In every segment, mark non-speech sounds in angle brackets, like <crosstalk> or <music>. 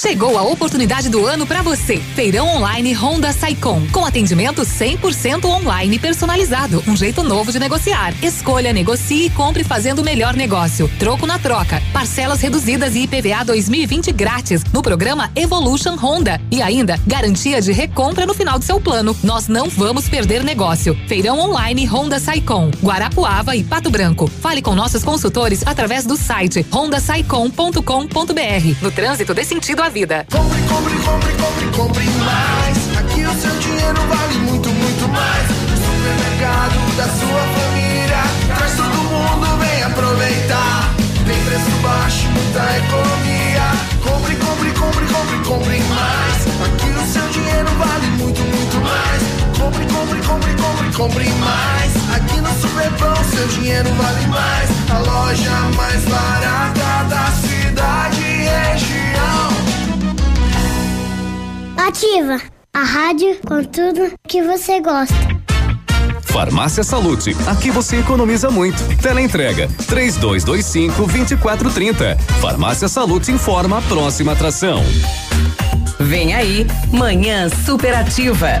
Chegou a oportunidade do ano para você. Feirão online Honda Saicom, com atendimento 100% online personalizado, um jeito novo de negociar. Escolha, negocie e compre fazendo o melhor negócio. Troco na troca, parcelas reduzidas e IPVA 2020 grátis no programa Evolution Honda e ainda garantia de recompra no final do seu plano. Nós não vamos perder negócio. Feirão online Honda Saicom, Guarapuava e Pato Branco. Fale com nossos consultores através do site hondasaicom.com.br. No trânsito desse sentido à vida. Compre, compre, compre, compre, compre mais. Aqui o seu dinheiro vale muito, muito mais. supermercado da sua família. Traz todo mundo, vem aproveitar. Tem preço baixo, muita economia. Compre, compre, compre, compre, compre mais. Aqui o seu dinheiro vale muito, muito mais. Compre, compre, compre, compre, compre mais. Aqui no Superpão, seu dinheiro vale mais. A loja mais barata da cidade e região. Ativa a rádio com tudo que você gosta. Farmácia Salute, aqui você economiza muito. Teleentrega, três dois, dois cinco, vinte e quatro, trinta. Farmácia Salute informa a próxima atração. Vem aí, Manhã Superativa.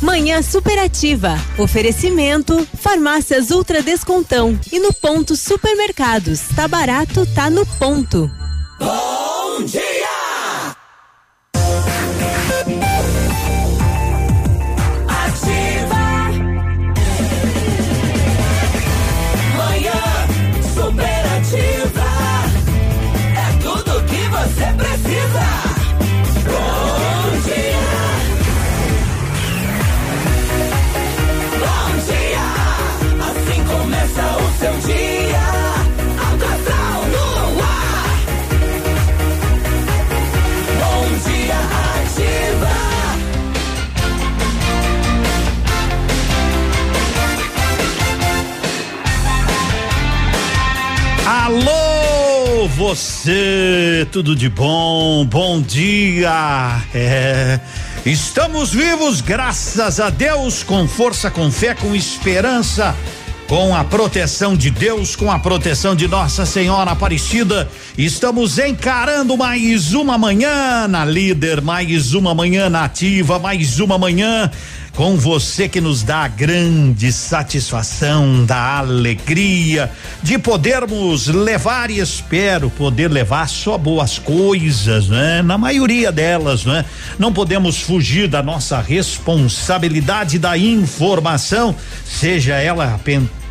Manhã Superativa. Oferecimento Farmácias Ultra Descontão e no ponto Supermercados. Tá barato, tá no ponto. Bom dia! Você, tudo de bom? Bom dia. É, estamos vivos, graças a Deus, com força, com fé, com esperança, com a proteção de Deus, com a proteção de Nossa Senhora Aparecida. Estamos encarando mais uma manhã na líder, mais uma manhã na ativa, mais uma manhã com você que nos dá a grande satisfação, da alegria de podermos levar e espero poder levar só boas coisas, né? Na maioria delas, né? Não podemos fugir da nossa responsabilidade da informação, seja ela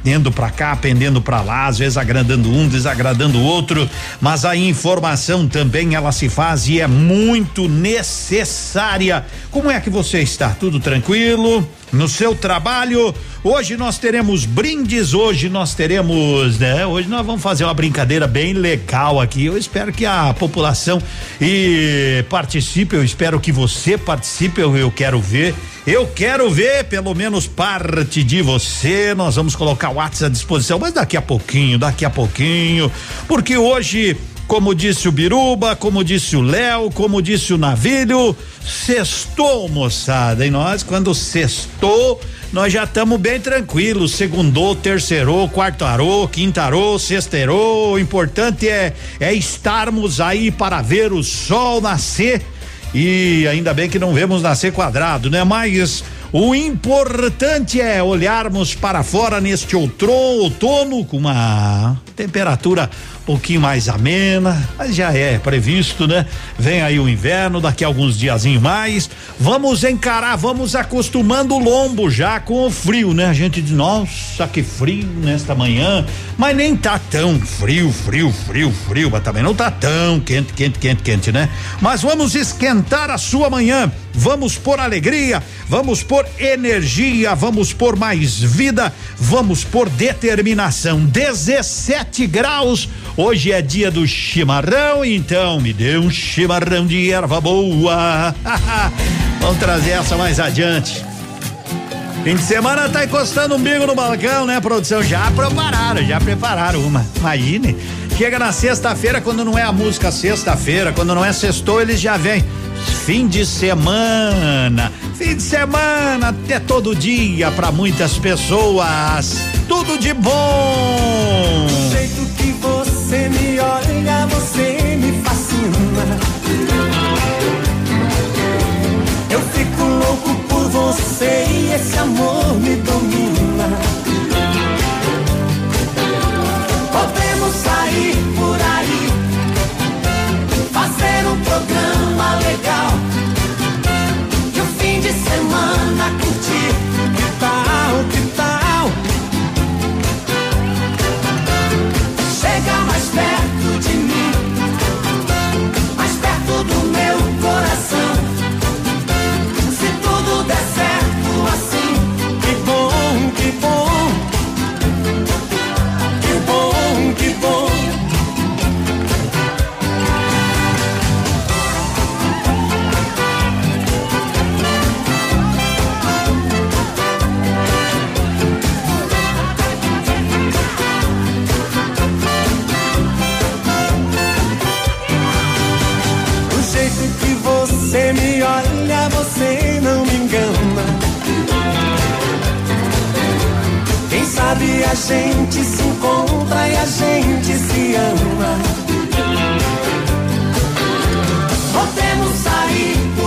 pendendo para cá, pendendo para lá, às vezes agradando um, desagradando o outro, mas a informação também ela se faz e é muito necessária. Como é que você está? Tudo tranquilo? No seu trabalho? Hoje nós teremos brindes, hoje nós teremos, né? Hoje nós vamos fazer uma brincadeira bem legal aqui. Eu espero que a população e participe, eu espero que você participe, eu, eu quero ver. Eu quero ver pelo menos parte de você. Nós vamos colocar o WhatsApp à disposição, mas daqui a pouquinho, daqui a pouquinho, porque hoje como disse o Biruba, como disse o Léo, como disse o Navilho, sextou, moçada. E nós, quando sextou, nós já estamos bem tranquilos. Segundou, terceirou, quartarou, quintarou, sexterou. O importante é, é estarmos aí para ver o sol nascer. E ainda bem que não vemos nascer quadrado, né? Mas o importante é olharmos para fora neste outono com uma temperatura pouquinho mais amena, mas já é previsto, né? Vem aí o inverno, daqui a alguns diazinho mais. Vamos encarar, vamos acostumando o lombo já com o frio, né? A gente diz, nossa, que frio nesta manhã, mas nem tá tão frio, frio, frio, frio, mas também não tá tão quente, quente, quente, quente, né? Mas vamos esquentar a sua manhã vamos por alegria, vamos por energia, vamos por mais vida, vamos por determinação. 17 graus. Hoje é dia do chimarrão, então me dê um chimarrão de erva boa. <laughs> Vamos trazer essa mais adiante. Fim de semana tá encostando um bico no balcão, né, produção? Já prepararam, já prepararam uma. Imagine. Chega na sexta-feira, quando não é a música sexta-feira, quando não é sextou, eles já vêm. Fim de semana. Fim de semana até todo dia para muitas pessoas. Tudo de bom. Do jeito que me olha, você me fascina. Eu fico louco por você e esse amor me domina. Podemos sair por aí, fazer um programa legal. E o fim de semana curtir. A gente se encontra e a gente se ama. Podemos sair por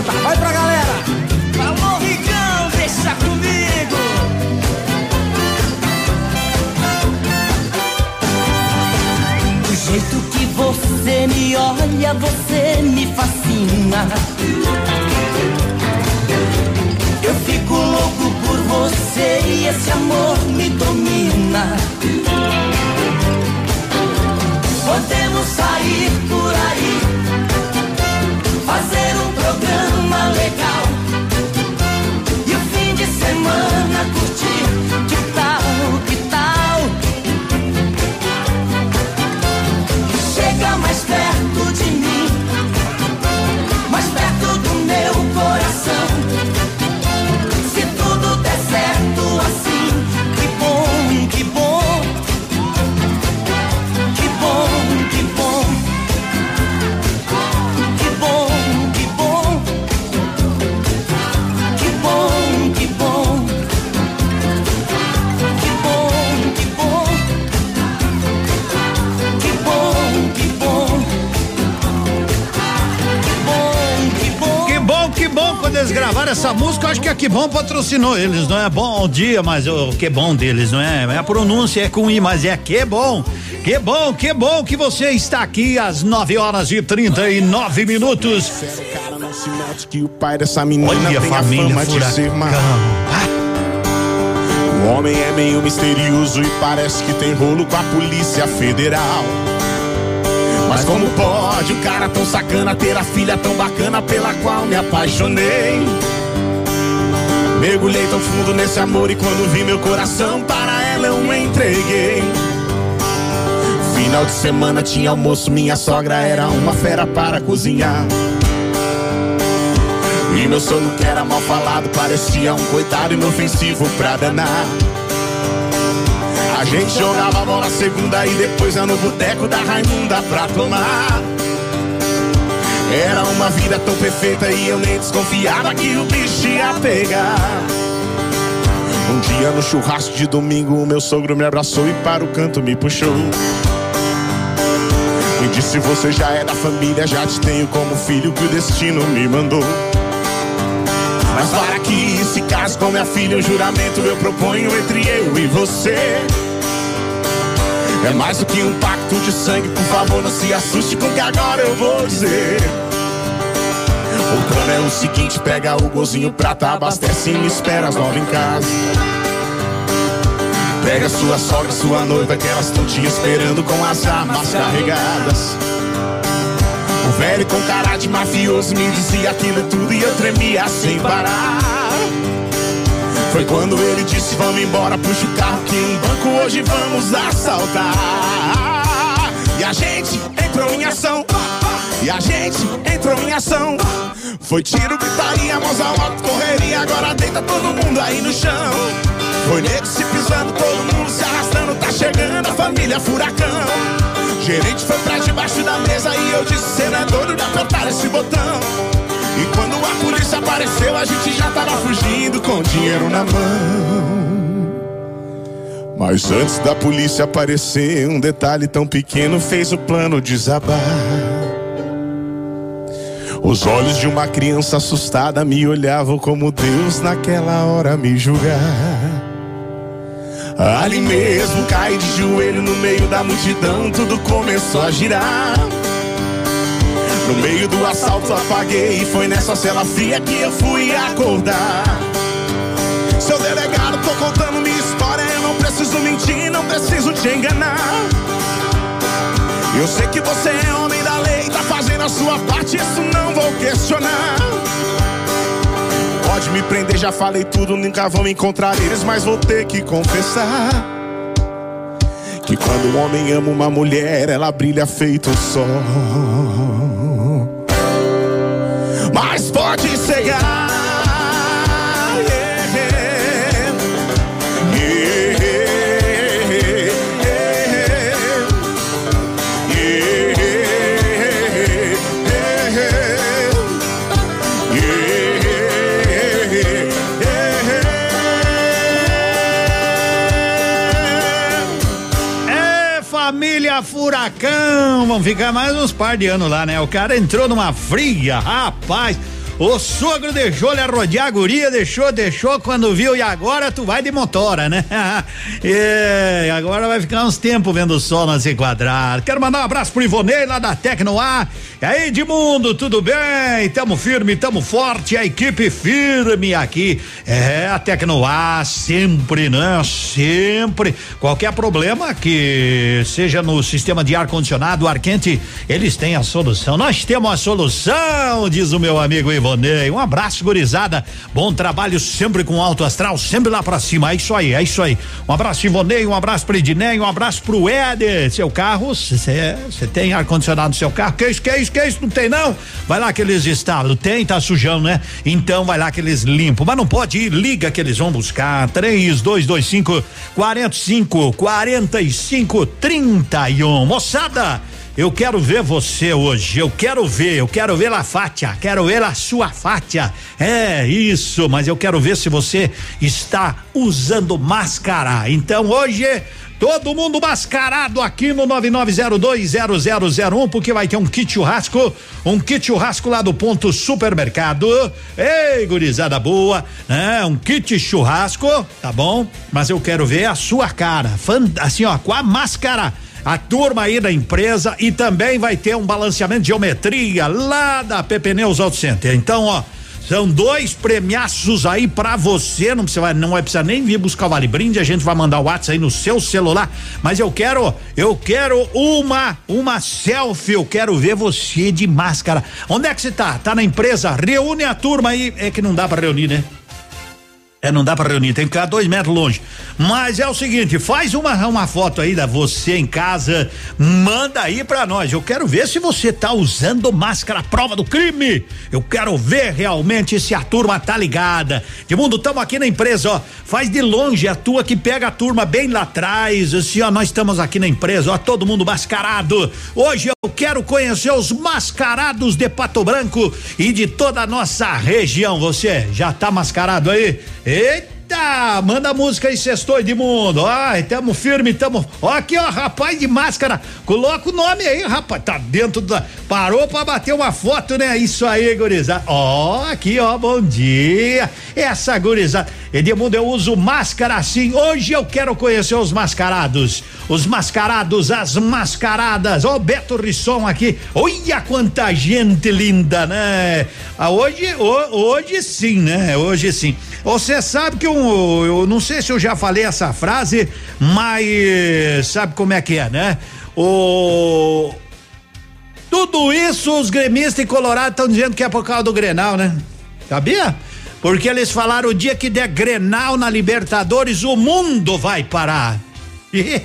80. Vai pra galera! falou ricão, deixa comigo! O jeito que você me olha, você me fascina. Eu fico louco por você e esse amor me domina. Podemos sair eles gravaram essa música. Eu acho que a Que Bom patrocinou eles, não é bom dia, mas o que bom deles, não é? A pronúncia é com I, mas é que bom. Que bom, que bom que você está aqui às 9 horas e 39 minutos. Olha família fama de ser furacão. O homem é meio misterioso e parece que tem rolo com a polícia federal. Mas como pode um cara tão sacana ter a filha tão bacana pela qual me apaixonei? Mergulhei tão fundo nesse amor e quando vi meu coração para ela eu me entreguei. Final de semana tinha almoço, minha sogra era uma fera para cozinhar. E meu sono que era mal falado parecia um coitado inofensivo pra danar. A gente jogava bola segunda e depois ia no boteco da Raimunda pra tomar. Era uma vida tão perfeita e eu nem desconfiava que o bicho ia pegar. Um dia no churrasco de domingo, o meu sogro me abraçou e para o canto me puxou. Me disse: Você já é da família, já te tenho como filho que o destino me mandou. Mas para que se case com minha filha, um juramento eu proponho entre eu e você. É mais do que um pacto de sangue, por favor, não se assuste com o que agora eu vou dizer. O plano é o seguinte: pega o golzinho prata, abastece e me espera às nove em casa. Pega sua sogra, sua noiva, que elas estão te esperando com as armas carregadas. O velho com cara de mafioso me dizia aquilo tudo e eu tremia sem parar. Foi quando ele disse: Vamos embora, puxa o carro que um banco hoje vamos assaltar. E a gente entrou em ação. E a gente entrou em ação. Foi tiro, gritaria, mãos ao alto, correria. Agora deita todo mundo aí no chão. Foi nego se pisando, todo mundo se arrastando. Tá chegando a família Furacão. Gerente foi pra debaixo da mesa e eu disse: Cê não é doido de apertar esse botão. E quando a polícia apareceu, a gente já tava fugindo com dinheiro na mão. Mas antes da polícia aparecer, um detalhe tão pequeno fez o plano desabar. Os olhos de uma criança assustada me olhavam como Deus naquela hora me julgar. Ali mesmo caí de joelho no meio da multidão, tudo começou a girar. No meio do assalto apaguei e foi nessa cela fria que eu fui acordar. Seu delegado, tô contando minha história, eu não preciso mentir, não preciso te enganar. Eu sei que você é homem da lei, tá fazendo a sua parte, isso não vou questionar. Pode me prender, já falei tudo, nunca vão encontrar eles, mas vou ter que confessar. Que quando um homem ama uma mulher, ela brilha feito o sol. Mas pode cegar. Furacão, vão ficar mais uns par de anos lá, né? O cara entrou numa fria, rapaz. O sogro deixou-lhe rodear a guria, deixou, deixou, quando viu, e agora tu vai de motora, né? é, <laughs> agora vai ficar uns tempos vendo o sol não se enquadrar. Quero mandar um abraço pro Ivonei lá da Tecnoar. E aí, Edmundo, tudo bem? Tamo firme, tamo forte, a equipe firme aqui. É, a Tecnoar sempre, né? Sempre. Qualquer problema que seja no sistema de ar-condicionado, ar quente, eles têm a solução. Nós temos a solução, diz o meu amigo Ivonei. Um abraço, gurizada. Bom trabalho sempre com alto astral, sempre lá pra cima. É isso aí, é isso aí. Um abraço, Ivonei, um abraço pro Ednei, um abraço pro Éder. Seu carro, você tem ar-condicionado no seu carro? Que isso, que isso, que isso? Não tem, não? Vai lá que eles instalam. Tem, tá sujão, né? Então vai lá que eles limpam. Mas não pode ir, liga que eles vão buscar. Três, dois, dois, cinco, quarenta e cinco, quarenta e cinco, trinta e um. Moçada! Eu quero ver você hoje, eu quero ver, eu quero ver a Fátia, quero ver a sua Fátia. É isso, mas eu quero ver se você está usando máscara. Então hoje Todo mundo mascarado aqui no 99020001, porque vai ter um kit churrasco, um kit churrasco lá do ponto supermercado. Ei, gurizada boa, né? Um kit churrasco, tá bom? Mas eu quero ver a sua cara, assim ó, com a máscara a turma aí da empresa e também vai ter um balanceamento de geometria lá da PP Neus Auto Center. Então, ó, são dois premiaços aí pra você, não precisa, não vai precisar nem vir buscar o Vale Brinde, a gente vai mandar o WhatsApp aí no seu celular, mas eu quero, eu quero uma, uma selfie, eu quero ver você de máscara. Onde é que você tá? Tá na empresa? Reúne a turma aí, é que não dá pra reunir, né? É, não dá para reunir, tem que ficar dois metros longe. Mas é o seguinte, faz uma, uma foto aí da você em casa, manda aí para nós. Eu quero ver se você tá usando máscara prova do crime. Eu quero ver realmente se a turma tá ligada. De mundo, estamos aqui na empresa, ó. Faz de longe a tua que pega a turma bem lá atrás. Assim, ó, nós estamos aqui na empresa, ó, todo mundo mascarado. Hoje eu quero conhecer os mascarados de Pato Branco e de toda a nossa região. Você já tá mascarado aí? Eita! Eita, manda música aí, sextou Edmundo. Ai, tamo firme, tamo. Ó, aqui, ó, rapaz de máscara. Coloca o nome aí, rapaz. Tá dentro da. Parou pra bater uma foto, né? Isso aí, gurizada. Ó, aqui, ó, bom dia. Essa gurizada. Edmundo, eu uso máscara assim. Hoje eu quero conhecer os mascarados. Os mascarados, as mascaradas. Ó, o Beto Risson aqui. Olha quanta gente linda, né? Ah, hoje, hoje sim, né? Hoje sim. Você sabe que eu, eu não sei se eu já falei essa frase, mas sabe como é que é, né? O tudo isso os gremistas e Colorado estão dizendo que é por causa do Grenal, né? Sabia? Porque eles falaram o dia que der Grenal na Libertadores, o mundo vai parar. <laughs> E,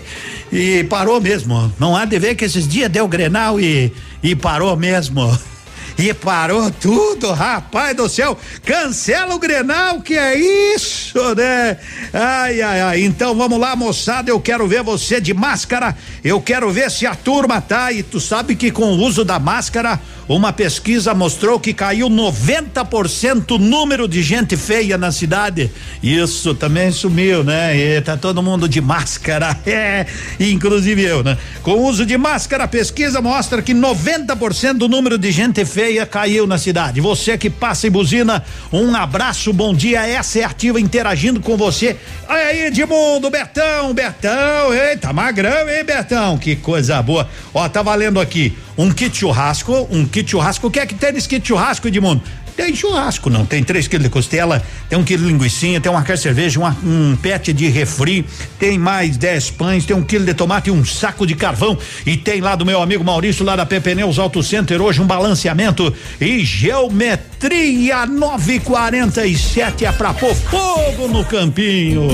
e parou mesmo. Não há de ver que esses dias deu Grenal e, e parou mesmo. <laughs> E parou tudo, rapaz do céu. Cancela o Grenal, que é isso, né? Ai, ai, ai. Então vamos lá, moçada. Eu quero ver você de máscara. Eu quero ver se a turma tá. E tu sabe que com o uso da máscara, uma pesquisa mostrou que caiu 90% o número de gente feia na cidade. Isso também sumiu, né? E tá todo mundo de máscara. <laughs> É, inclusive eu, né? Com o uso de máscara, a pesquisa mostra que 90% do número de gente feia caiu na cidade. Você que passa e buzina, um abraço, bom dia. Essa é ativa interagindo com você. Olha aí, Edmundo, Betão, Betão. Eita, magrão, hein, Betão? Que coisa boa. Ó, tá valendo aqui um kit churrasco, um kit churrasco. O que é que tem nesse kit churrasco, Edmundo? Tem churrasco, não. Tem três quilos de costela, tem um quilo de linguiça, tem uma carne de cerveja, uma, um pet de refri, tem mais dez pães, tem um quilo de tomate e um saco de carvão. E tem lá do meu amigo Maurício, lá da Pepneus Auto Center, hoje um balanceamento e geometria 947 é pra pôr fogo no campinho.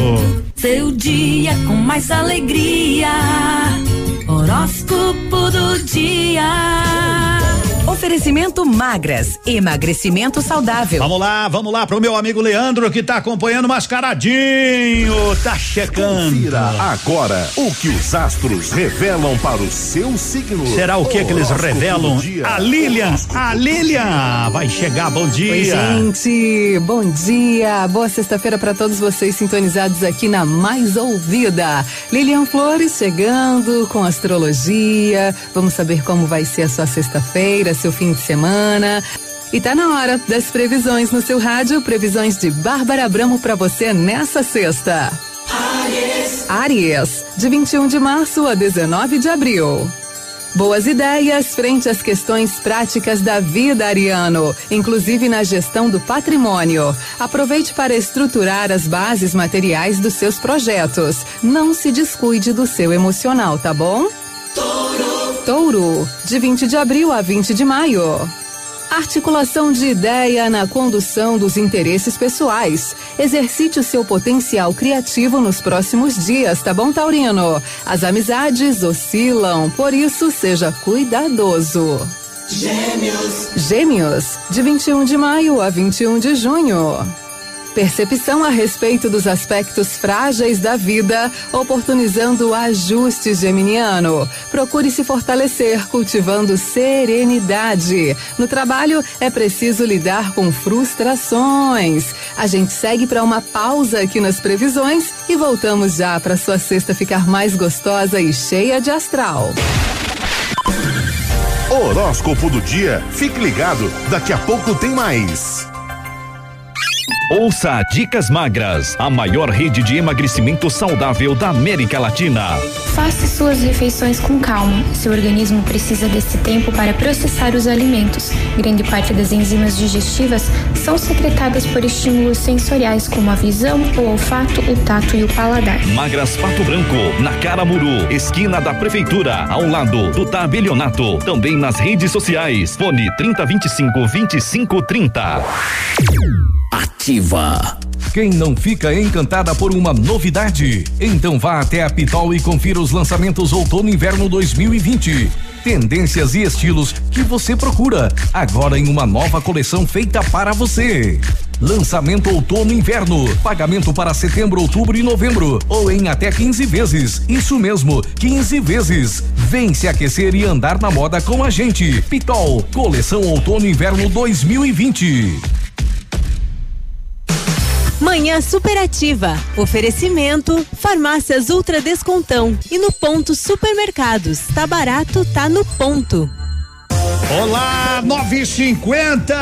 Seu dia com mais alegria. Horóscopo do dia. Oferecimento magras, emagrecimento saudável. Vamos lá, vamos lá pro meu amigo Leandro que tá acompanhando mascaradinho, tá checando. Confira agora o que os astros revelam para o seu signo. Será o que que eles revelam? A Lilian, a Lilian vai chegar, bom dia. Oi, gente, bom dia, boa sexta-feira para todos vocês sintonizados aqui na Mais Ouvida. Lilian Flores chegando com astrologia, vamos saber como vai ser a sua sexta-feira, seu fim de semana. E tá na hora das previsões no seu rádio, previsões de Bárbara Abramo para você nessa sexta. Aries. Aries, de 21 de março a 19 de abril. Boas ideias frente às questões práticas da vida, Ariano, inclusive na gestão do patrimônio. Aproveite para estruturar as bases materiais dos seus projetos. Não se descuide do seu emocional, tá bom? Touro. Touro, de 20 de abril a 20 de maio. Articulação de ideia na condução dos interesses pessoais. Exercite o seu potencial criativo nos próximos dias, tá bom, Taurino? As amizades oscilam, por isso seja cuidadoso. Gêmeos. Gêmeos, de 21 de maio a 21 de junho. Percepção a respeito dos aspectos frágeis da vida, oportunizando o ajuste geminiano. Procure se fortalecer cultivando serenidade. No trabalho é preciso lidar com frustrações. A gente segue para uma pausa aqui nas previsões e voltamos já para sua sexta ficar mais gostosa e cheia de astral. Horóscopo do dia. Fique ligado, daqui a pouco tem mais. Ouça Dicas Magras, a maior rede de emagrecimento saudável da América Latina. Faça suas refeições com calma. Seu organismo precisa desse tempo para processar os alimentos. Grande parte das enzimas digestivas são secretadas por estímulos sensoriais como a visão, o olfato, o tato e o paladar. Magras Pato Branco, na Caramuru, esquina da Prefeitura, ao lado do Tabelionato. Também nas redes sociais. Fone 3025 2530. Ativa. Quem não fica encantada por uma novidade? Então vá até a Pitol e confira os lançamentos outono inverno 2020. Tendências e estilos que você procura, agora em uma nova coleção feita para você. Lançamento outono inverno. Pagamento para setembro, outubro e novembro. Ou em até 15 vezes. Isso mesmo, 15 vezes. Vem se aquecer e andar na moda com a gente. Pitol, coleção outono inverno 2020. Manhã superativa. Oferecimento Farmácias Ultra Descontão. E no ponto supermercados. Tá barato, tá no ponto. Olá, 950.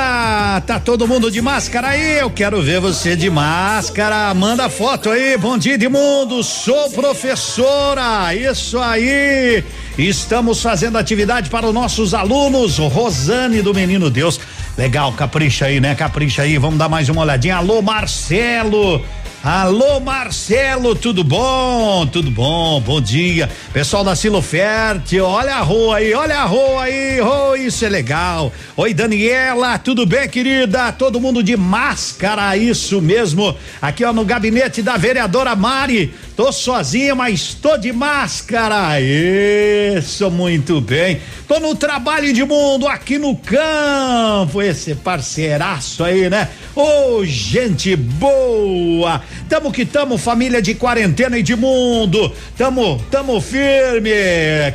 Tá todo mundo de máscara aí? Eu quero ver você de máscara. Manda foto aí. Bom dia, Edmundo. Sou professora. Isso aí. Estamos fazendo atividade para os nossos alunos. Rosane do Menino Deus. Legal, capricha aí, né? Capricha aí. Vamos dar mais uma olhadinha. Alô, Marcelo. Alô, Marcelo, tudo bom? Tudo bom? Bom dia. Pessoal da Silo Fértil, olha a rua aí, olha a rua aí. Oh, isso é legal. Oi, Daniela, tudo bem, querida? Todo mundo de máscara, isso mesmo. Aqui, ó, no gabinete da vereadora Mari. Tô sozinha, mas tô de máscara. Isso, muito bem. Tô no trabalho de mundo aqui no campo. Esse parceiraço aí, né? Ô, oh, gente boa. Tamo que tamo, família de quarentena e de mundo. Tamo, tamo firme.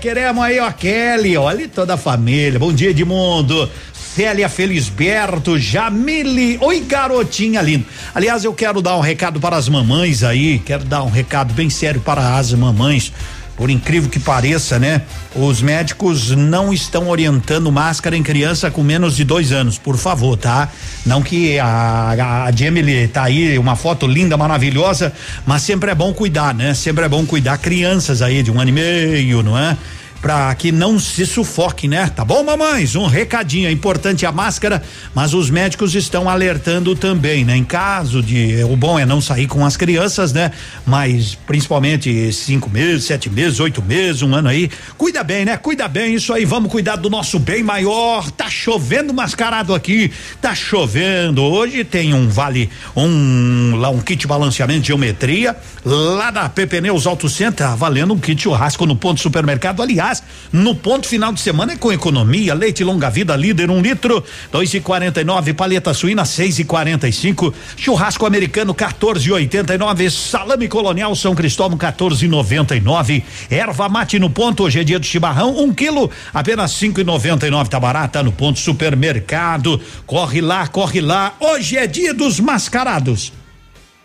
Queremos aí, ó, Kelly. Olha toda a família. Bom dia, Edmundo. Célia Felisberto, Jamile, oi garotinha linda. Aliás, eu quero dar um recado para as mamães aí, quero dar um recado bem sério para as mamães. Por incrível que pareça, né? Os médicos não estão orientando máscara em criança com menos de dois anos, por favor, tá? Não que a, a Jamile tá aí, uma foto linda, maravilhosa, mas sempre é bom cuidar, né? Sempre é bom cuidar crianças aí de um ano e meio, não é? Para que não se sufoque, né? Tá bom, mamães? Um recadinho, é importante a máscara, mas os médicos estão alertando também, né? Em caso de, o bom é não sair com as crianças, né? Mas principalmente cinco meses, sete meses, oito meses, um ano aí, cuida bem, né? Cuida bem, isso aí, vamos cuidar do nosso bem maior. Tá chovendo mascarado aqui, tá chovendo. Hoje tem um vale, um lá um kit balanceamento de geometria lá da PP Neus Auto Center, valendo um kit churrasco no ponto supermercado, aliás no ponto final de semana é com economia, leite longa vida líder um litro, dois e quarenta e nove, paleta suína seis e quarenta e cinco, churrasco americano 14 e oitenta e nove, salame colonial São Cristóvão 14 e noventa e nove, erva mate no ponto, hoje é dia do chimarrão, um quilo, apenas cinco e noventa e nove, tá barata no ponto supermercado, corre lá, corre lá, hoje é dia dos mascarados.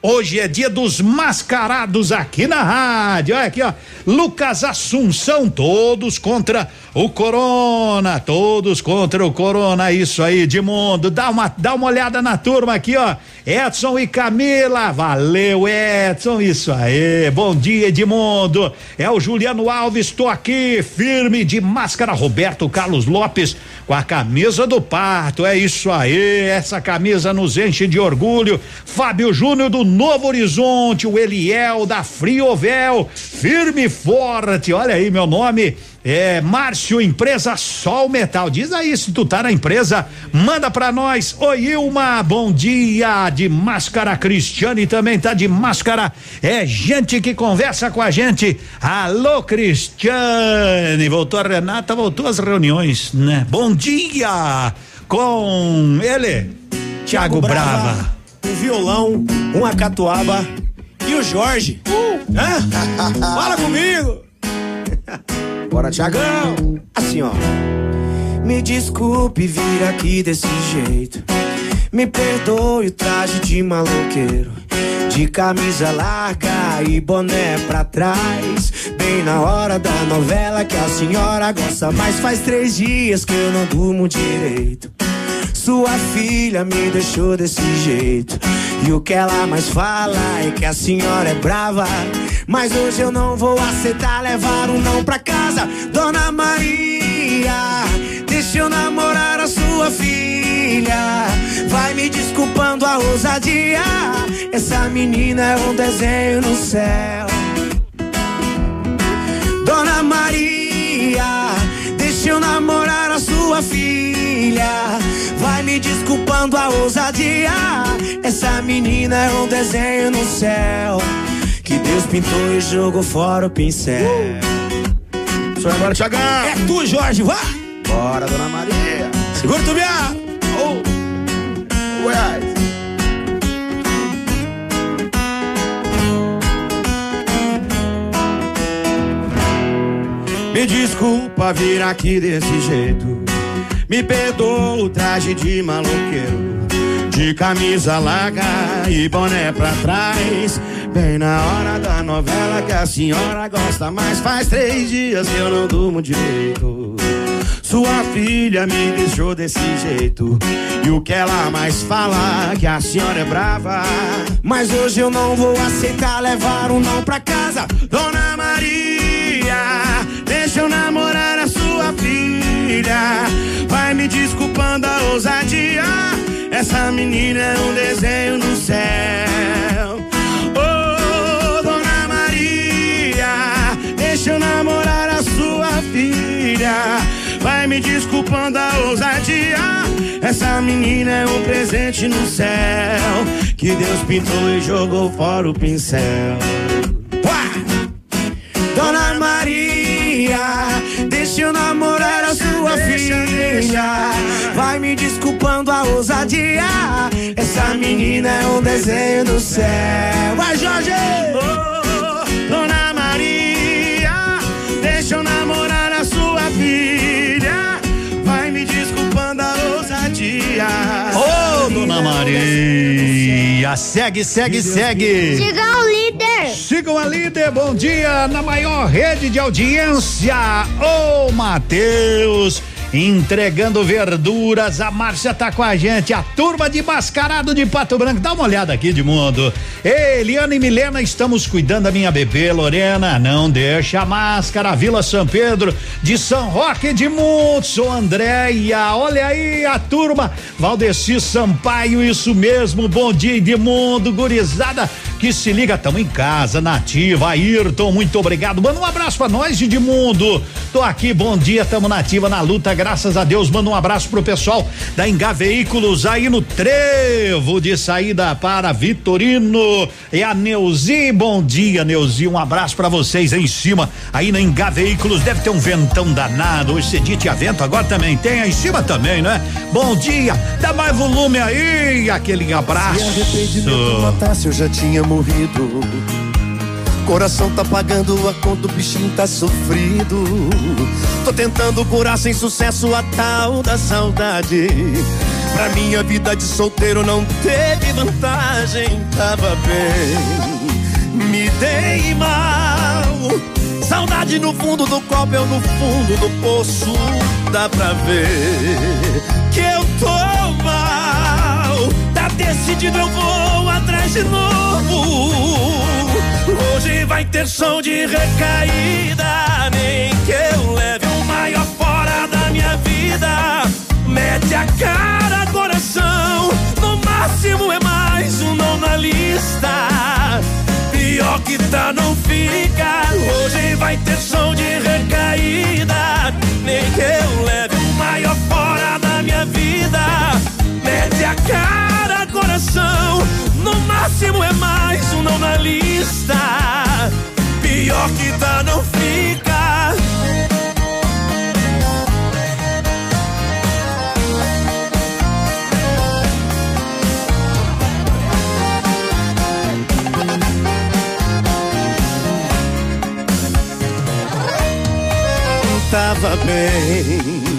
Hoje é dia dos mascarados aqui na rádio. Olha aqui, ó. Lucas Assunção, todos contra o Corona. Todos contra o Corona. Isso aí, Edmundo. Dá uma, dá uma olhada na turma aqui, ó. Edson e Camila. Valeu, Edson. Isso aí. Bom dia, Edmundo. É o Juliano Alves. Estou aqui, firme de máscara. Roberto Carlos Lopes com a camisa do Pato. É isso aí. Essa camisa nos enche de orgulho. Fábio Júnior do Novo Horizonte, o Eliel da Friovel, firme e forte. Olha aí meu nome. É Márcio Empresa Sol Metal. Diz aí se tu tá na empresa, manda pra nós. Oi, Ilma, bom dia. De máscara, Cristiane também tá de máscara. É gente que conversa com a gente. Alô, Cristiane. Voltou a Renata, voltou às reuniões, né? Bom dia com ele, Tiago Brava. Brava um violão, uma catuaba e o Jorge. Uh. Hã? <laughs> Fala comigo! Bora, Tiagão! Assim, ó. Me desculpe vir aqui desse jeito. Me perdoe o traje de maloqueiro. De camisa larga e boné pra trás. Bem na hora da novela que a senhora gosta. Mas faz três dias que eu não durmo direito. Sua filha me deixou desse jeito. E o que ela mais fala é que a senhora é brava. Mas hoje eu não vou aceitar levar um não pra casa. Dona Maria, deixa eu namorar a sua filha. Vai me desculpando a ousadia. Essa menina é um desenho no céu. Sua filha. Vai me desculpando a ousadia. Essa menina é um desenho no céu. Que Deus pintou e jogou fora o pincel. Uh. Agora, Tiagão. É tu, Jorge, vá. Bora, dona Maria. Segura tu, minha. Oh. Goiás. Me desculpa vir aqui desse jeito. Me perdoa o traje de maloqueiro. De camisa larga e boné pra trás. Bem na hora da novela que a senhora gosta mais. Faz três dias que eu não durmo direito. Sua filha me deixou desse jeito. E o que ela mais fala que a senhora é brava. Mas hoje eu não vou aceitar levar um não pra casa. Dona Maria, deixa eu namorar a sua filha. Vai me desculpando a ousadia. Essa menina é um desenho do céu. Ô, dona Maria, deixa eu namorar a sua filha. Vai me desculpando a ousadia. Essa menina é um presente no céu. Que Deus pintou e jogou fora o pincel. Deixa eu namorar a sua filha. Vai me desculpando a ousadia. Essa menina é um desenho do céu. Vai, Jorge! Oh, Dona Maria, deixa eu namorar a sua filha. Vai me desculpando a ousadia. Ô, dona Maria, segue, segue, segue. Siga o líder. Sigam a líder, bom dia na maior rede de audiência, ô Matheus. Entregando verduras, a Márcia tá com a gente, a turma de mascarado de Pato Branco. Dá uma olhada aqui de mundo. Eliana e Milena, estamos cuidando da minha bebê Lorena. Não deixa a máscara. Vila São Pedro de São Roque de Montes, ô Andréia. Olha aí a turma. Valdeci Sampaio, isso mesmo. Bom dia, Edmundo, gurizada que se liga, tamo em casa, nativa. Ayrton, muito obrigado. Manda um abraço pra nós, Edmundo. Tô aqui, bom dia, tamo nativa na luta, graças a Deus. Manda um abraço pro pessoal da Engar Veículos aí no trevo de saída para Vitorino. E a Neuzi, bom dia, Neuzi. Um abraço pra vocês em cima, aí na Engar Veículos. Deve ter um ventão danado. Hoje esse dia tinha vento, agora também tem aí em cima também, né? Bom dia, dá mais volume aí, aquele abraço. Se arrependimento matasse, eu já tinha morrido. Coração tá pagando a conta, o bichinho tá sofrido. Tô tentando curar sem sucesso a tal da saudade. Pra minha vida de solteiro não teve vantagem, tava bem. Me dei mal. Saudade no fundo do copo, eu no fundo do poço. Dá pra ver que eu tô mal. Tá decidido, eu vou de novo. Hoje vai ter som de recaída. Nem que eu leve o maior fora da minha vida. Mete a cara, coração. No máximo é mais um não na lista. Pior que tá, não fica. Hoje vai ter som de recaída. Nem que eu leve o maior fora da minha vida. Mete a cara, coração. Máximo é mais um não na lista. Pior que tá, não fica. Tava bem,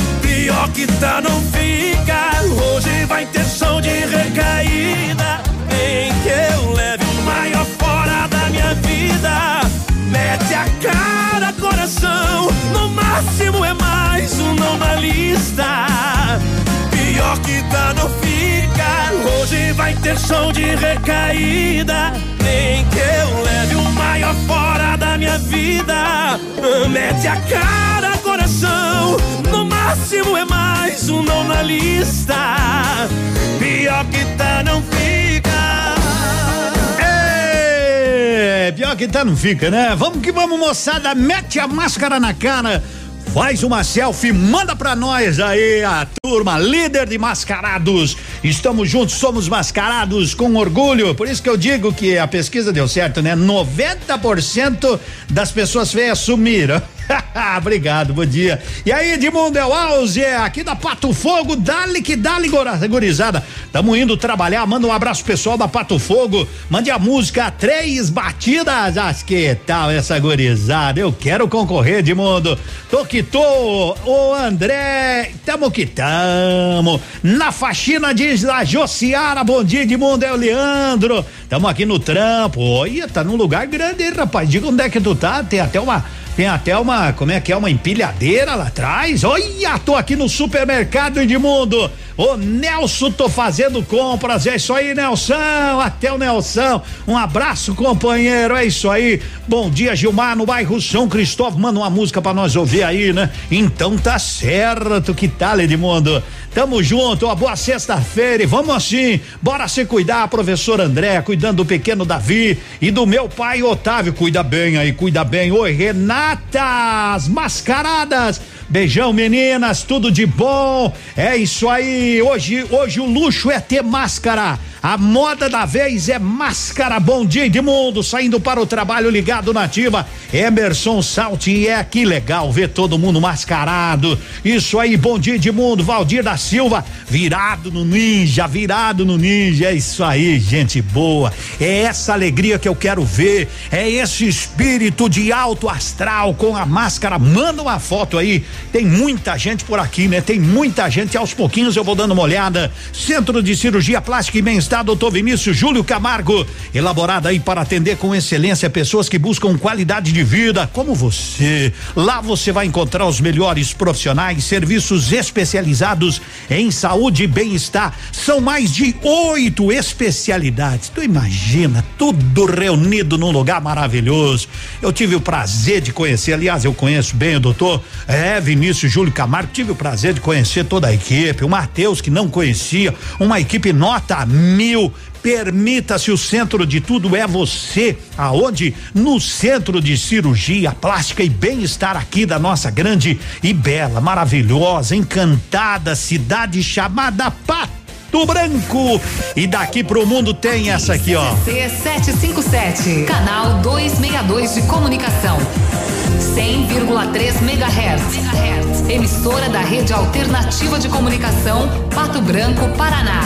Pior que tá, não fica. Hoje vai ter som de recaída. Nem que eu leve o maior fora da minha vida. Mete a cara, coração. No máximo é mais um na lista. Pior que tá, não fica. Hoje vai ter som de recaída. Nem que eu leve o maior fora da minha vida. Mete a cara, coração. Máximo é mais um não na lista. Pior que tá, não fica. É, pior que tá, não fica, né? Vamos que vamos, moçada. Mete a máscara na cara. Faz uma selfie, manda pra nós aí a turma líder de mascarados Estamos juntos, somos mascarados com orgulho. Por isso que eu digo que a pesquisa deu certo, né? 90% das pessoas feias sumiram. <laughs> <laughs> Obrigado, bom dia. E aí, Edmundo Elauze, aqui da Pato Fogo, dale que dale, gorizada. Tamo indo trabalhar, manda um abraço pessoal da Pato Fogo, mande a música Três Batidas, acho que tal essa gorizada, eu quero concorrer, Edmundo. Tô que tô, ô André, tamo que tamo. Na faxina diz a Josiara, bom dia, Edmundo, é o Leandro. Tamo aqui no trampo, olha, tá num lugar grande, hein, rapaz, diga onde é que tu tá, tem até uma tem até uma, como é que é, uma empilhadeira lá atrás. Olha, tô aqui no supermercado Edmundo. Ô Nelson, tô fazendo compras. É isso aí, Nelson. Até o Nelson. Um abraço, companheiro. É isso aí. Bom dia, Gilmar, no bairro São Cristóvão. Manda uma música pra nós ouvir aí, né? Então tá certo. Que tal, Edmundo? Tamo junto, uma boa sexta-feira e vamos assim, bora se cuidar, professor André, cuidando do pequeno Davi e do meu pai Otávio, cuida bem aí, cuida bem. Oi, Mascaradas, beijão meninas, tudo de bom, é isso aí, hoje, hoje o luxo é ter máscara. A moda da vez é máscara. Bom dia, Edmundo. Saindo para o trabalho ligado na ativa. Emerson. É que legal ver todo mundo mascarado. Isso aí, bom dia, Edmundo. Valdir da Silva. Virado no ninja, virado no ninja. É isso aí, gente boa. É essa alegria que eu quero ver. É esse espírito de alto astral com a máscara. Manda uma foto aí. Tem muita gente por aqui, né? Tem muita gente. Aos pouquinhos eu vou dando uma olhada. Centro de Cirurgia Plástica e Bem-Estar doutor Vinícius Júlio Camargo, elaborada aí para atender com excelência pessoas que buscam qualidade de vida, como você. Lá você vai encontrar os melhores profissionais, serviços especializados em saúde e bem-estar. São mais de oito especialidades. Tu imagina, tudo reunido num lugar maravilhoso. Eu tive o prazer de conhecer, aliás, eu conheço bem o doutor é, Vinícius Júlio Camargo, tive o prazer de conhecer toda a equipe, o Matheus que não conhecia, uma equipe nota mil. Permita-se o centro de tudo é você, aonde? No centro de cirurgia plástica e bem-estar aqui da nossa grande e bela, maravilhosa, encantada cidade chamada Pato Branco. E daqui pro mundo tem essa aqui, ó. C757, canal 262 de comunicação. 100,3 MHz. Emissora da Rede Alternativa de Comunicação, Pato Branco, Paraná.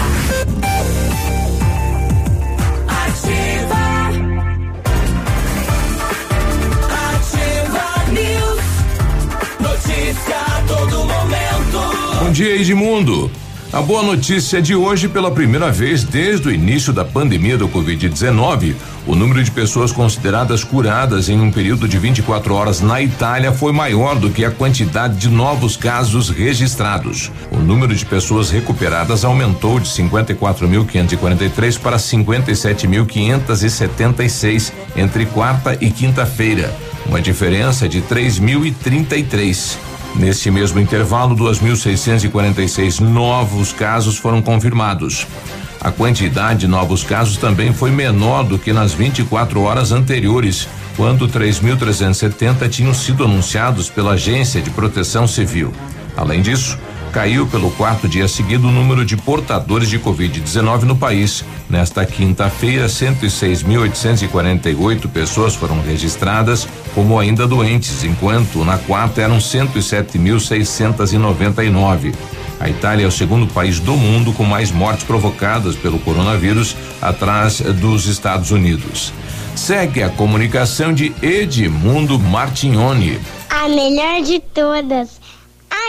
Notícia a todo momento. Bom dia, Edmundo. A boa notícia de hoje, pela primeira vez desde o início da pandemia do Covid-19, o número de pessoas consideradas curadas em um período de 24 horas na Itália foi maior do que a quantidade de novos casos registrados. O número de pessoas recuperadas aumentou de 54.543 para 57.576 entre quarta e quinta-feira, uma diferença de 3.033. Nesse mesmo intervalo, 2.646 novos casos foram confirmados. A quantidade de novos casos também foi menor do que nas 24 horas anteriores, quando 3.370 tinham sido anunciados pela Agência de Proteção Civil. Além disso, caiu pelo quarto dia seguido o número de portadores de Covid-19 no país. Nesta quinta-feira, 106.848 pessoas foram registradas como ainda doentes, enquanto na quarta eram 107.699. A Itália é o segundo país do mundo com mais mortes provocadas pelo coronavírus, atrás dos Estados Unidos. Segue a comunicação de Edmundo Martignoni. A melhor de todas.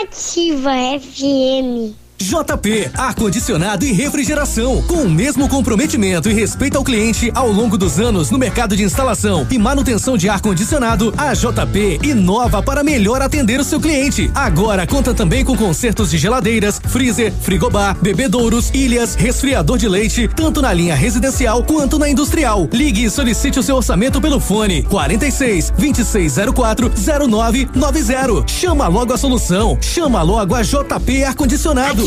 Ativa FM. JP, ar-condicionado e refrigeração, com o mesmo comprometimento e respeito ao cliente ao longo dos anos no mercado de instalação e manutenção de ar-condicionado, a JP inova para melhor atender o seu cliente. Agora conta também com consertos de geladeiras, freezer, frigobar, bebedouros, ilhas, resfriador de leite, tanto na linha residencial quanto na industrial. Ligue e solicite o seu orçamento pelo fone 46 2604 0990. Chama logo a solução. Chama logo a JP ar-condicionado.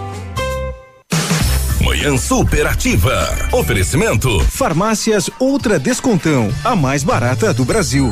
Manhã Superativa. Oferecimento. Farmácias Ultra Descontão, a mais barata do Brasil.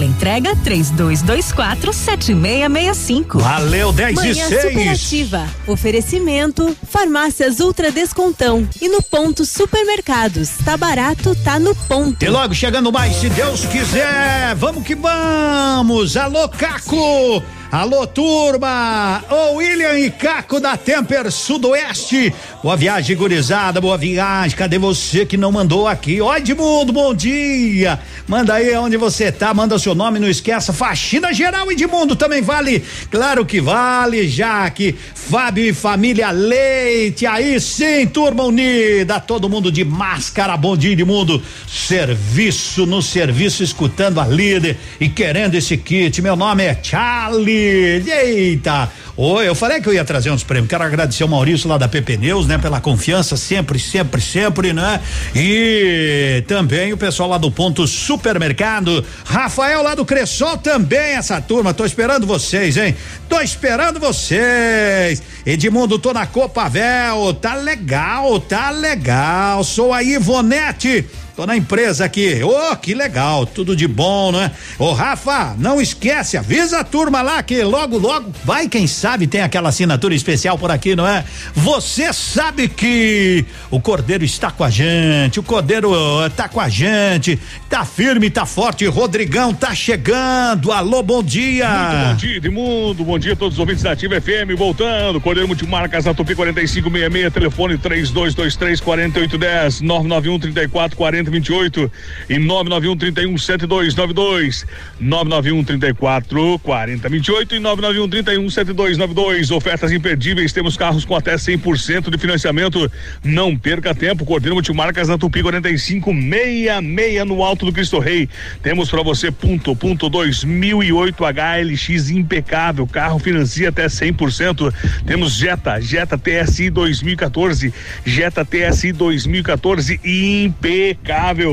Teleentrega 3224 7665. Valeu, 10 Manhã e 6. Superativa. Oferecimento Farmácias Ultra Descontão. E no ponto Supermercados. Tá barato, tá no ponto. E logo chegando mais, se Deus quiser, vamos que vamos! Alô, Caco! Alô, turma! Ô, William e Caco da Temper Sudoeste. Boa viagem, gurizada, boa viagem. Cadê você que não mandou aqui? Ó, Edmundo, bom dia. Manda aí onde você tá, manda seu nome, não esqueça. Faxina geral, Edmundo, também vale? Claro que vale, Jaque. Fábio e família Leite, aí sim, turma unida, todo mundo de máscara, bom dia, Edmundo. Serviço no serviço, escutando a líder e querendo esse kit. Meu nome é Charlie. Eita! Oi, eu falei que eu ia trazer uns prêmios. Quero agradecer o Maurício lá da PP Neus, né, pela confiança sempre, sempre, sempre, né? E também o pessoal lá do Ponto Supermercado. Rafael lá do Cressol também, essa turma. Tô esperando vocês, hein? Tô esperando vocês. Edmundo, tô na Copa Vel. Tá legal, tá legal. Sou a Ivonete. Tô na empresa aqui. Ô, oh, que legal, tudo de bom, né? Ô, Rafa, não esquece, avisa a turma lá que logo, logo vai, quem sabe, tem aquela assinatura especial por aqui, não é? Você sabe que o Cordeiro está com a gente, o Cordeiro uh, tá com a gente, tá firme, tá forte. Rodrigão tá chegando. Alô, bom dia. Muito bom dia, Edmundo. Bom dia a todos os ouvintes da Ativa FM. Voltando, Cordeiro Multimarcas na Tupi 4566, telefone 3223 4810 991 34 40 28 e 991 31 7292 991 34 40 28 e 991 31 7292 ofertas imperdíveis temos carros com até 100% de financiamento. Não perca tempo Cordeiro Multimarcas na Tupi 4566 no Alto do Cristo Rei. Temos para você ponto ponto 2008 HLX impecável. Carro financia até 100% temos Jetta Jetta TSI 2014 Jetta TSI 2014 impecável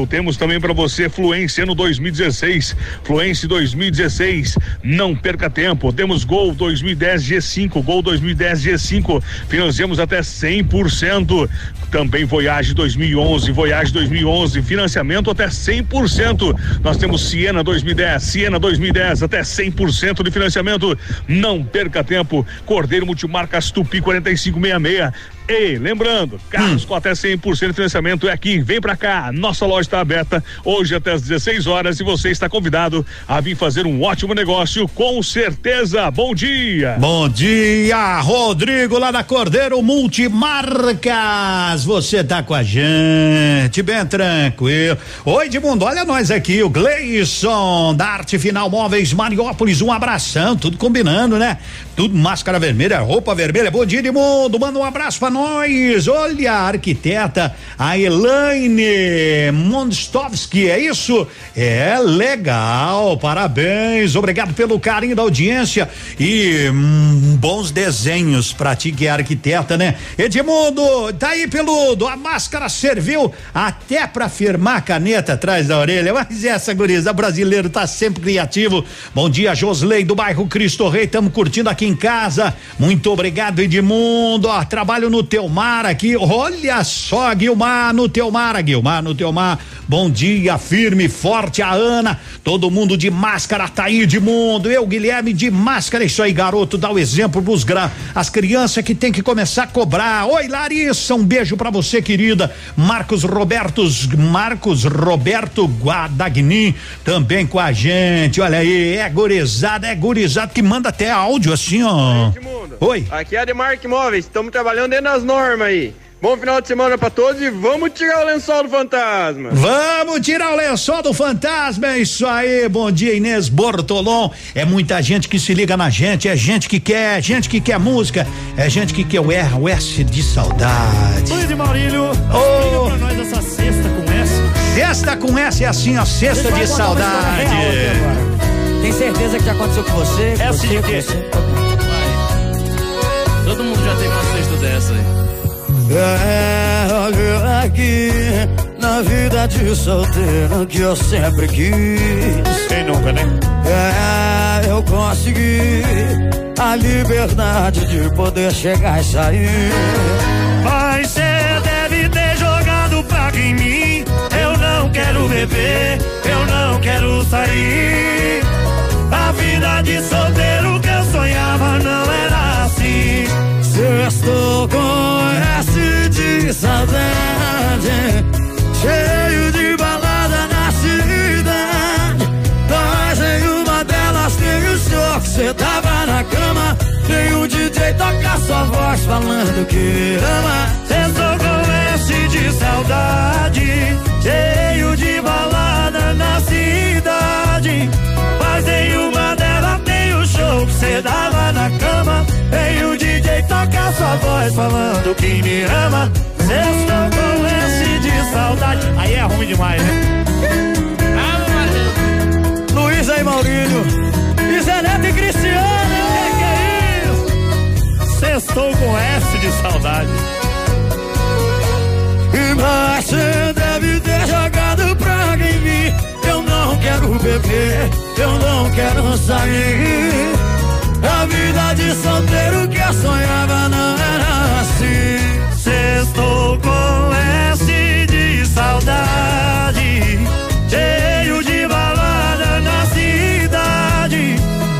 temos também para você Fluência no 2016 Fluência 2016 não perca tempo. Temos Gol 2010 G5 Gol 2010 G5 financiamos até 100% também Voyage 2011 Voyage 2011 financiamento até 100% nós temos Siena 2010 Siena 2010 até 100% de financiamento. Não perca tempo. Cordeiro Multimarcas Tupi 4566 e lembrando, carros hum. com até 100% de financiamento é aqui. Vem pra cá. Nossa loja está aberta hoje até às 16 horas e você está convidado a vir fazer um ótimo negócio com certeza. Bom dia. Bom dia, Rodrigo lá da Cordeiro Multimarcas. Você tá com a gente, bem tranquilo. Oi, Edmundo, olha nós aqui, o Gleison da Arte Final Móveis Mariópolis. Um abração, tudo combinando, né? Tudo máscara vermelha, roupa vermelha. Bom dia, Edmundo. Manda um abraço pra nós. Olha a arquiteta, a Elaine. Monstovski, é isso? É legal, parabéns, obrigado pelo carinho da audiência e hum, bons desenhos pra ti que é arquiteta, né? Edmundo, tá aí peludo, a máscara serviu até pra firmar a caneta atrás da orelha, mas essa guriza brasileiro tá sempre criativo. Bom dia, Josley do bairro Cristo Rei, estamos curtindo aqui em casa. Muito obrigado, Edmundo. Ó, trabalho no Teomar aqui. Olha só, Guilmar no Teomar, Guilmar no Teomar. Bom dia, firme, forte, a Ana. Todo mundo de máscara, tá aí, Edmundo. Eu, Guilherme, de máscara. Isso aí, garoto, dá o exemplo pros gra as crianças que tem que começar a cobrar. Oi, Larissa, um beijo para você, querida. Marcos Robertos, Marcos Roberto Guadagnin, também com a gente. Olha aí, é gurizada, é gurizada que manda até áudio assim, ó. Oi. Aqui é a Demarque Móveis, estamos trabalhando dentro das normas aí. Bom final de semana pra todos e vamos tirar o lençol do fantasma. Vamos tirar o lençol do fantasma, é isso aí. Bom dia, Inês Bortolom. É muita gente que se liga na gente, é gente que quer, gente que quer música, é gente que quer o RS de saudade. Oi, de Maurílio. Ô. pra nós essa sexta com S. Sexta com S é assim, ó, sexta de saudade. Tem certeza que já aconteceu com você? É com assim você, que com é. você? Todo mundo já sexta dessa aí. É, olha aqui, na vida de solteiro que eu sempre quis. Quem nunca, né? É, eu consegui a liberdade de poder chegar e sair. Mas cê deve ter jogado praga em mim. Eu não quero beber, eu não quero sair. A vida de solteiro Sextou com S de saudade, cheio de balada na cidade. Mas em uma delas tem o show que cê tava na cama. Tem o DJ tocar sua voz falando que ama. Sextou com S de saudade, cheio de balada na cidade. Mas em uma cê dava na cama. Tem o DJ tocar sua voz falando que me ama. Sextou com S de saudade. Aí é ruim demais, né? Luiz aí, Maurílio. E Zé Neto e Cristiano. Que que é? Sextou com S de saudade. E mas cê deve ter jogado praga em mim. Eu não quero beber, eu não quero sair. A vida de solteiro que eu sonhava não era assim. Sextou com S de saudade, cheio de balada na cidade.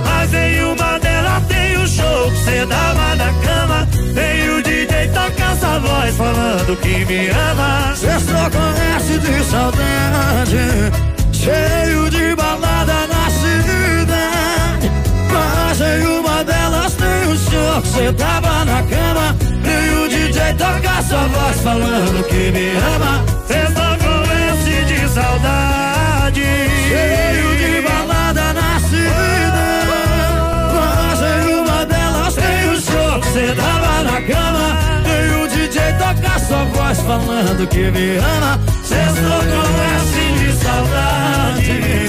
Mas em uma delas tem o show que cê dava na cama. Tem o DJ tocar essa voz falando que me ama. Sextou com S de saudade, cheio cê tava na cama. E o DJ toca sua voz falando que me ama. Sextou com S de saudade, Cheio de balada na cidade. Mas em uma delas tem o show que cê tava na cama. E o DJ toca sua voz falando que me ama. Sextou com S de saudade.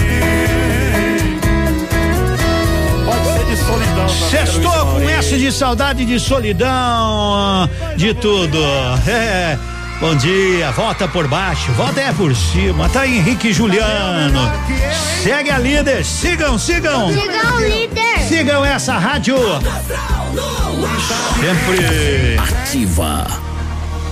Sextou com S de saudade, de solidão, de tudo. <laughs> É. Bom dia, volta por baixo, volta é por cima. Tá Henrique e Juliano. Segue a líder, sigam, sigam. Sigam o líder. Sigam essa rádio. Sempre Ativa.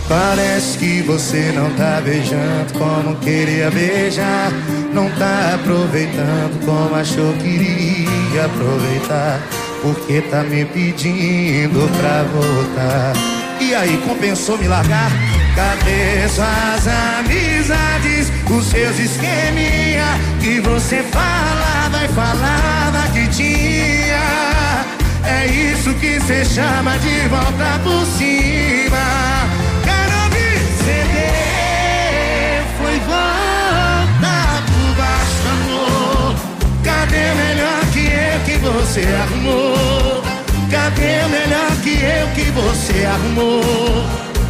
Parece que você não tá beijando como queria beijar. Não tá aproveitando como achou que iria aproveitar. Porque tá me pedindo pra voltar. E aí, compensou me largar? Cadê suas amizades? Os seus esqueminha que você falava e falava que tinha. É isso que cê chama de volta por cima. Quero ouvir CD. Foi volta por baixo, amor. Cadê melhor eu que você arrumou? Cadê o é melhor que eu que você arrumou?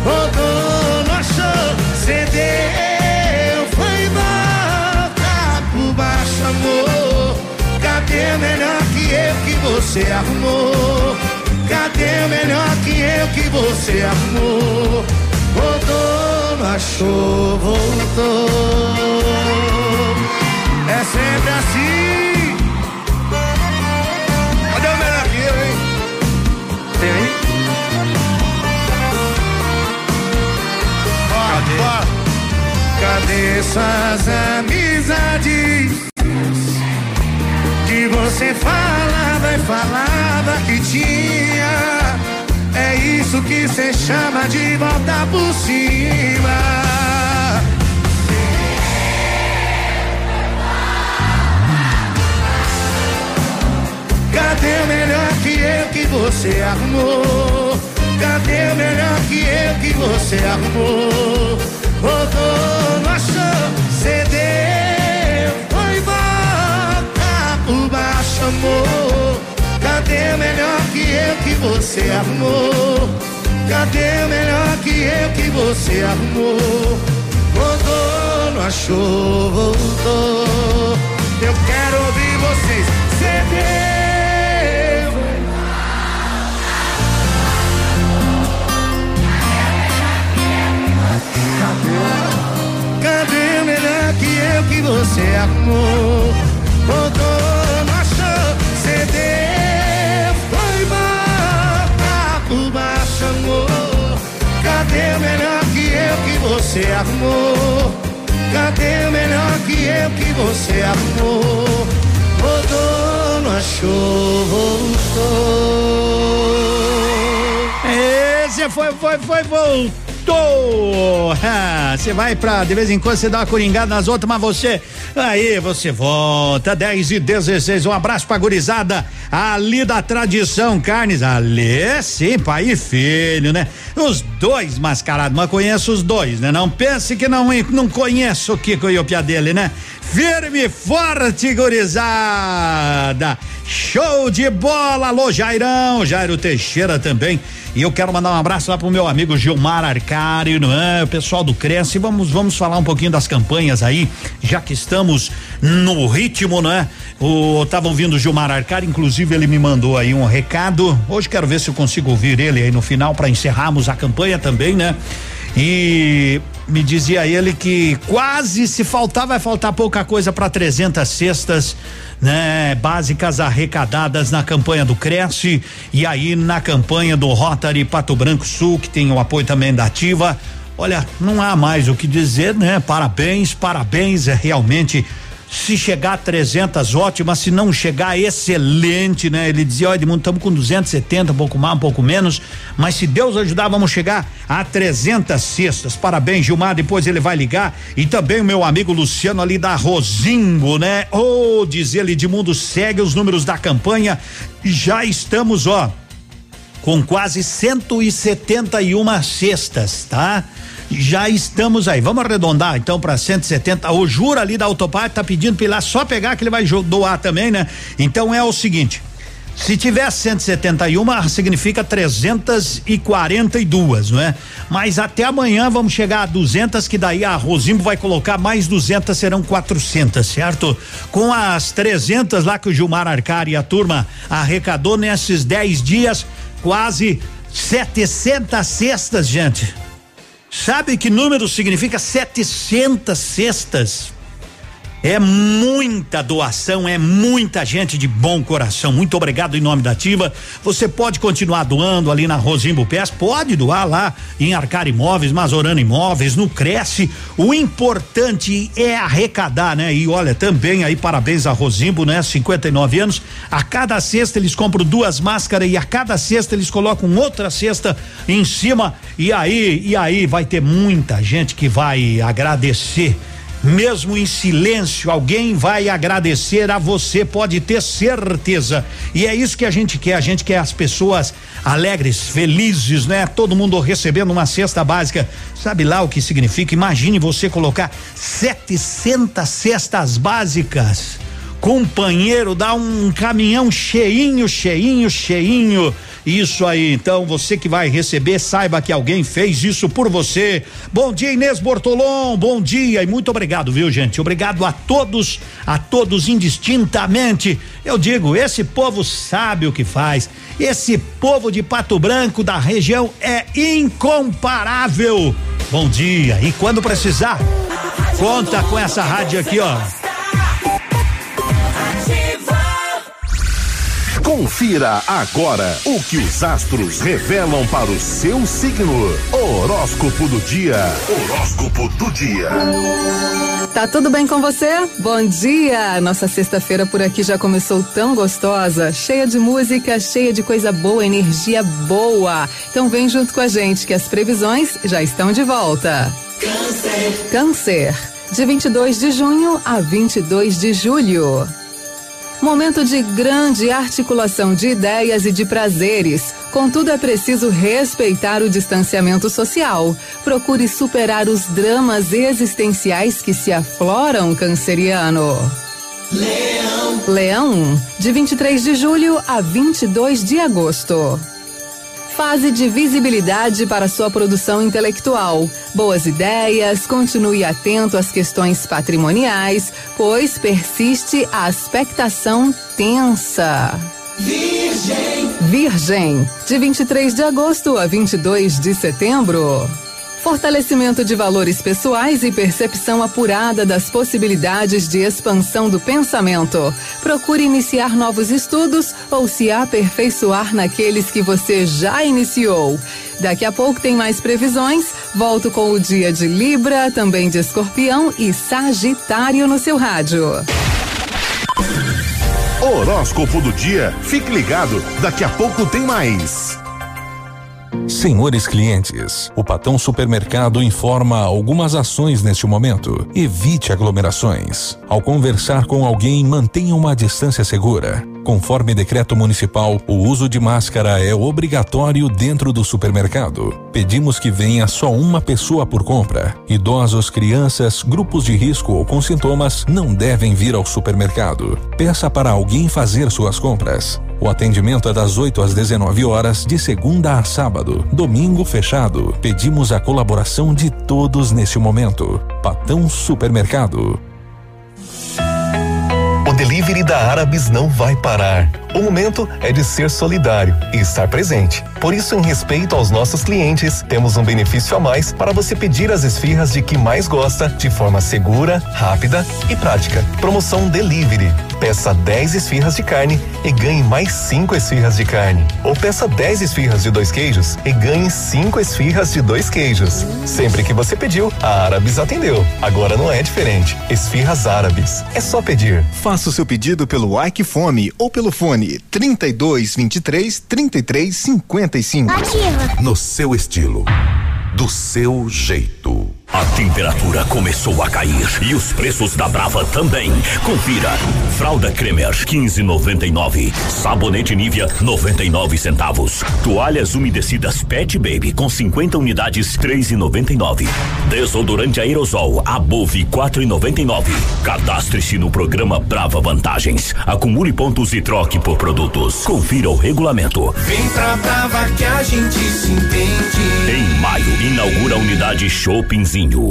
Rodou, achou, cedeu, foi volta pro baixo, amor. Cadê o é melhor que eu que você arrumou? Cadê o é melhor que eu que você arrumou? Rodou, achou, voltou. É sempre assim. Cadê suas amizades? Que você falava e falava que tinha. É isso que cê chama de voltar por cima. Cadê o melhor que eu que você arrumou? Cadê o melhor que eu que você arrumou? Rodou, achou, cedeu, foi embora por baixo, amor. Cadê o melhor que eu que você arrumou? Cadê o melhor que eu que você arrumou? Rodou, não achou, voltou. Eu quero ouvir vocês. Cedeu. Cadê o melhor que eu que você? Voltou, não achou, cedeu, foi embora por baixo, amor. Cadê o melhor que eu que você arrumou? Cadê o melhor que eu que você arrumou? Voltou, não achou, voltou. Esse foi, foi, foi, voltou. Você vai pra, de vez em quando você dá uma coringada nas outras, mas você, aí você volta, 10 e 16, um abraço pra gurizada, ali da Tradição Carnes, ali sim, pai e filho, né? Os dois mascarados, mas conheço os dois, né? Não pense que não, não conheço o Kiko e o Pia dele, né? Firme forte, gurizada! Show de bola, alô Jairão, Jairo Teixeira também. E eu quero mandar um abraço lá pro meu amigo Gilmar Arcário, não é? O pessoal do Cresce. Vamos, vamos falar um pouquinho das campanhas aí, já que estamos no ritmo, não é? O, tava ouvindo o Gilmar Arcário, inclusive ele me mandou aí um recado. Hoje quero ver se eu consigo ouvir ele aí no final para encerrarmos a campanha também, né? E me dizia ele que quase se faltar vai faltar pouca coisa para 300 cestas né, básicas arrecadadas na campanha do Cresce e aí na campanha do Rotary Pato Branco Sul, que tem o apoio também da Ativa. Olha, não há mais o que dizer, né? Parabéns, parabéns, é realmente se chegar a 300, ótima. Se não chegar, excelente, né? Ele dizia: Ó, Edmundo, estamos com 270, um pouco mais, um pouco menos. Mas se Deus ajudar, vamos chegar a 300 cestas. Parabéns, Gilmar. Depois ele vai ligar. E também o meu amigo Luciano ali da Rosimbo, né? Ô, oh, diz ele: Edmundo, segue os números da campanha. Já estamos, ó, com quase 171 cestas, tá? Já estamos aí. Vamos arredondar então para 170. O Jura ali da Autopar tá pedindo para ir lá só pegar que ele vai doar também, né? Então é o seguinte. Se tiver 171, significa 342, não é? Mas até amanhã vamos chegar a 200, que daí a Rosimbo vai colocar mais 200, serão 400, certo? Com as 300 lá que o Gilmar Arcari e a turma arrecadou nesses 10 dias, quase 700 cestas, gente. Sabe que número significa 700 cestas? É muita doação, é muita gente de bom coração. Muito obrigado em nome da Ativa. Você pode continuar doando ali na Rosimbo Pés, pode doar lá em Arcar Imóveis, Mazorana Imóveis, no Cresce. O importante é arrecadar, né? E olha, também aí parabéns a Rosimbo, né? 59 anos. A cada cesta eles compram duas máscaras e a cada cesta eles colocam outra cesta em cima. E aí, e aí vai ter muita gente que vai agradecer mesmo em silêncio, alguém vai agradecer a você, pode ter certeza. E é isso que a gente quer, a gente quer as pessoas alegres, felizes, né? Todo mundo recebendo uma cesta básica. Sabe lá o que significa? Imagine você colocar 700 cestas básicas companheiro, dá um caminhão cheinho, cheinho, cheinho. Isso aí, então você que vai receber, saiba que alguém fez isso por você. Bom dia, Inês Bortolom, bom dia e muito obrigado, viu, gente? Obrigado a todos, a todos indistintamente. Eu digo, esse povo sabe o que faz. Esse povo de Pato Branco da região é incomparável. Bom dia. E quando precisar, conta com essa rádio aqui, ó. Confira agora o que os astros revelam para o seu signo. Horóscopo do dia. Horóscopo do dia. Tá tudo bem com você? Bom dia! Nossa sexta-feira por aqui já começou tão gostosa, cheia de música, cheia de coisa boa, energia boa. Então vem junto com a gente que as previsões já estão de volta. Câncer. Câncer. De 22 de junho a 22 de julho. Momento de grande articulação de ideias e de prazeres. Contudo, é preciso respeitar o distanciamento social. Procure superar os dramas existenciais que se afloram, canceriano. Leão. Leão, de 23 de julho a 22 de agosto. Fase de visibilidade para sua produção intelectual. Boas ideias, continue atento às questões patrimoniais, pois persiste a expectação tensa. Virgem. Virgem, de 23 de agosto a 22 de setembro. Fortalecimento de valores pessoais e percepção apurada das possibilidades de expansão do pensamento. Procure iniciar novos estudos ou se aperfeiçoar naqueles que você já iniciou. Daqui a pouco tem mais previsões. Volto com o dia de Libra, também de Escorpião e Sagitário no seu rádio. Horóscopo do dia. Fique ligado, daqui a pouco tem mais. Senhores clientes, o Patão Supermercado informa algumas ações neste momento. Evite aglomerações. Ao conversar com alguém, mantenha uma distância segura. Conforme decreto municipal, o uso de máscara é obrigatório dentro do supermercado. Pedimos que venha só uma pessoa por compra. Idosos, crianças, grupos de risco ou com sintomas não devem vir ao supermercado. Peça para alguém fazer suas compras. O atendimento é das 8 às 19 horas, de segunda a sábado. Domingo fechado. Pedimos a colaboração de todos neste momento. Patão Supermercado. O delivery da Árabes não vai parar. O momento é de ser solidário e estar presente. Por isso, em respeito aos nossos clientes, temos um benefício a mais para você pedir as esfirras de que mais gosta de forma segura, rápida e prática. Promoção Delivery. Peça 10 esfirras de carne e ganhe mais 5 esfirras de carne. Ou peça 10 esfirras de dois queijos e ganhe 5 esfirras de dois queijos. Sempre que você pediu, a Árabes atendeu. Agora não é diferente. Esfirras Árabes. É só pedir. Faça o seu pedido pelo Ike Fome ou pelo fone 32 23 33 55. Ativa. No seu estilo. Do seu jeito. A temperatura começou a cair e os preços da Brava também. Confira. Fralda Cremer 15,99. Sabonete Nivea 99 centavos. Toalhas umedecidas Pet Baby com 50 unidades 3,99. Desodorante aerosol Above 4,99. Cadastre-se no programa Brava Vantagens. Acumule pontos e troque por produtos. Confira o regulamento. Vem pra Brava que a gente se entende. Em maio inaugura a unidade Shoppingzinho.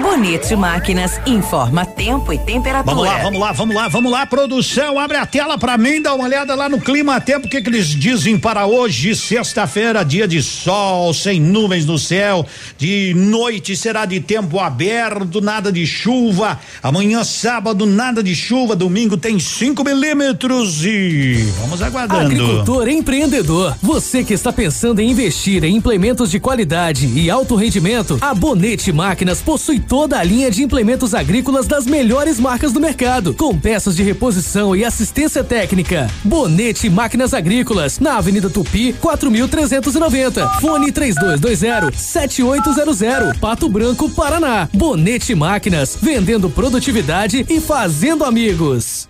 Bonito Máquinas informa tempo e temperatura. Vamos lá, vamos lá, vamos lá, vamos lá, produção, abre a tela pra mim, dá uma olhada lá no clima tempo, o que que eles dizem para hoje, sexta-feira, dia de sol, sem nuvens no céu, de noite será de tempo aberto, nada de chuva, amanhã sábado nada de chuva, domingo tem 5 milímetros e vamos aguardando. Agricultor empreendedor, você que está pensando em investir em implementos de qualidade e alto rendimento, a Bonete Máquinas possui toda a linha de implementos agrícolas das melhores marcas do mercado, com peças de reposição e assistência técnica. Bonete Máquinas Agrícolas, na Avenida Tupi, 4390. Fone 3220 7800, Pato Branco, Paraná. Bonete Máquinas, vendendo produtividade e fazendo amigos.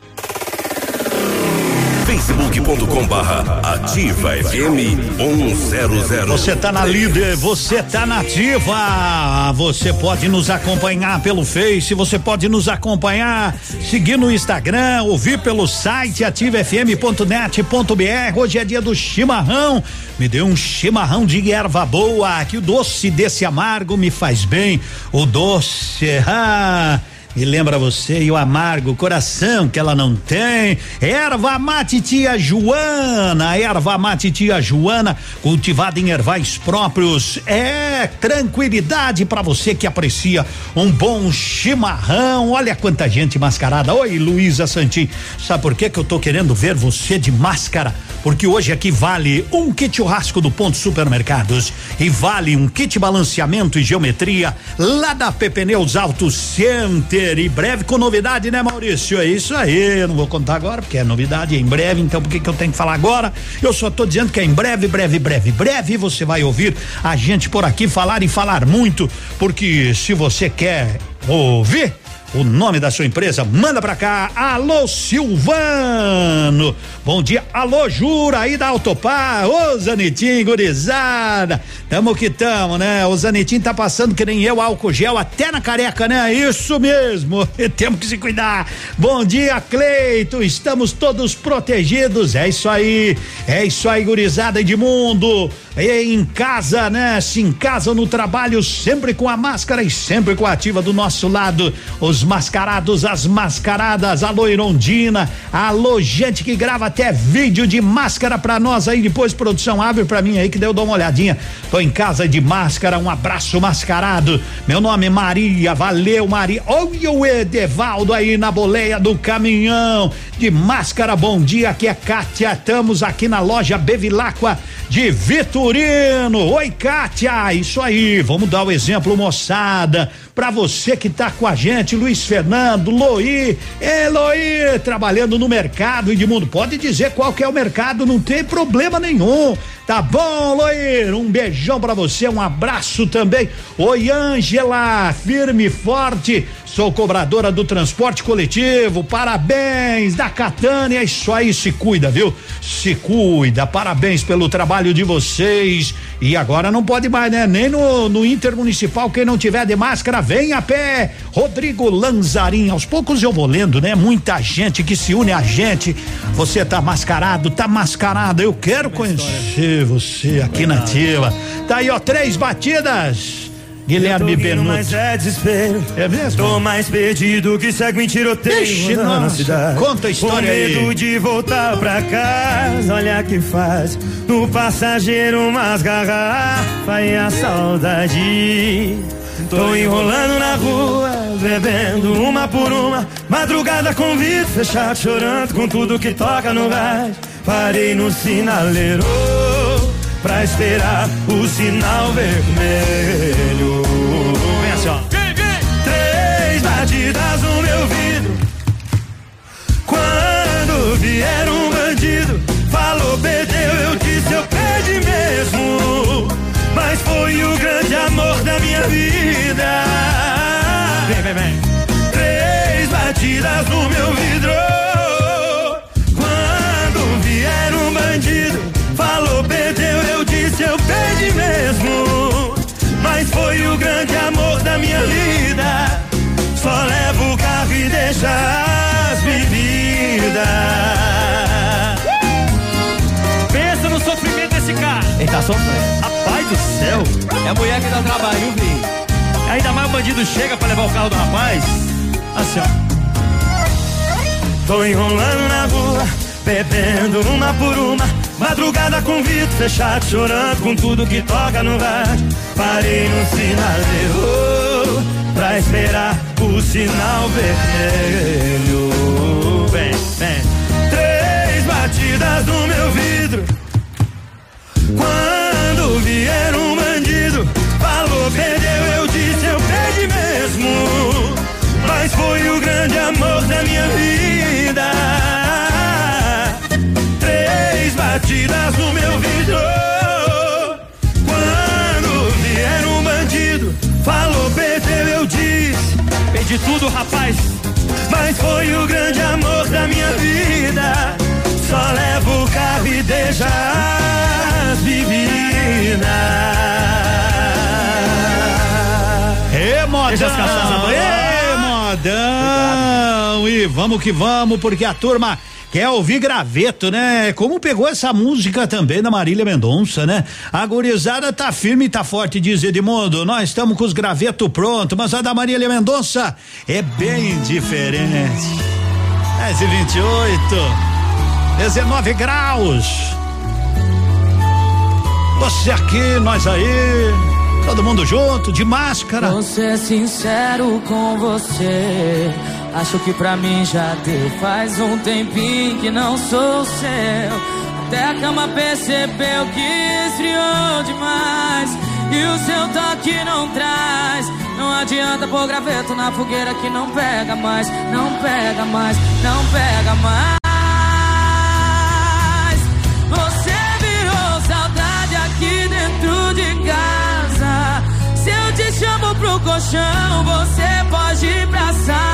facebook.com barra ativa FM 100. Você tá na líder, você tá na ativa. Você pode nos acompanhar pelo Face, você pode nos acompanhar, seguir no Instagram, ouvir pelo site ativafm.net.br. Hoje é dia do chimarrão. Me dê um chimarrão de erva boa, que o doce desse amargo me faz bem. O doce, <laughs> ah, e lembra você e o amargo coração que ela não tem. Erva mate tia Joana, erva mate tia Joana, cultivada em ervais próprios. É tranquilidade para você que aprecia um bom chimarrão. Olha quanta gente mascarada. Oi, Luísa Santin. Sabe por que que eu tô querendo ver você de máscara? Porque hoje aqui vale um kit churrasco do Ponto Supermercados e vale um kit balanceamento e geometria lá da Pepneus Auto Center. E breve com novidade, né, Maurício? É isso aí. Eu não vou contar agora porque é novidade, é em breve. Então, por que que eu tenho que falar agora? Eu só tô dizendo que é em breve, breve, breve, breve. Você vai ouvir a gente por aqui falar e falar muito, porque se você quer ouvir o nome da sua empresa, manda pra cá. Alô Silvano. Bom dia. Alô Jura aí da Autopar. Ô Zanitinho, gurizada. Tamo que tamo, né? O Zanitinho tá passando que nem eu álcool gel até na careca, né? Isso mesmo. <laughs> Temos que se cuidar. Bom dia, Cleito. Estamos todos protegidos. É isso aí. É isso aí, gurizada Edmundo. E em casa, né? Se em casa no trabalho, sempre com a máscara e sempre com a ativa do nosso lado. Os mascarados, as mascaradas, alô Irondina, alô gente que grava até vídeo de máscara pra nós aí, depois produção abre pra mim aí que deu dar uma olhadinha. Tô em casa de máscara, um abraço mascarado. Meu nome é Maria, valeu Maria. Olha o Edevaldo aí na boleia do caminhão de máscara. Bom dia, aqui é Kátia. Estamos aqui na loja Bevilacqua de Vitorino. Oi, Kátia. Isso aí, vamos dar o exemplo, moçada. Pra você que tá com a gente, Luiz Fernando, Loí, Eloí, trabalhando no mercado e de mundo. Pode dizer qual que é o mercado, não tem problema nenhum. Tá bom, Loir? Um beijão pra você, um abraço também. Oi, Ângela, firme e forte. Sou cobradora do transporte coletivo. Parabéns da Catânia. Isso aí se cuida, viu? Se cuida. Parabéns pelo trabalho de vocês. E agora não pode mais, né? Nem no, no Intermunicipal, quem não tiver de máscara, vem a pé. Rodrigo Lanzarin. Aos poucos eu vou lendo, né? Muita gente que se une a gente. Você tá mascarado, tá mascarado. Eu quero conhecer você aqui na ativa. Tá aí, ó, três batidas. Guilherme Benuto. Mas é desespero. É mesmo? Tô mais perdido que cego em tiroteio Ixi, rodando a nossa, cidade. conta a história Com medo aí. de voltar pra casa, olha que faz. No passageiro umas garrafas e a saudade. Tô enrolando na rua, bebendo uma por uma. Madrugada com vidro fechado, chorando com tudo que toca no gás. Parei no sinaleiro pra esperar o sinal vermelho. Vem assim, ó. Três batidas no meu vidro. Quando vier um bandido, falou, perdeu, eu disse, eu perdi mesmo. Mas foi o grande amor da minha vida. Vem, vem, vem. Três batidas no meu vidro. Carro e deixa as bebidas. Pensa no sofrimento desse cara. Ele tá sofrendo. Rapaz do céu. É a mulher que dá trabalho, viu, filho? Ainda mais o bandido chega pra levar o carro do rapaz. Assim, ó. Tô enrolando na rua, bebendo uma por uma. Madrugada com vidro fechado, chorando com tudo que toca no rádio. Parei no sinaleiro pra esperar o sinal vermelho. Vem, vem. Três batidas no meu vidro. Quando vier um bandido, falou, perdeu, eu disse, eu perdi mesmo. Mas foi o grande amor da minha vida. Três batidas no meu vidro. Perdi tudo, rapaz. Mas foi o grande amor da minha vida. só levo o carro e deixa as meninas. Ê, modão! Ê, modão! E vamos que vamos, porque a turma quer ouvir graveto, né? Como pegou essa música também da Marília Mendonça, né? A gurizada tá firme e tá forte, diz Edmundo. Nós estamos com os gravetos prontos, mas a da Marília Mendonça é bem diferente. 10 e 28, 19 graus. Você aqui, nós aí, todo mundo junto, de máscara. Vou ser sincero com você. Acho que pra mim já deu. Faz um tempinho que não sou seu. Até a cama percebeu que esfriou demais. E o seu toque não traz. Não adianta pôr graveto na fogueira que não pega mais. Não pega mais, não pega mais. Você virou saudade aqui dentro de casa. Se eu te chamo pro colchão, você pode ir pra sala.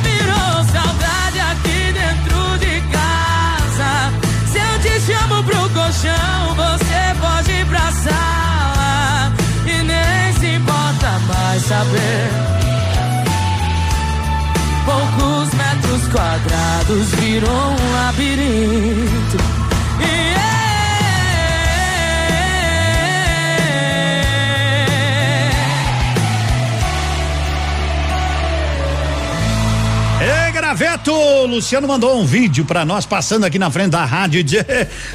saber. Poucos metros quadrados virou um labirinto. E Ei, Graveto! O Luciano mandou um vídeo pra nós passando aqui na frente da rádio. De...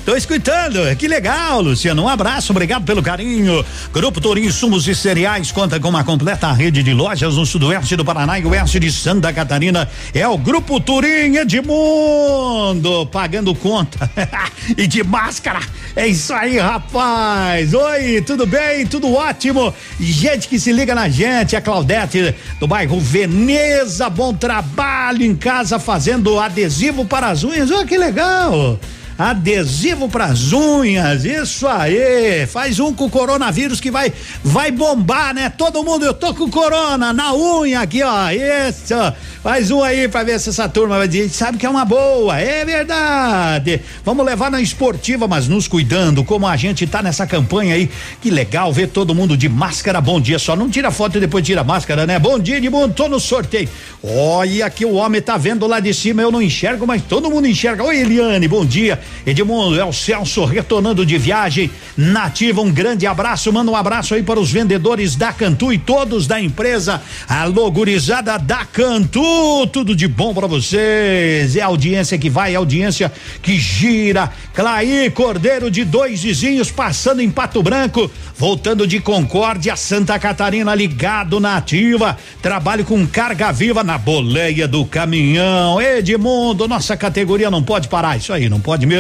Tô escutando, que legal, Luciano. Um abraço, obrigado pelo carinho. Grupo Torinho Sumos e Cereais conta com uma completa rede de lojas no sudoeste do Paraná e oeste de Santa Catarina. É o Grupo Turim Edmundo pagando conta <laughs> e de máscara. É isso aí, rapaz. Oi, tudo bem? Tudo ótimo. Gente que se liga na gente, a Claudete do bairro Veneza, bom trabalho em casa fazendo adesivo para as unhas. Olha que legal. Adesivo para as unhas, isso aí. Faz um com o coronavírus que vai vai bombar, né? Todo mundo, eu tô com corona na unha aqui, ó. Isso. Faz um aí para ver se essa turma vai dizer, sabe que é uma boa. É verdade. Vamos levar na esportiva, mas nos cuidando, como a gente tá nessa campanha aí. Que legal ver todo mundo de máscara. Bom dia, só não tira foto e depois tira a máscara, né? Bom dia, Edmundo, tô no sorteio. Olha que o homem tá vendo lá de cima, eu não enxergo, mas todo mundo enxerga. Oi, Eliane, bom dia. Edmundo, é o Celso retornando de viagem nativa. Um grande abraço, manda um abraço aí para os vendedores da Cantu e todos da empresa. Alô, gurizada da Cantu, tudo de bom para vocês. É a audiência que vai, é a audiência que gira. Claí Cordeiro de dois vizinhos passando em Pato Branco, voltando de Concórdia, Santa Catarina, ligado na ativa. Trabalho com carga viva na boleia do caminhão. Edmundo, nossa categoria não pode parar, isso aí, não pode mesmo.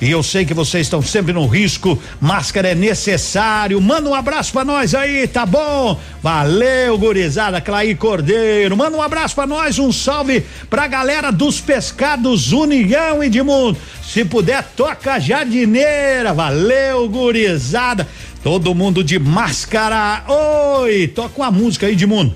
E eu sei que vocês estão sempre no risco. Máscara é necessário. Manda um abraço pra nós aí, tá bom? Valeu, gurizada, Claí Cordeiro. Manda um abraço pra nós, um salve pra galera dos pescados União Edmundo. Se puder, toca jardineira. Valeu, gurizada. Todo mundo de máscara. Oi, toca uma música aí, Edmundo.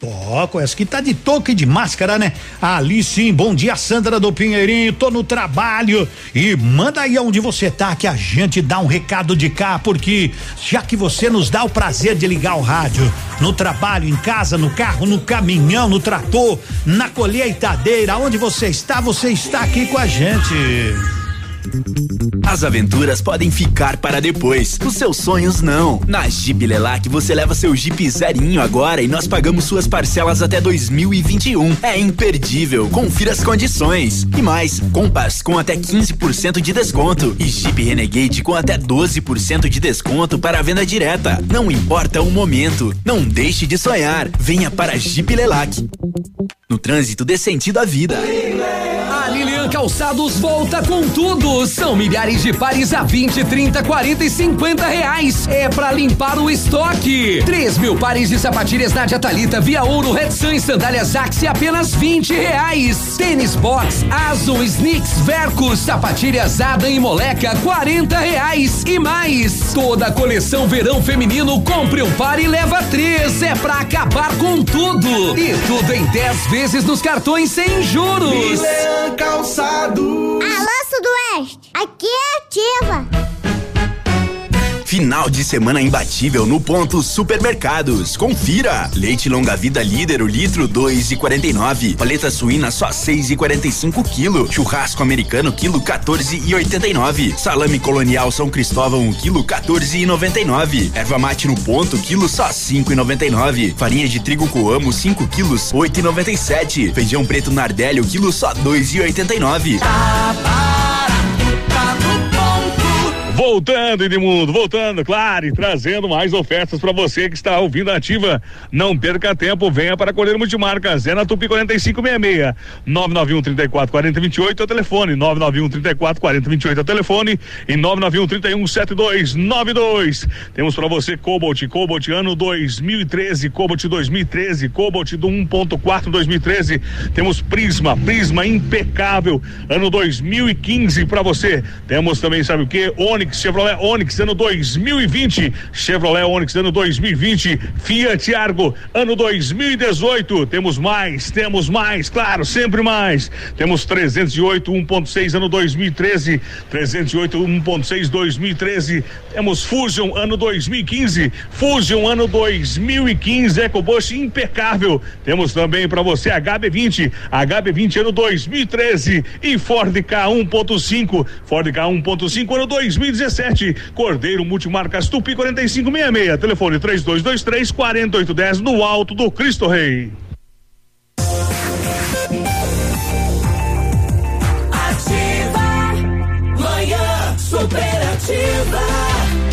Toco, essa que tá de touca e de máscara, né? Ali sim, bom dia, Sandra do Pinheirinho, tô no trabalho e manda aí onde você tá que a gente dá um recado de cá, porque já que você nos dá o prazer de ligar o rádio, no trabalho, em casa, no carro, no caminhão, no trator, na colheitadeira, onde você está, você está aqui com a gente. As aventuras podem ficar para depois, os seus sonhos não. Na Jeep Lelac você leva seu Jeep zerinho agora e nós pagamos suas parcelas até 2021. É imperdível, confira as condições. E mais, Compass com até 15% de desconto e Jeep Renegade com até 12% de desconto para venda direta. Não importa o momento, não deixe de sonhar. Venha para Jeep Lelac. No trânsito dê sentido à vida. Calçados volta com tudo. São milhares de pares a 20, 30, 40 e 50 reais. É pra limpar o estoque. 3 mil pares de sapatilhas Nádia Talita, Via Ouro, Red Sun e sandálias Axe apenas 20 reais. Tênis Box, Azul, Snicks, Verco, sapatilhas Ada e Moleca 40 reais. E mais, toda a coleção verão feminino, compre um par e leva três. É pra acabar com tudo. E tudo em 10 vezes nos cartões sem juros. Milan Calçados. Alô, Sudoeste, aqui é ativa. Final de semana imbatível no ponto Supermercados. Confira. Leite longa vida líder o litro dois e quarenta e nove. Paleta suína só seis e quarenta e cinco quilo. Churrasco americano quilo 14 e oitenta e nove. Salame colonial São Cristóvão um quilo 14 e noventa e nove. Erva mate no ponto quilo só cinco e noventa e nove. Farinha de trigo coamo 5 quilos oito e noventa e sete. Feijão preto Nardelli quilo só dois e oitenta e nove. Voltando, Edmundo, voltando, claro, e trazendo mais ofertas para você que está ouvindo a ativa. Não perca tempo, venha para Cordeiro Multimarcas, é na Tupi 4566. 991 34 40 28 é o telefone, 991 34 40 28 é o telefone e 991 31 7292. Temos para você Cobalt, Cobalt ano 2013, Cobalt 2013, Cobalt do 1.4 2013. Temos Prisma, Prisma impecável, ano 2015 para você. Temos também, sabe o que? Onix, Chevrolet Onix ano 2020, Chevrolet Onix ano 2020, Fiat Argo ano 2018. Temos mais, temos mais, claro, sempre mais. Temos 308 1.6 ano 2013, 308 1.6 2013. Temos Fusion ano 2015, Fusion ano 2015, EcoBoost impecável. Temos também para você HB20, HB20 ano 2013 e Ford K 1.5, Ford K 1.5 ano 2017. Cordeiro Multimarcas Tupi 4566, telefone 3223 4810 no alto do Cristo Rei. Ativa. Manhã superativa.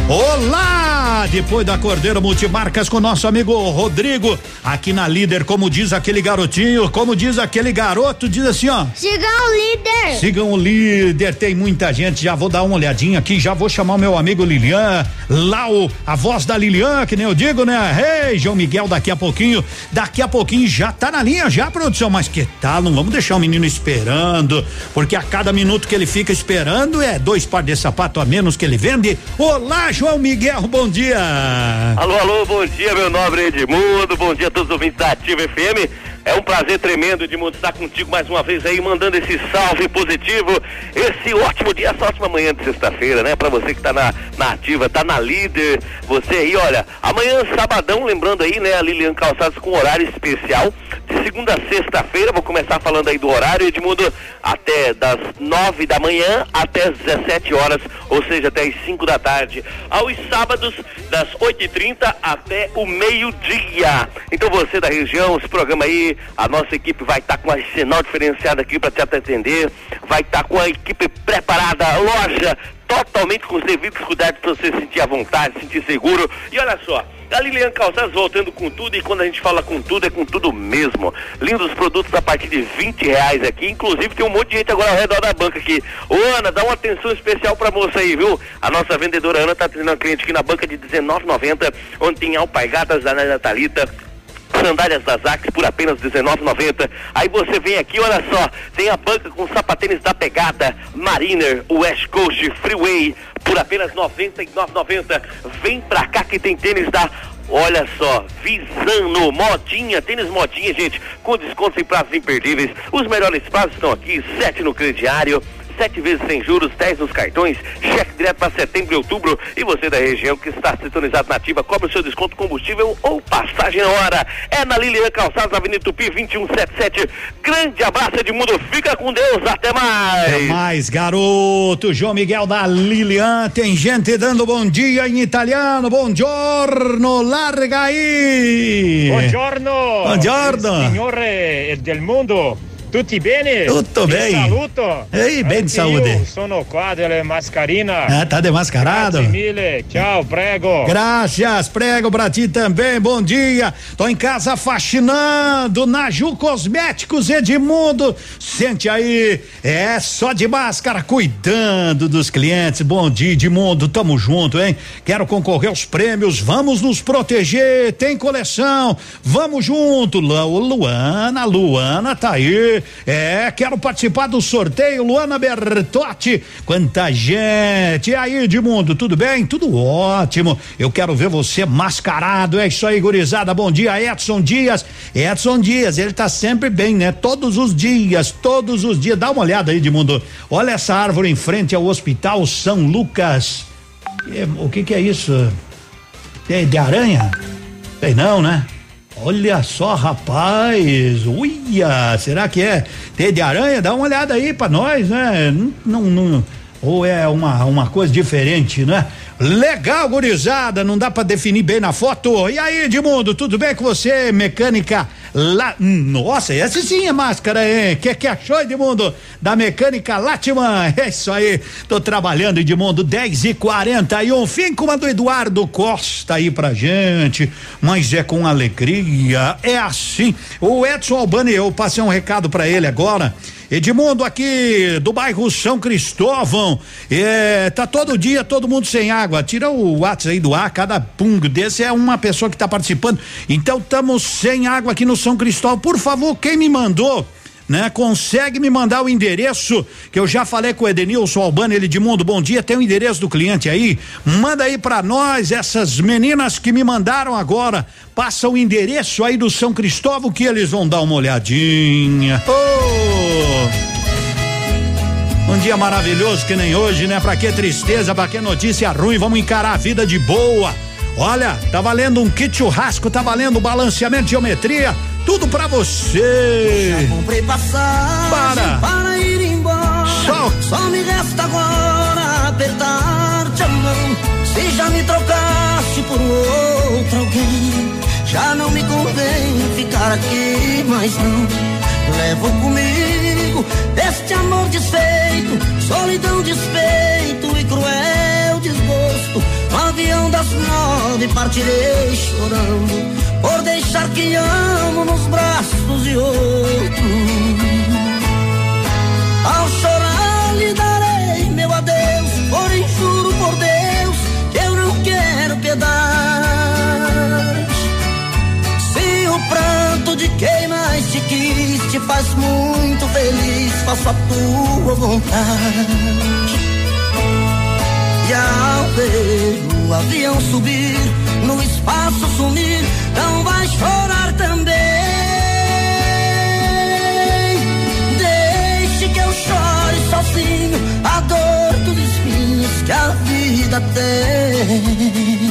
Olá! Depois da Cordeiro Multimarcas com nosso amigo Rodrigo, aqui na líder, como diz aquele garotinho, como diz aquele garoto, diz assim, ó. Sigam o líder. Sigam o líder, tem muita gente, já vou dar uma olhadinha aqui, já vou chamar o meu amigo Lilian, lá o, a voz da Lilian, que nem eu digo, né? Ei, João Miguel, daqui a pouquinho, daqui a pouquinho já tá na linha já, produção, mas que tal, não vamos deixar o menino esperando, porque a cada minuto que ele fica esperando é dois par de sapato a menos que ele vende. Olá, João Miguel, bom dia. Alô, alô, bom dia, meu nobre Edmundo, bom dia a todos os ouvintes da Ativa FM. É um prazer tremendo, Edmundo, estar contigo mais uma vez aí, mandando esse salve positivo, esse ótimo dia, essa ótima manhã de sexta-feira, né? Pra você que tá na, na ativa, tá na líder, você aí, olha, amanhã, sabadão, lembrando aí, né, a Lilian Calçados com horário especial, de segunda a sexta-feira, vou começar falando aí do horário, Edmundo, até das nove da manhã até as 17 horas, ou seja, até as 5 da tarde. Aos sábados, das 8h30 até o meio-dia. Então você da região, esse programa aí, a nossa equipe vai estar com a sinal diferenciada aqui para te atender, vai estar com a equipe preparada, a loja totalmente com os devidos cuidados para você sentir à vontade, sentir seguro. E olha só, a Lilian Calçados voltando com tudo e quando a gente fala com tudo é com tudo mesmo. Lindos produtos a partir de 20 reais aqui, inclusive tem um monte de gente agora ao redor da banca aqui. Ô Ana, dá uma atenção especial pra moça aí, viu? A nossa vendedora Ana tá atendendo a cliente aqui na banca de R$19,90, onde tem alpargatas da Ana Thalita, sandálias da Zax por apenas R$19,90. Aí você vem aqui, olha só, tem a banca com sapatênis da pegada, Mariner, West Coast, Freeway, por apenas R$99,90. Vem pra cá que tem tênis da Olha só, Visano, modinha, tênis modinha, gente, com descontos em prazos imperdíveis. Os melhores prazos estão aqui, sete no crediário, sete vezes sem juros, 10 nos cartões, cheque direto para setembro e outubro. E você da região que está sintonizado na ativa, cobra o seu desconto combustível ou passagem na hora. É na Lilian Calçados, Avenida Tupi 2177. Grande abraço Edmundo, fica com Deus, até mais. Até mais, garoto. João Miguel da Lilian. Tem gente dando bom dia em italiano. Bom giorno, larga aí. Buongiorno. Buongiorno. Signore del mondo. Tutti bene? Tutto bene. Saluto. Ehi, ben Anche saúde. Sono qua delle mascarina. Ah, tá demascarado? Grazie mille. Ciao, prego. Graças, prego pra ti também, bom dia. Tô em casa faxinando na Ju Cosméticos Edmundo. Sente aí, é só de máscara, cuidando dos clientes. Bom dia, Edmundo, tamo junto, hein? Quero concorrer aos prêmios, vamos nos proteger, tem coleção, vamos junto. Lu- Luana, Luana tá aí. É, quero participar do sorteio, Luana Bertotti. Quanta gente. E aí, Edmundo, tudo bem? Tudo ótimo. Eu quero ver você mascarado. É isso aí, gurizada. Bom dia, Edson Dias. Edson Dias, ele tá sempre bem, né? Todos os dias, todos os dias. Dá uma olhada aí, Edmundo. Olha essa árvore em frente ao Hospital São Lucas. O que que é isso? É de aranha? Sei não, né? Olha só, rapaz, uia, será que é teia de aranha? Dá uma olhada aí pra nós, né? Não, não, ou é uma, uma coisa diferente, né? Legal, gurizada, não dá pra definir bem na foto. E aí, Edmundo, tudo bem com você? Mecânica lá. Nossa, essa sim é máscara, hein? Que que achou, Edmundo? Da mecânica Latman. É isso aí. Tô trabalhando, Edmundo, 10 e 41 Fim com a do Eduardo Costa aí pra gente. Mas é com alegria. É assim. O Edson Albani, eu passei um recado pra ele agora. Edmundo aqui do bairro São Cristóvão, é, tá todo dia todo mundo sem água, tira o WhatsApp aí do ar, cada pungo desse é uma pessoa que tá participando, então estamos sem água aqui no São Cristóvão, por favor, quem me mandou, né? Consegue me mandar o endereço que eu já falei com o Edenilson Albano, ele de mundo, bom dia, tem o endereço do cliente aí? Manda aí pra nós, essas meninas que me mandaram agora, passa o endereço aí do São Cristóvão que eles vão dar uma olhadinha. Ô! Um dia maravilhoso que nem hoje, né? Pra que tristeza, pra que notícia ruim, vamos encarar a vida de boa. Olha, tá valendo um kit churrasco, tá valendo balanceamento de geometria, tudo pra você. Comprei passagem Para. para ir embora. Só. Só me resta agora apertar-te a mão. Se já me trocaste por outro alguém, já não me convém ficar aqui, mas não. Levo comigo este amor desfeito, solidão, despeito e cruel desgosto. No avião das nove partirei chorando por deixar quem amo nos braços de outro. Ao chorar lhe darei meu adeus, porém juro por Deus que eu não quero piedade. Se o pranto de quem mais te quis te faz muito feliz, faço a tua vontade. E ao ver o avião subir, no espaço sumir, não vai chorar também. Deixe que eu chore sozinho a dor dos espinhos que a vida tem.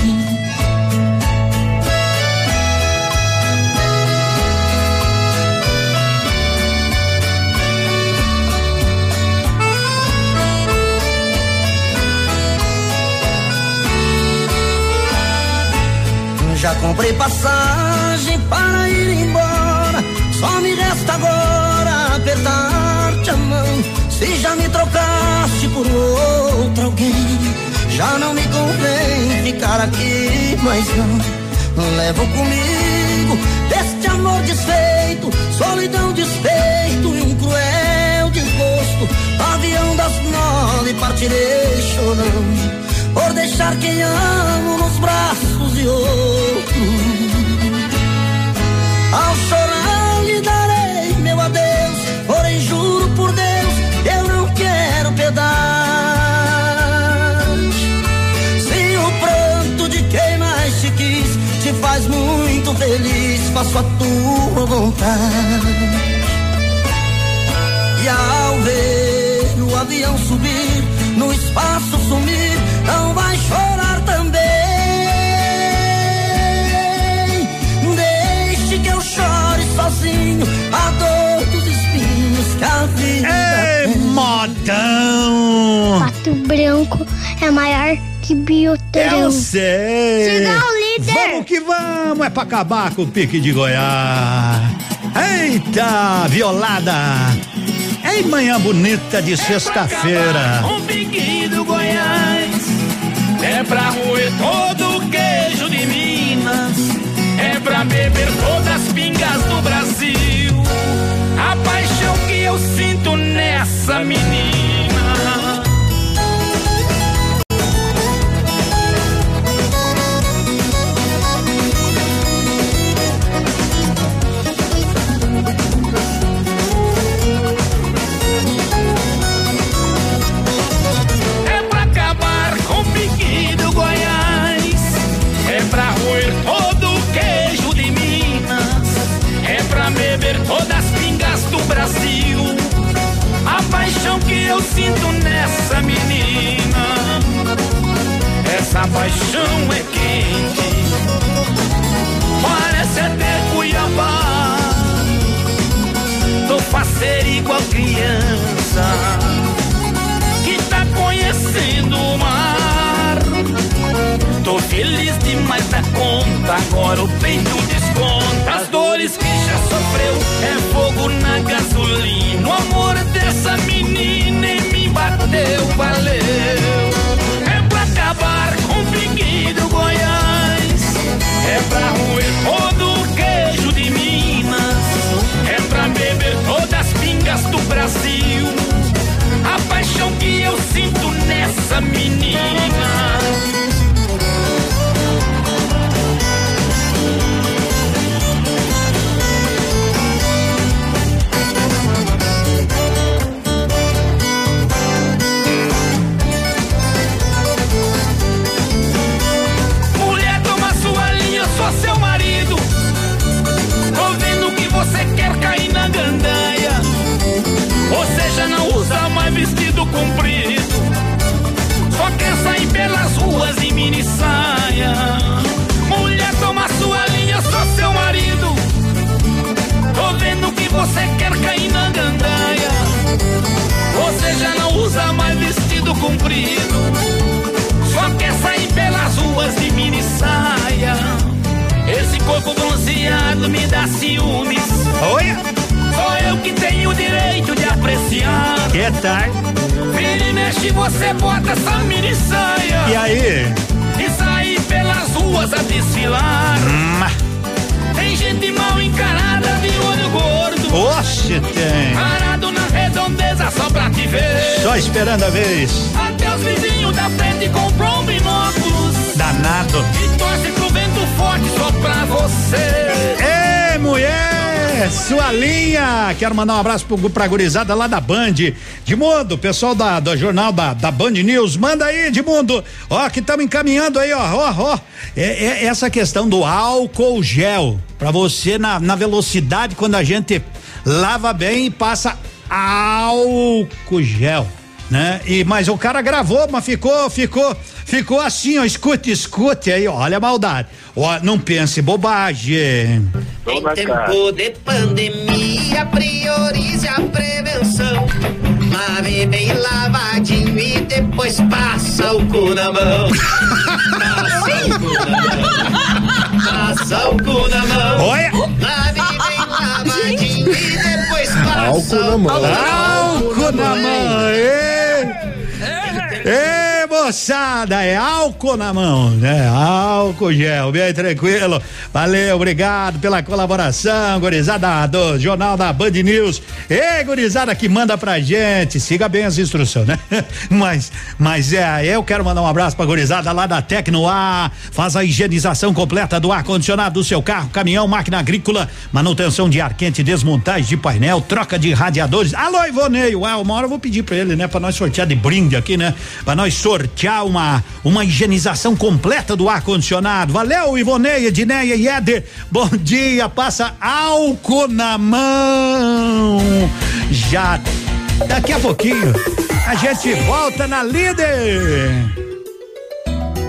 Já comprei passagem para ir embora. Só me resta agora apertar-te a mão. Se já me trocaste por outro alguém, já não me convém ficar aqui, mas não. Levo comigo deste amor desfeito, solidão, despeito e um cruel desgosto. Avião das nove partirei chorando por deixar quem amo nos braços de outro. Ao chorar lhe darei meu adeus, porém juro por Deus, eu não quero pedaço. Se o pranto de quem mais te quis te faz muito feliz, faço a tua vontade. E ao ver o avião subir, no espaço sumir, não vai chorar a dor dos espinhos que a vida Ei, tem. modão! Pato Branco é maior que Bioterão. Eu sei! Siga o líder! Vamos que vamos! É pra acabar com o pique de Goiás! Eita, violada! Ei, manhã bonita de sexta-feira! Um pique do Goiás é pra roer todo o queijo de Minas, é pra beber todas as pingas do Brasil. Sinto abraço pro, pra gurizada lá da Band. Edmundo, pessoal da, do jornal da, da Band News, manda aí, Edmundo. Ó, que estamos encaminhando aí, ó, ó, ó. É, é essa questão do álcool gel. Pra você, na, na velocidade, quando a gente lava bem e passa álcool gel. Né? E, mas o cara gravou, mas ficou, ficou, ficou assim, ó, escute, escute aí, ó, olha a maldade. Ó, não pense bobagem. Em tempo de pandemia, priorize a prevenção. Lave bem lavadinho e depois passa o cu na mão. Passa o cu na mão. Passa o cu na mão. Olha! Lave bem lavadinho e depois passa Álcool na mão. Álcool na mão, ei! Ei, moçada, é álcool na mão, né? Álcool gel, bem tranquilo. Valeu, obrigado pela colaboração, gurizada do Jornal da Band News. Ei, gurizada que manda pra gente, siga bem as instruções, né? <laughs> Mas, mas é, eu quero mandar um abraço pra gurizada lá da Tecnoar, faz a higienização completa do ar-condicionado do seu carro, caminhão, máquina agrícola, manutenção de ar quente, desmontagem de painel, troca de radiadores. Alô, Ivoneio, ah, uma hora eu vou pedir pra ele, né? Pra nós sortear de brinde aqui, né? Pra nós sortear já uma uma higienização completa do ar condicionado. Valeu, Ivoneia, Edneia e Éder. Bom dia, passa álcool na mão. Já daqui a pouquinho a gente volta na líder.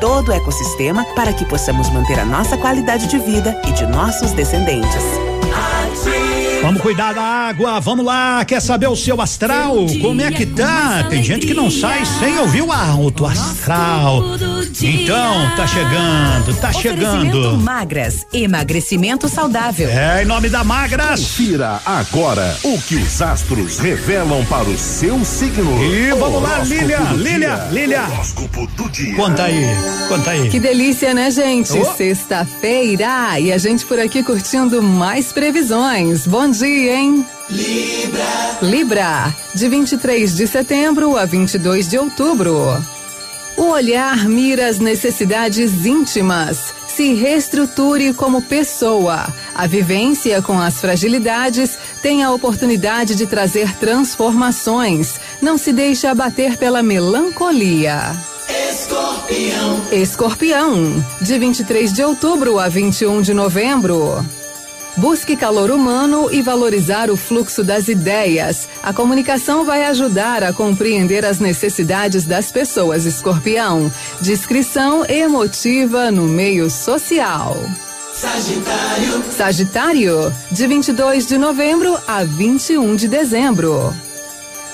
todo o ecossistema para que possamos manter a nossa qualidade de vida e de nossos descendentes. Vamos cuidar da água, vamos lá. Quer saber o seu astral? Como é que tá? Tem gente que não sai sem ouvir o alto astral. Então, tá chegando, tá chegando. Magras, emagrecimento saudável. É, em nome da Magras. Confira agora o que os astros revelam para o seu signo. E vamos lá, Lília, Lília, dia. Lília. Horóscopo do dia. Conta aí, conta aí. Que delícia, né, gente? Oh. Sexta-feira e a gente por aqui curtindo mais previsões. Bom dia, hein? Libra. Libra, de 23 de setembro a 22 de outubro. O olhar mira as necessidades íntimas. Se reestruture como pessoa. A vivência com as fragilidades tem a oportunidade de trazer transformações. Não se deixe abater pela melancolia. Escorpião. Escorpião, de 23 de outubro a 21 de novembro. Busque calor humano e valorizar o fluxo das ideias. A comunicação vai ajudar a compreender as necessidades das pessoas, escorpião. Discrição emotiva no meio social. Sagitário. Sagitário, de 22 de novembro a 21 de dezembro.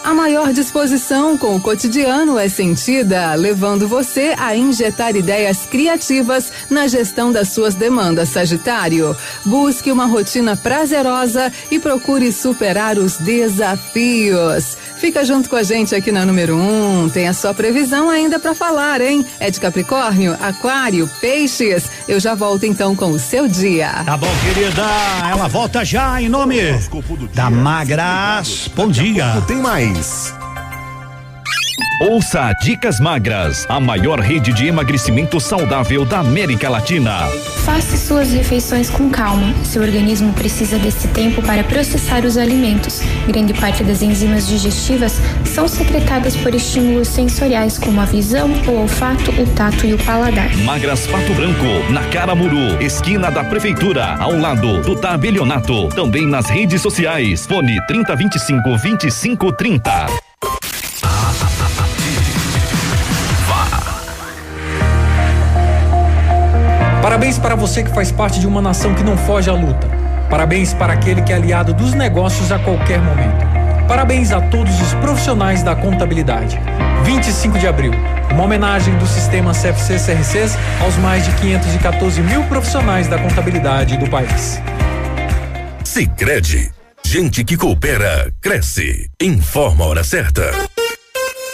A maior disposição com o cotidiano é sentida, levando você a injetar ideias criativas na gestão das suas demandas, Sagitário. Busque uma rotina prazerosa e procure superar os desafios. Fica junto com a gente aqui na número 1. Um. Tem a sua previsão ainda para falar, hein? É de Capricórnio, Aquário, Peixes. Eu já volto então com o seu dia. Tá bom, querida. Ela volta já em nome da Magras. Bom dia. Tem mais. Ouça Dicas Magras, a maior rede de emagrecimento saudável da América Latina. Faça suas refeições com calma. Seu organismo precisa desse tempo para processar os alimentos. Grande parte das enzimas digestivas são secretadas por estímulos sensoriais como a visão, o olfato, o tato e o paladar. Magras Pato Branco, na Caramuru, esquina da Prefeitura, ao lado do Tabelionato. Também nas redes sociais. Fone 3025 2530. Parabéns para você que faz parte de uma nação que não foge à luta. Parabéns para aquele que é aliado dos negócios a qualquer momento. Parabéns a todos os profissionais da contabilidade. 25 de abril, uma homenagem do sistema CFC CRCs aos mais de 514 mil profissionais da contabilidade do país. Sicredi, gente que coopera cresce. Informa a hora certa.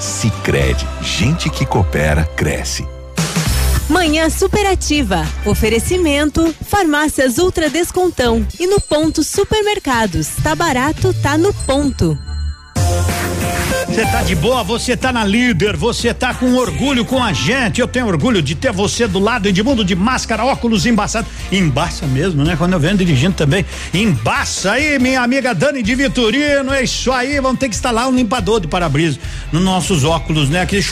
Sicredi, gente que coopera cresce. Manhã superativa. Oferecimento: Farmácias Ultra Descontão. E no ponto Supermercados. Tá barato, tá no ponto. Você tá de boa, você tá na líder, você tá com orgulho com a gente. Eu tenho orgulho de ter você do lado, Edmundo de máscara, óculos embaçados. Embaça mesmo, né? Quando eu venho dirigindo também. Embaça aí, minha amiga Dani de Vitorino. É isso aí, vamos ter que instalar um limpador de para-brisa nos nossos óculos, né? Aquele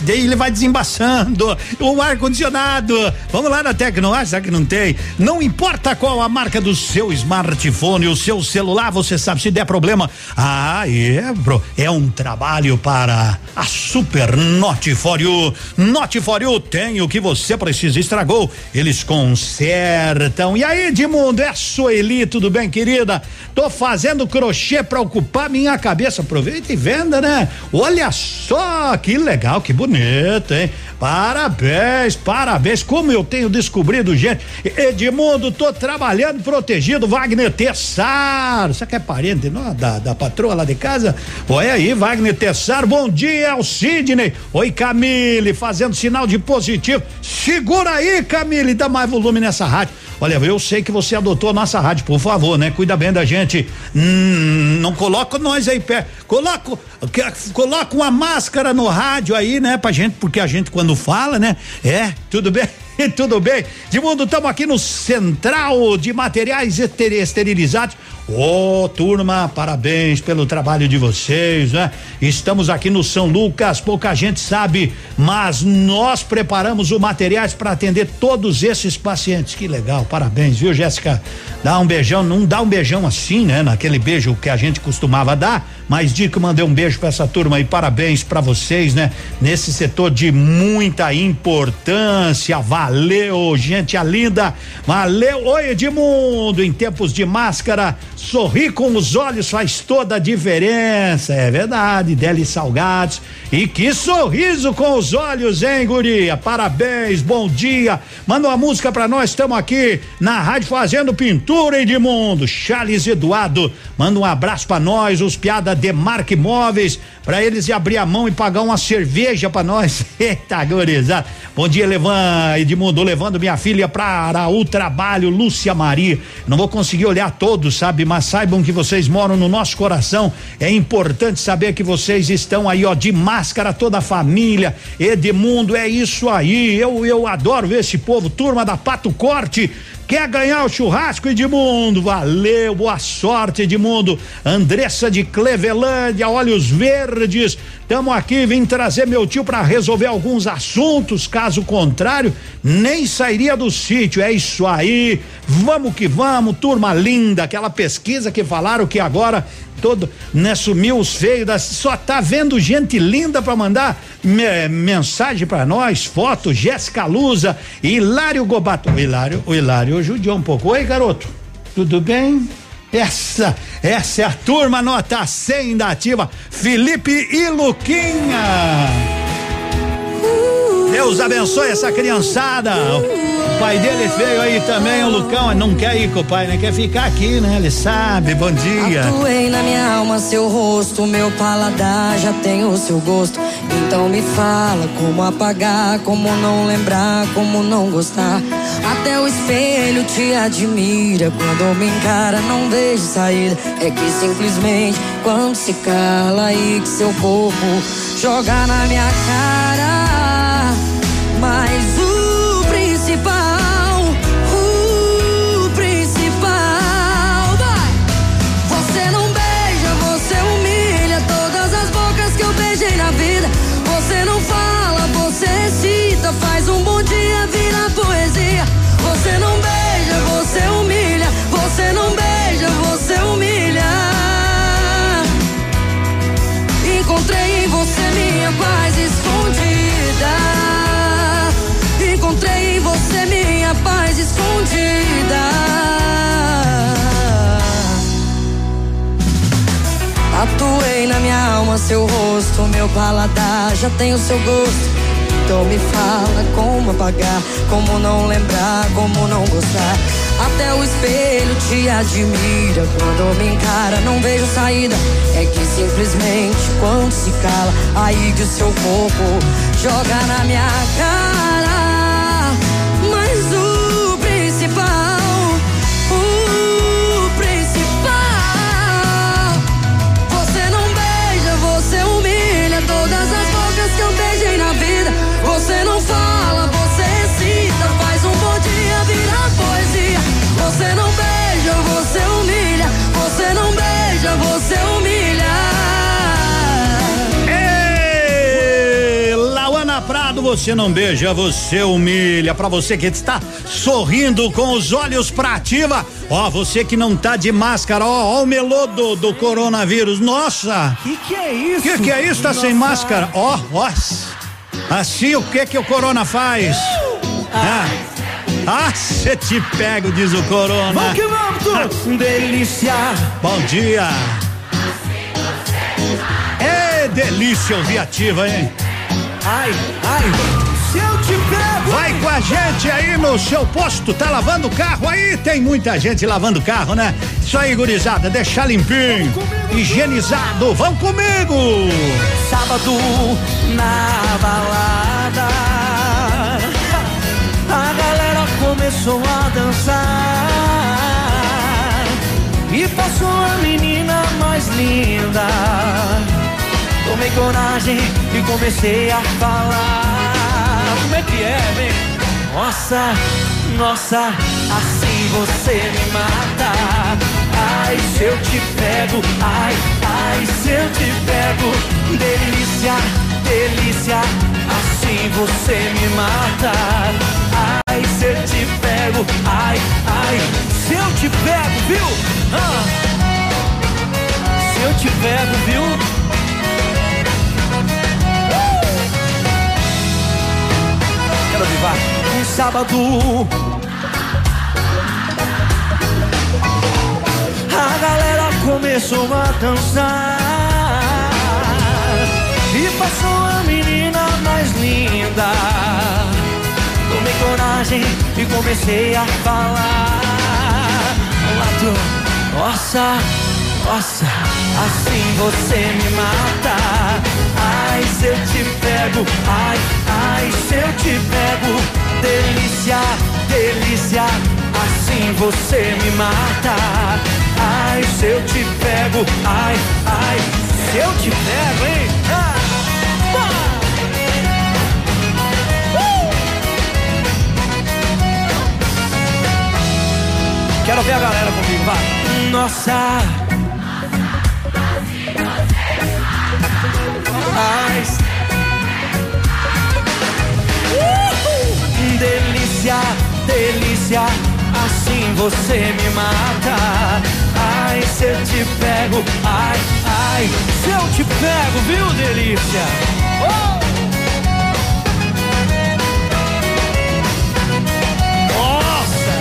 daí ele vai desembaçando. O ar-condicionado. Vamos lá na Tecnoar, será que não tem? Não importa qual a marca do seu smartphone, o seu celular, você sabe se der problema. Ah, é, bro. É um trabalho para a Super Not for You. Not for You tem o que você precisa. Estragou, eles consertam. E aí, Edmundo, é a Sueli, tudo bem, querida? Tô fazendo crochê para ocupar minha cabeça. Aproveita e venda, né? Olha só que legal, que bonito, hein? Parabéns, parabéns. Como eu tenho descobrido, gente. Edmundo, tô trabalhando protegido. Wagner Tessar. Você que é parente não, da, da patroa lá de casa? Oi aí, Wagner Tessar. Bom dia, é o Sidney. Oi, Camille, fazendo sinal de positivo. Segura aí, Camille, dá mais volume nessa rádio. Olha, eu sei que você adotou a nossa rádio, por favor, né? Cuida bem da gente. Hum, não coloca nós aí pé. Coloca, coloca uma máscara no rádio aí, né? Pra gente, porque a gente quando fala, né? É, tudo bem? <laughs> Tudo bem? Edmundo, estamos aqui no Central de Materiais Esterilizados. Ô, oh, turma, parabéns pelo trabalho de vocês, né? Estamos aqui no São Lucas, pouca gente sabe, mas nós preparamos o materiais para atender todos esses pacientes. Que legal, parabéns, viu, Jéssica? Dá um beijão, não dá um beijão assim, né? Naquele beijo que a gente costumava dar, mas Dico mandei um beijo para essa turma e parabéns para vocês, né? Nesse setor de muita importância. Valeu, gente linda. Valeu. Oi, Edmundo, em tempos de máscara, sorrir com os olhos faz toda a diferença. É verdade, Deli Salgados. E que sorriso com os olhos, hein, guria? Parabéns, bom dia. Manda uma música para nós, estamos aqui na rádio fazendo pintura, Edmundo. Charles Eduardo, manda um abraço para nós, os piada Demarque Imóveis, para eles abrir a mão e pagar uma cerveja para nós. <laughs> Eita, gurizada. Bom dia, Levan, Edmundo, levando minha filha para o trabalho, Lúcia Maria. Não vou conseguir olhar todos, sabe? Mas saibam que vocês moram no nosso coração. É importante saber que vocês estão aí, ó, de máscara, toda a família. Edmundo, é isso aí. Eu, eu adoro ver esse povo, turma da Pato Corte. Quer ganhar o churrasco, Edmundo? Valeu, boa sorte, Edmundo. Andressa de Clevelândia, Olhos Verdes. Tamo aqui, vim trazer meu tio para resolver alguns assuntos. Caso contrário, nem sairia do sítio. É isso aí. Vamos que vamos, turma linda. Aquela pesquisa que falaram que agora todo, né, sumiu os feios, só tá vendo gente linda para mandar me, mensagem para nós, foto, Jéssica Lusa, Hilário Gobato, o Hilário, o Hilário judiou um pouco. Oi, garoto, tudo bem? Essa, essa é a turma nota 100 da ativa, Felipe e Luquinha. Deus abençoe essa criançada. O pai dele veio aí também, o Lucão, não quer ir com o pai, né? Quer ficar aqui, né? Ele sabe, bom dia. Atuei na minha alma seu rosto, meu paladar já tem o seu gosto. Então me fala como apagar, como não lembrar, como não gostar. Até o espelho te admira, quando me encara não vejo saída. É que simplesmente quando se cala aí que seu corpo joga na minha cara. Mas seu rosto, meu paladar já tem o seu gosto. Então me fala como apagar, como não lembrar, como não gostar. Até o espelho te admira, quando me encara não vejo saída. É que simplesmente quando se cala, aí que o seu corpo joga na minha cara. Você não beija, você humilha. Pra você que está sorrindo com os olhos pra ativa, ó, você que não tá de máscara, ó, ó o melô do, do coronavírus. Nossa! Que que é isso? Que que é isso? Tá sem Nossa. máscara? Ó, ó. Assim o que que o corona faz? Ah, ah, cê te pego, diz o corona. Vamos que vamos, tu. Delícia. Bom dia. É delícia ouvir ativa, hein? Ai, ai. Se eu te pego. Vai com a gente aí no seu posto, tá lavando o carro aí? Tem muita gente lavando o carro, né? Isso aí, gurizada, deixar limpinho, higienizado. Vão comigo! Sábado na balada. A galera começou a dançar. E passou a menina mais linda. Tomei coragem e comecei a falar. Como é que é, vem? Nossa, nossa, assim você me mata. Ai, se eu te pego, ai, ai, se eu te pego. Delícia, delícia, assim você me mata. Ai, se eu te pego, ai, ai, se eu te pego, viu? Ah. Se eu te pego, viu? Quero vivar um sábado. A galera começou a dançar e passou a menina mais linda. Tomei coragem e comecei a falar. Tu, nossa, nossa, assim você me mata. Ai, se eu te pego, ai, ai, se eu te pego, delícia, delícia, assim você me mata. Ai, se eu te pego, ai, ai, se eu te pego, hein? Ah, uh! Quero ver a galera comigo, vai. Nossa. Ai, Uhul! Delícia, delícia, assim você me mata. Ai, se eu te pego, ai, ai, se eu te pego, viu, delícia? Oh! Nossa!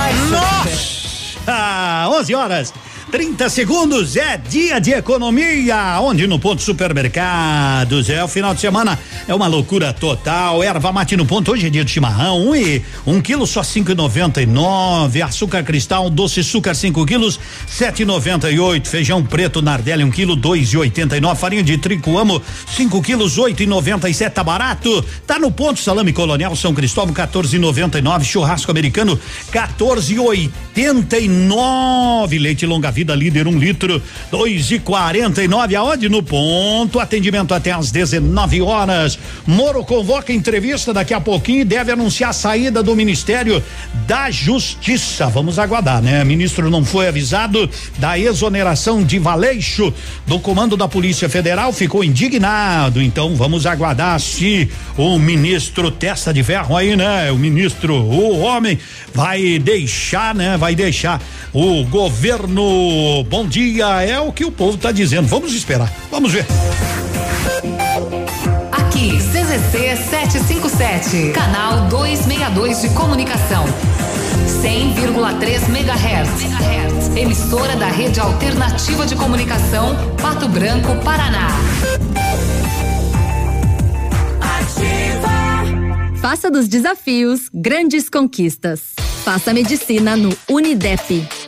Ai. Nossa! 11 horas. 30 segundos é dia de economia, onde no ponto supermercados é o final de semana é uma loucura total. Erva mate no ponto hoje é dia de chimarrão, um e um quilo só cinco e noventa e nove. Açúcar cristal doce açúcar 5 quilos sete e noventa e oito. Feijão preto Nardelli um quilo dois e oitenta e nove. Farinha de trigo amo 5 quilos oito e noventa e sete. Tá barato? Tá no ponto salame colonial São Cristóvão 14 e noventa e nove. Churrasco americano 14 e oitenta e nove. Leite longa vida líder um litro dois e quarenta e nove. Aonde no ponto atendimento até às 19 horas. Moro convoca entrevista daqui a pouquinho e deve anunciar a saída do Ministério da Justiça. Vamos aguardar, né? O ministro não foi avisado da exoneração de Valeixo do comando da Polícia Federal, ficou indignado. Então vamos aguardar se o ministro testa de ferro aí, né? O ministro, o homem vai deixar, né? Vai deixar o governo. Bom dia, é o que o povo tá dizendo. Vamos esperar. Vamos ver. Aqui, CZC 757, canal 262 de comunicação. 100,3 MHz. Emissora da Rede Alternativa de Comunicação, Pato Branco, Paraná. Faça dos desafios grandes conquistas. Faça medicina no Unidep.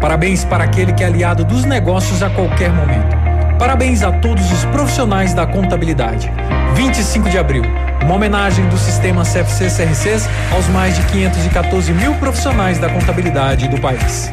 Parabéns para aquele que é aliado dos negócios a qualquer momento. Parabéns a todos os profissionais da contabilidade. 25 de abril, uma homenagem do sistema CFC CRCs aos mais de 514 mil profissionais da contabilidade do país.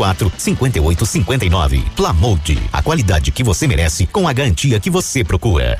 5859. Plamold, a qualidade que você merece com a garantia que você procura.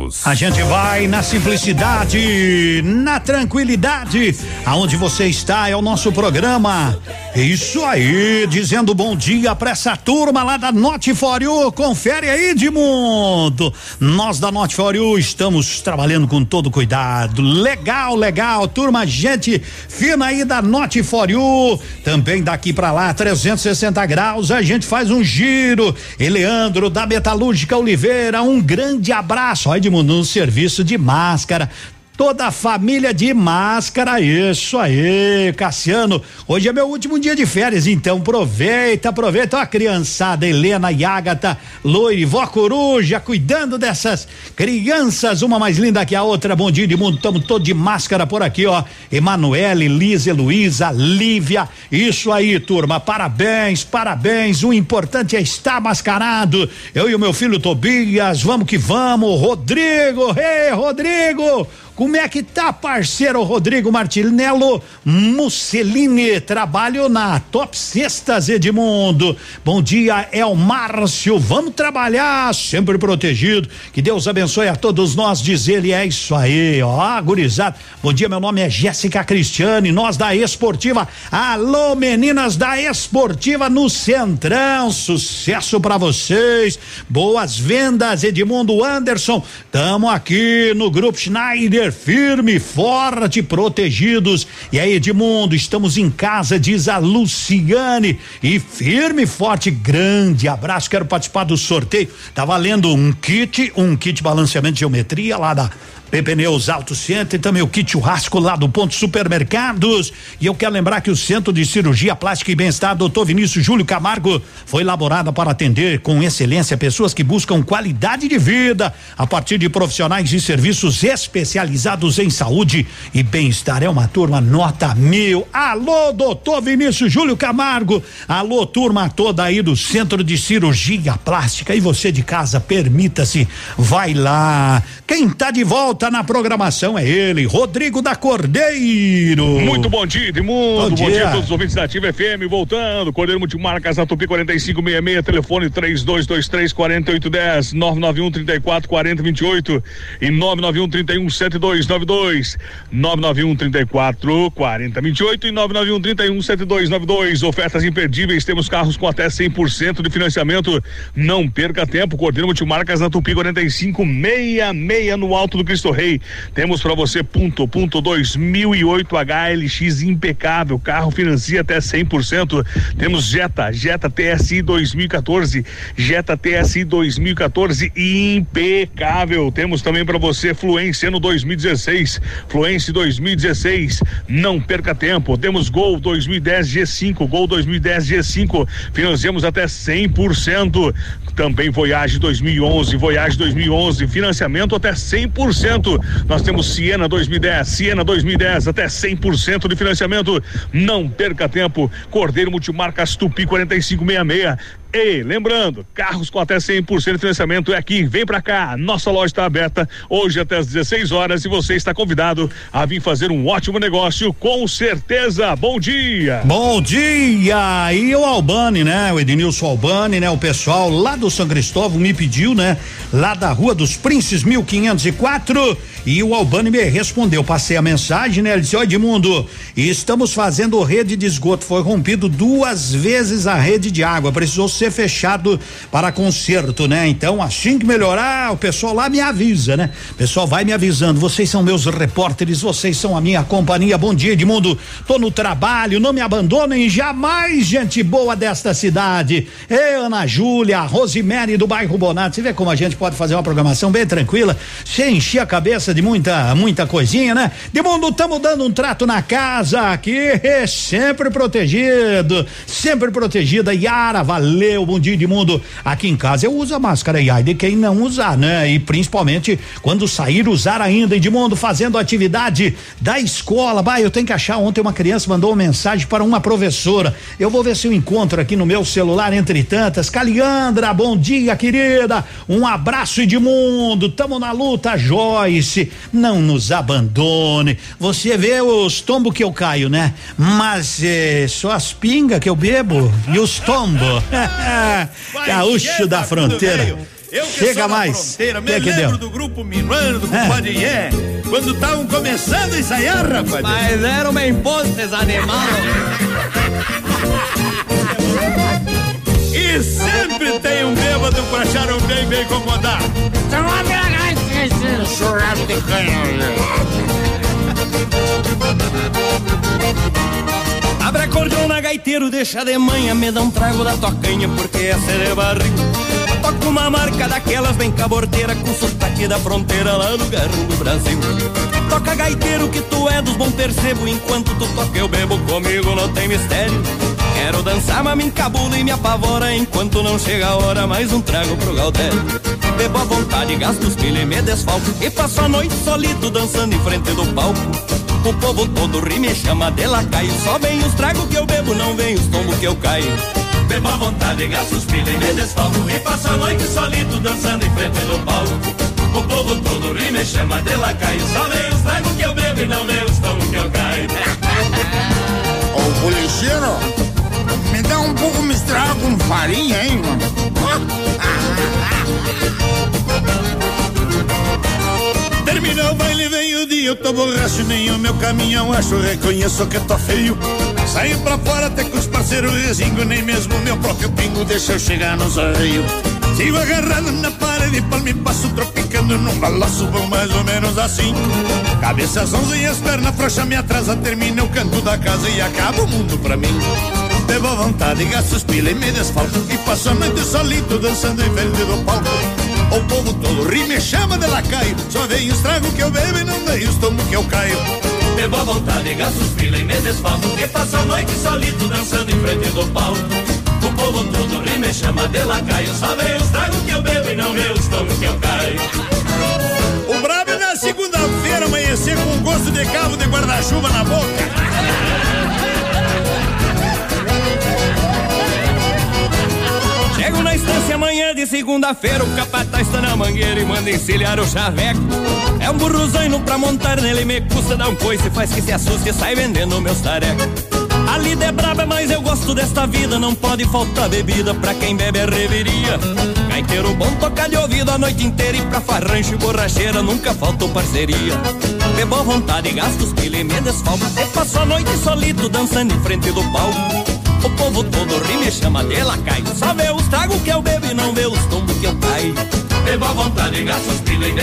A gente vai na simplicidade, na tranquilidade. Aonde você está é o nosso programa. Isso aí, dizendo bom dia para essa turma lá da Not For. Confere aí, Edmundo. Nós da Not For estamos trabalhando com todo cuidado. Legal, legal. Turma, gente fina aí da Not For. Também daqui para lá, 360 graus, a gente faz um giro. Eleandro da Metalúrgica Oliveira, um grande abraço. Ó, Edmundo, no serviço de máscara toda a família de máscara, isso aí, Cassiano. Hoje é meu último dia de férias, então aproveita, aproveita a criançada, Helena e Ágata, Loire, vó coruja, cuidando dessas crianças, uma mais linda que a outra. Bom dia de mundo, estamos todos de máscara por aqui, ó. Emanuele, Lisa, Luísa, Lívia, isso aí, turma, parabéns, parabéns. O importante é estar mascarado. Eu e o meu filho Tobias, vamos que vamos. Rodrigo, ei, Rodrigo! Como é que tá, parceiro Rodrigo Martinello Mussolini? Trabalho na Top Cestas, Edmundo. Bom dia, é o Márcio. Vamos trabalhar, sempre protegido. Que Deus abençoe a todos nós, diz ele. É isso aí, ó, gurizada. Bom dia, meu nome é Jéssica Cristiane, nós da Esportiva. Alô, meninas da Esportiva no Centrão. Sucesso para vocês. Boas vendas, Edmundo Anderson. Tamo aqui no Grupo Schneider firme, forte, protegidos. E aí, Edmundo, estamos em casa, diz a Luciane. E firme, forte, grande abraço. Quero participar do sorteio. Tá valendo um kit, um kit balanceamento de geometria lá da Pneus Auto Center também o kit churrasco lá do Ponto Supermercados. E eu quero lembrar que o Centro de Cirurgia Plástica e Bem-Estar Dr. Vinícius Júlio Camargo foi elaborada para atender com excelência pessoas que buscam qualidade de vida a partir de profissionais e serviços especializados em saúde e bem-estar. É uma turma nota mil. Alô, doutor Vinícius Júlio Camargo. Alô, turma toda aí do Centro de Cirurgia Plástica. E você de casa, permita-se, vai lá. Quem tá de volta na programação é ele, Rodrigo da Cordeiro. Muito bom dia, Edmundo. Bom Bom, dia. dia a todos os ouvintes da Ativa FM. Voltando, Cordeiro Multimarcas, na Tupi 4566, telefone 3223 4810, 991 34 40 28 e 991 31 7292, 991 34 40 28 e 991 31 7292. Ofertas imperdíveis, temos carros com até 100% de financiamento. Não perca tempo, Cordeiro Multimarcas na Tupi 4566 no Alto do Cristo Rei. Temos para você ponto, ponto 2008 HLX impecável, carro financia até 100%. Temos Jetta, Jetta TSI 2014, Jetta TSI 2014 impecável. Temos também para você Fluência no 2016, Fluência 2016. Não perca tempo. Temos Gol 2010 G5, Gol 2010 G5, financiamos até 100%. Também Voyage 2011, Voyage 2011, financiamento até 100%. Nós temos Siena 2010, Siena 2010 até 100% de financiamento. Não perca tempo. Cordeiro Multimarcas Tupi 4566. E lembrando, carros com até 100% de financiamento é aqui, vem pra cá. Nossa loja está aberta hoje até às 16 horas e você está convidado a vir fazer um ótimo negócio, com certeza. Bom dia. Bom dia! E o Albani, né? O Ednilson Albani, né? O pessoal lá do São Cristóvão me pediu, né? Lá da Rua dos Princes, 1504. E o Albani me respondeu. Passei a mensagem, né? Ele disse: Ó, Edmundo, estamos fazendo rede de esgoto. Foi rompido duas vezes a rede de água. Precisou ser fechado para conserto, né? Então, assim que melhorar, o pessoal lá me avisa, né? O pessoal vai me avisando. Vocês são meus repórteres, vocês são a minha companhia. Bom dia, Edmundo. Tô no trabalho, não me abandonem jamais, gente boa desta cidade. Ei, Ana Júlia, Rosemary do bairro Bonato. Você vê como a gente pode fazer uma programação bem tranquila, sem encher a cabeça de muita, muita coisinha, né? Edmundo, estamos dando um trato na casa aqui, <laughs> sempre protegido, sempre protegida. Yara, valeu, bom dia, Edmundo. Aqui em casa eu uso a máscara, e ai de quem não usar, né? E principalmente quando sair, usar ainda, Edmundo, fazendo atividade da escola. Bah, eu tenho que achar. Ontem uma criança mandou uma mensagem para uma professora. Eu vou ver se eu encontro aqui no meu celular, entre tantas. Caliandra, bom dia, querida. Um abraço, Edmundo. Tamo na luta, Joyce. Não nos abandone. Você vê os tombos que eu caio, né? Mas eh, só as pingas que eu bebo e os tombos. <laughs> Gaúcho da fronteira. Eu que Chega mais. fronteira, Que me que lembro deu? do grupo Minuano, do É. compadre Ié, quando estavam começando a ensaiar, rapaz. Mas era uma impostes animal. E sempre tem um bêbado pra achar um bem, bem incomodar. Então esse churrasco de Abre acordeona, gaiteiro, deixa de manhã, me dá um trago da tocanha, porque essa é de barril. Toca uma marca daquelas bem caborteira, com sotaque da fronteira lá no garro do Brasil. Toca gaiteiro que tu é dos bom percebo, enquanto tu toca eu bebo comigo, não tem mistério. Quero dançar, mas me encabulo e me apavora, enquanto não chega a hora, mais um trago pro Galdério. Bebo à vontade, gasto os pilha e me desfalco, e passo a noite solito dançando em frente do palco. O povo todo ri, me chama de lacaio. Só vem os tragos que eu bebo, não vem os tombos que eu caio. Bebo à vontade, gasto os pilha e me desfalco. E passo a noite solito dançando em frente do palco. O povo todo ri, me chama de lacaio. Só vem os tragos que eu bebo e não vem os tombos que eu caio. Ô, policheiro, me dá um pouco misturado com farinha, hein, mano? <laughs> Terminou o baile, vem o dia, eu tô borracho, nem o meu caminhão acho, reconheço que tô feio. Saí pra fora até com os parceiros resingo, nem mesmo meu próprio pingo deixa eu chegar nos arreios. Sigo agarrado na parede, palma e passo tropicando num balanço bom mais ou menos assim. Cabeça zonza e as pernas frouxas me atrasa, termina o canto da casa e acaba o mundo pra mim. Bebo à vontade, gasto os pila e me desfalco. E passo a noite solito dançando em frente do palco. O povo todo ri, me chama de lacaio. Só vem os tragos que eu bebo e não vem os tombos que eu caio. Bebo à vontade, gasto os pila e me desfalco. E passo a noite solito dançando em frente do palco. O povo todo ri, me chama de lacaio. Só vem os tragos que eu bebo e não vem os tombos que eu caio. O brabo é na segunda-feira amanhecer com gosto de cabo de guarda-chuva na boca Estância amanhã de segunda-feira, o capataz está na mangueira e manda encilhar o chaveco. É um burrozaino pra montar nele, me custa dar um coice, faz que se assuste e sai vendendo meus tarecos. A lida é braba, mas eu gosto desta vida, não pode faltar bebida pra quem bebe é reveria. Gaiteiro bom toca de ouvido a noite inteira e pra farrancho e borracheira nunca faltou parceria. Bebo vontade, gasto os pila e me desfalco, até passo a noite solito dançando em frente do palco. O povo todo ri, me chama de lacaio. Só vê os tragos que eu bebo e não vê os tombos que eu caio. Bebo à vontade, gasto os pila e me.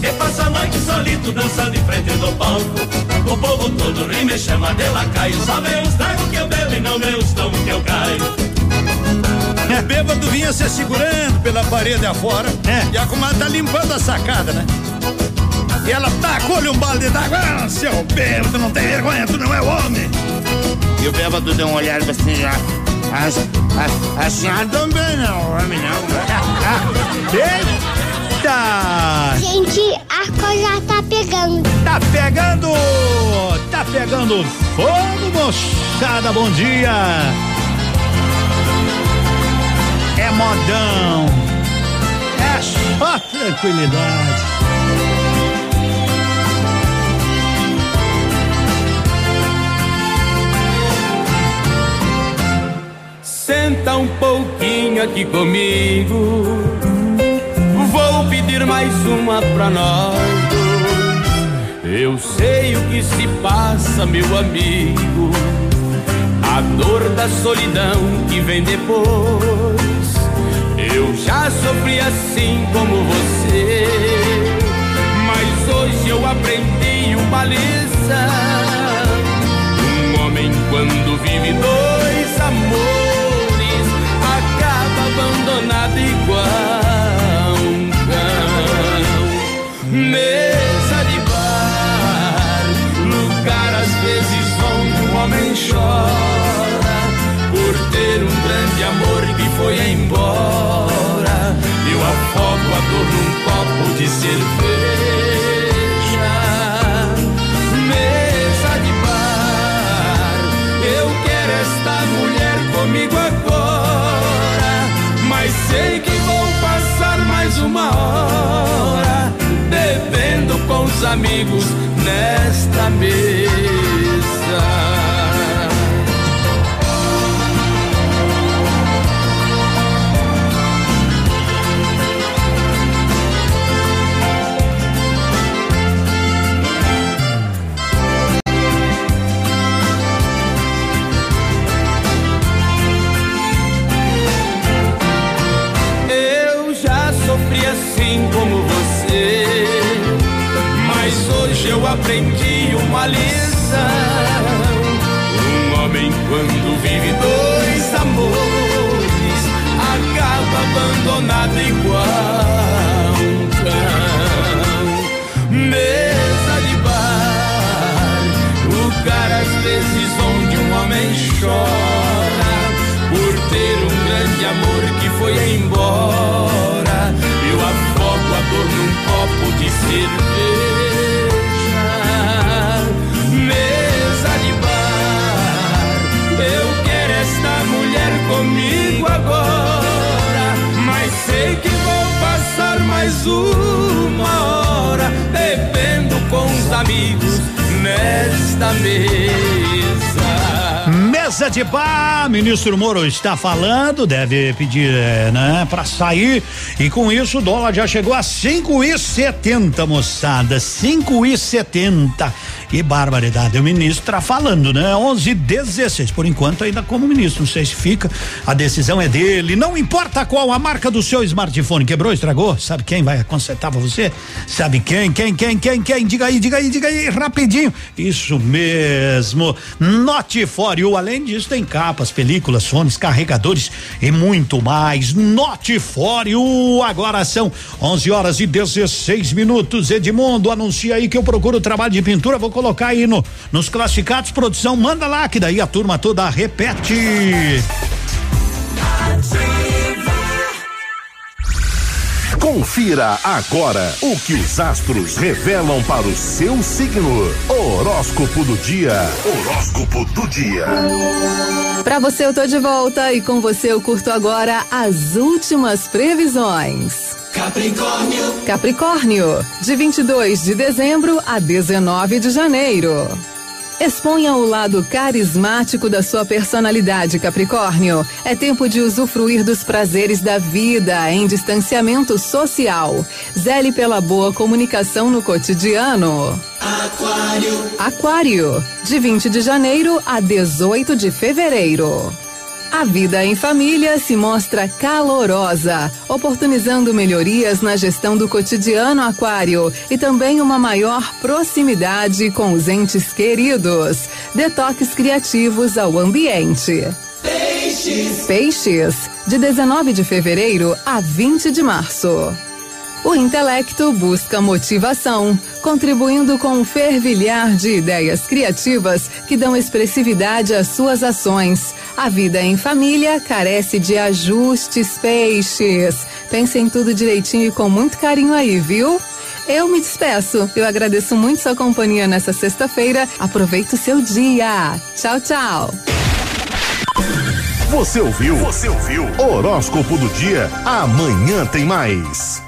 Que passa a noite solito dançando em frente do palco. O povo todo ri, me chama de lacaio. Só vê os tragos que eu bebo e não vê os tombos que eu caio. É, bêbado vinha se segurando pela parede afora. E a comadre tá limpando a sacada, né? E ela tacou-lhe um balde d'água. Ah, seu bêbado, não tem vergonha, tu não é homem. E o bêbado deu um olhar assim, já. A, a, a senhora também não, homem não. <laughs> Eita! Gente, a coisa tá pegando. Tá pegando! Tá pegando fogo, moçada, bom dia! modão. É só tranquilidade. Senta um pouquinho aqui comigo. Vou pedir mais uma pra nós. Eu sei o que se passa, meu amigo. A dor da solidão que vem depois. Eu já sofri assim como você. Mas hoje eu aprendi uma lição. Um homem, quando vive dois amores, abandonado igual um cão. Mesa de bar, lugar às vezes onde um homem chora por ter um grande amor que foi embora. Eu afogo a dor num copo de cerveja. Uma hora bebendo com os amigos nesta mesa. Uma lição. Um homem quando vive dois amores acaba abandonado igual mais uma hora bebendo com os amigos nesta mesa. Mesa de bar, ministro Moro está falando, deve pedir, eh, né, para sair. E com isso o dólar já chegou a cinco e setenta, moçada, cinco e setenta. Que barbaridade, o ministro está falando, né? Onze dezesseis, por enquanto ainda como ministro, não sei se fica, a decisão é dele, não importa qual a marca do seu smartphone, quebrou, estragou, sabe quem vai consertar pra você? Sabe quem, quem, quem, quem, quem, diga aí, diga aí, diga aí, rapidinho. Isso mesmo, Note além disso tem capas, películas, fones, carregadores e muito mais. Note agora são 11 horas e 16 minutos. Edmundo, anuncia aí que eu procuro trabalho de pintura, vou colocar aí no, nos classificados, produção, manda lá que daí a turma toda repete. Confira agora o que os astros revelam para o seu signo. Horóscopo do dia. Horóscopo do dia. Pra você eu tô de volta e com você eu curto agora as últimas previsões. Capricórnio. Capricórnio, de 22 de dezembro a 19 de janeiro. Exponha o lado carismático da sua personalidade, Capricórnio. É tempo de usufruir dos prazeres da vida em distanciamento social. Zele pela boa comunicação no cotidiano. Aquário. Aquário, de 20 de janeiro a 18 de fevereiro. A vida em família se mostra calorosa, oportunizando melhorias na gestão do cotidiano aquário e também uma maior proximidade com os entes queridos. Detoques criativos ao ambiente. Peixes. Peixes, de 19 de fevereiro a 20 de março. O intelecto busca motivação, contribuindo com um fervilhar de ideias criativas que dão expressividade às suas ações. A vida em família carece de ajustes, peixes. Pense em tudo direitinho e com muito carinho aí, viu? Eu me despeço. Eu agradeço muito sua companhia nessa sexta-feira. Aproveite o seu dia. Tchau, tchau. Você ouviu? Você ouviu? Horóscopo do dia. Amanhã tem mais.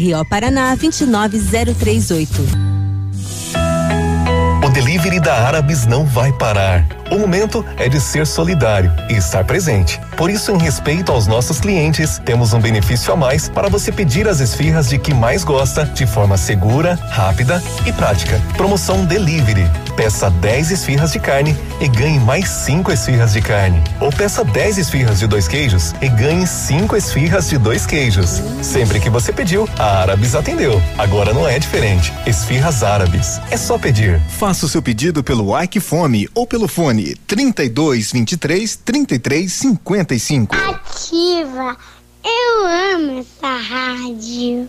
CRO Paraná 29038. O delivery da Árabes não vai parar. O momento é de ser solidário e estar presente. Por isso, em respeito aos nossos clientes, temos um benefício a mais para você pedir as esfirras de que mais gosta de forma segura, rápida e prática. Promoção Delivery. Peça 10 esfirras de carne e ganhe mais 5 esfirras de carne. Ou peça 10 esfirras de dois queijos e ganhe 5 esfirras de dois queijos. Sempre que você pediu, a Árabes atendeu. Agora não é diferente. Esfirras Árabes. É só pedir. Faça o seu pedido pelo Ike Fome ou pelo fone 32 23 33 55. Ativa. Eu amo essa rádio.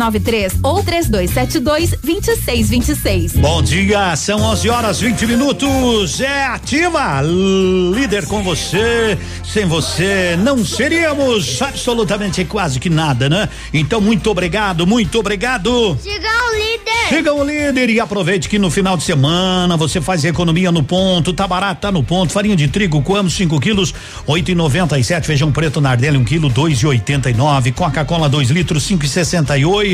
93 ou 3272 2626. Bom dia, são 11 horas 20 minutos. É ativa, líder com você. Sem você não seríamos absolutamente quase que nada, né? Então, muito obrigado, muito obrigado. Siga o líder. Siga o líder e aproveite que no final de semana você faz economia no ponto. Tá barato, tá no ponto. Farinha de trigo, coamo 5 quilos, 8,97. Feijão preto Nardelli, 1 um quilo, 2,89. Coca-Cola, 2 litros, 5,68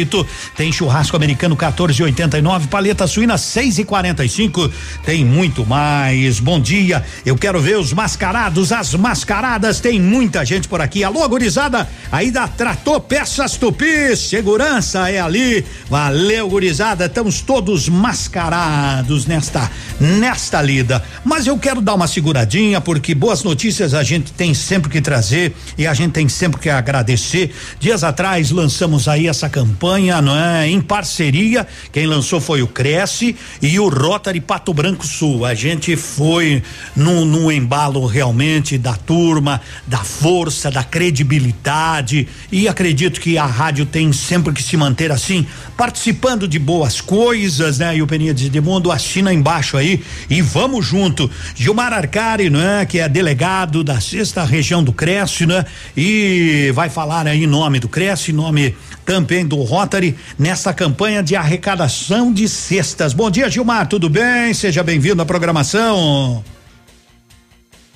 tem churrasco americano 14,89, paleta suína 6,45. Tem muito mais. Bom dia. Eu quero ver os mascarados, as mascaradas. Tem muita gente por aqui. Alô, gurizada. Aí da Trator Peças Tupi. Segurança é ali. Valeu, gurizada. Estamos todos mascarados nesta nesta lida. Mas eu quero dar uma seguradinha porque boas notícias a gente tem sempre que trazer e a gente tem sempre que agradecer. Dias atrás lançamos aí essa campanha, não é? Em parceria, quem lançou foi o Cresce e o Rotary Pato Branco Sul. A gente foi no embalo realmente da turma, da força, da credibilidade e acredito que a rádio tem sempre que se manter assim, participando de boas coisas, né? E o Peninha de Mundo assina embaixo aí e vamos junto. Gilmar Arcari, né? Que é delegado da sexta região do Cresce, né? E vai falar aí em nome do Cresce, em nome também do Rotary nessa campanha de arrecadação de cestas. Bom dia, Gilmar, tudo bem? Seja bem-vindo à programação.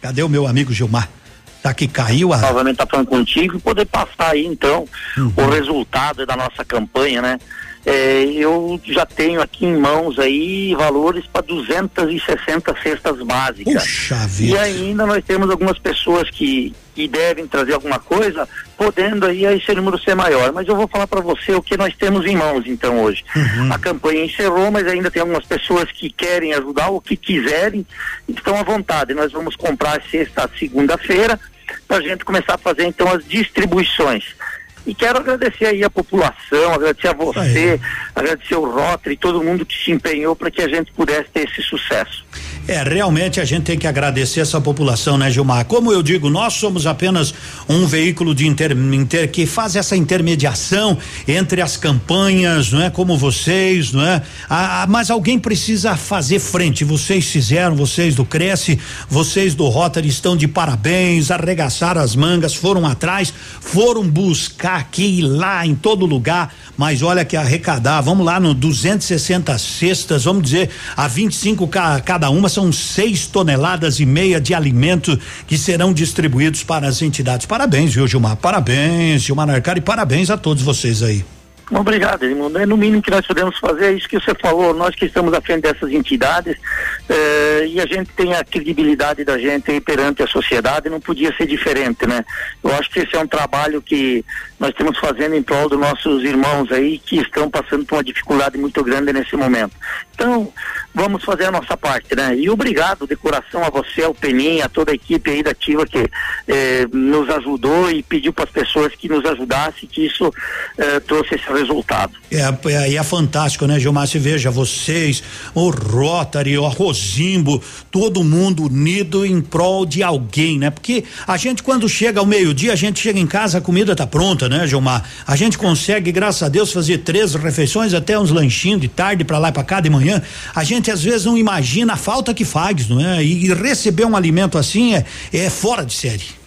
Cadê o meu amigo Gilmar? Tá que caiu a. Novamente tá falando contigo e poder passar aí então Uhum. o resultado da nossa campanha, né? É, eu já tenho aqui em mãos aí valores para 260 cestas básicas. Puxa E vida. ainda nós temos algumas pessoas que, que devem trazer alguma coisa, podendo aí esse número ser maior. Mas eu vou falar para você o que nós temos em mãos então hoje. A campanha encerrou, mas ainda tem algumas pessoas que querem ajudar ou que quiserem, estão à vontade. Nós vamos comprar sexta, segunda-feira, para a gente começar a fazer então as distribuições. E quero agradecer aí a população, agradecer a você, agradecer o Rotary, todo mundo que se empenhou para que a gente pudesse ter esse sucesso. É, realmente a gente tem que agradecer essa população, né, Gilmar? Como eu digo, nós somos apenas um veículo de inter, inter- que faz essa intermediação entre as campanhas, não é? Como vocês, não é? Ah, ah, mas alguém precisa fazer frente. Vocês fizeram, vocês do Cresce, vocês do Rotary estão de parabéns, arregaçaram as mangas, foram atrás, foram buscar aqui e lá em todo lugar. Mas olha que arrecadar, vamos lá no 260 cestas, vamos dizer, a 25 ca, cada uma são seis toneladas e meia de alimento que serão distribuídos para as entidades. Parabéns, viu, Gilmar? Parabéns, Gilmar Arcari, parabéns a todos vocês aí. Obrigado, Edmundo. É no mínimo que nós podemos fazer, é isso que você falou, nós que estamos à frente dessas entidades eh, e a gente tem a credibilidade da gente perante a sociedade, não podia ser diferente, né? Eu acho que esse é um trabalho que nós estamos fazendo em prol dos nossos irmãos aí que estão passando por uma dificuldade muito grande nesse momento. Então, vamos fazer a nossa parte, né? E obrigado de coração a você, ao Peninha, a toda a equipe aí da Ativa que eh, nos ajudou e pediu para as pessoas que nos ajudassem, que isso eh, trouxe esse resultado. É, é, é fantástico, né, Gilmar? Se veja, vocês, o Rotary, o Rosimbo, todo mundo unido em prol de alguém, né? Porque a gente, quando chega ao meio-dia, a gente chega em casa, a comida tá pronta, né, Gilmar? A gente consegue, graças a Deus, fazer três refeições, até uns lanchinhos de tarde para lá e pra cá de manhã. A gente às vezes não imagina a falta que faz, não é? E, e receber um alimento assim é, é fora de série.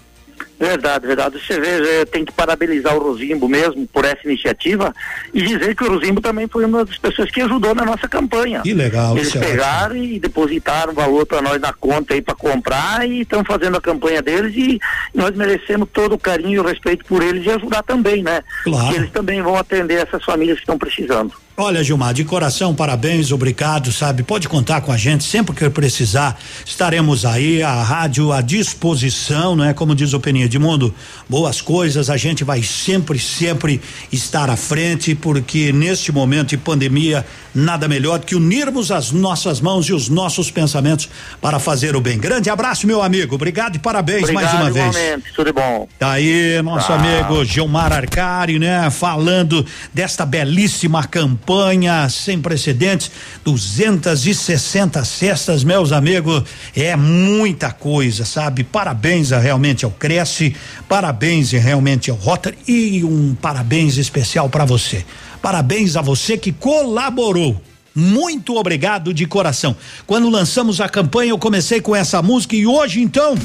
Verdade, verdade. Você vê, eh, tem que parabenizar o Rosimbo mesmo por essa iniciativa e dizer que o Rosimbo também foi uma das pessoas que ajudou na nossa campanha. Que legal. Eles pegaram e depositaram valor para nós na conta aí para comprar e estão fazendo a campanha deles e nós merecemos todo o carinho e o respeito por eles e ajudar também, né? Claro. Porque eles também vão atender essas famílias que estão precisando. Olha, Gilmar, de coração, parabéns, obrigado, sabe? Pode contar com a gente sempre que precisar. Estaremos aí, a rádio à disposição, não é? Como diz o Peninha de Mundo, boas coisas, a gente vai sempre, sempre estar à frente, porque neste momento de pandemia, nada melhor que unirmos as nossas mãos e os nossos pensamentos para fazer o bem. Grande abraço, meu amigo. Obrigado e parabéns Obrigado, mais uma vez. Tudo bom. Tá aí, nosso Tá. amigo Gilmar Arcari, né? Falando desta belíssima campanha sem precedentes, 260 cestas, meus amigos, é muita coisa, sabe? Parabéns a, realmente ao Cresce, parabéns realmente ao Rotary e um parabéns especial para você. Parabéns a você que colaborou. Muito obrigado de coração. Quando lançamos a campanha, eu comecei com essa música e hoje então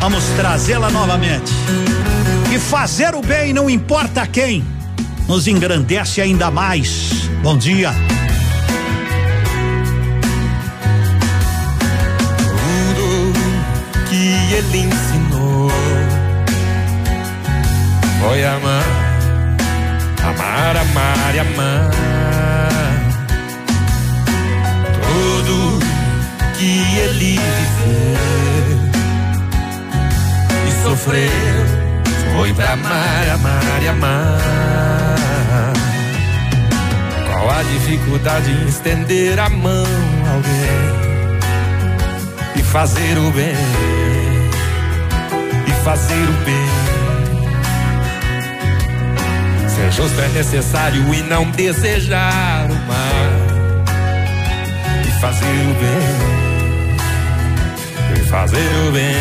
Vamos trazê-la novamente. E fazer o bem, não importa quem, nos engrandece ainda mais. Bom dia. Tudo que ele ensinou foi amar, amar, amar e amar. Tudo que ele viveu e sofreu foi pra amar, amar e amar. Qual a dificuldade em estender a mão a alguém? e fazer o bem, e fazer o bem. Ser justo é necessário e não desejar o mal, e fazer o bem, e fazer o bem.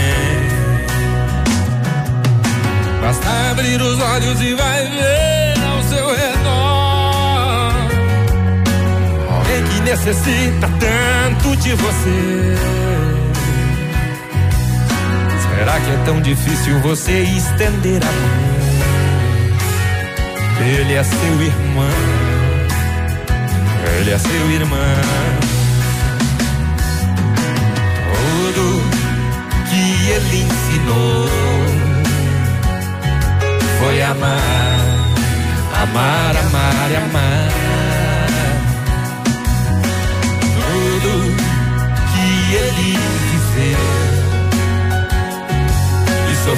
Basta abrir os olhos e vai ver necessita tanto de você. Será que é tão difícil você estender a mão? Ele é seu irmão, ele é seu irmão. Que ele ensinou foi amar, amar, amar amar.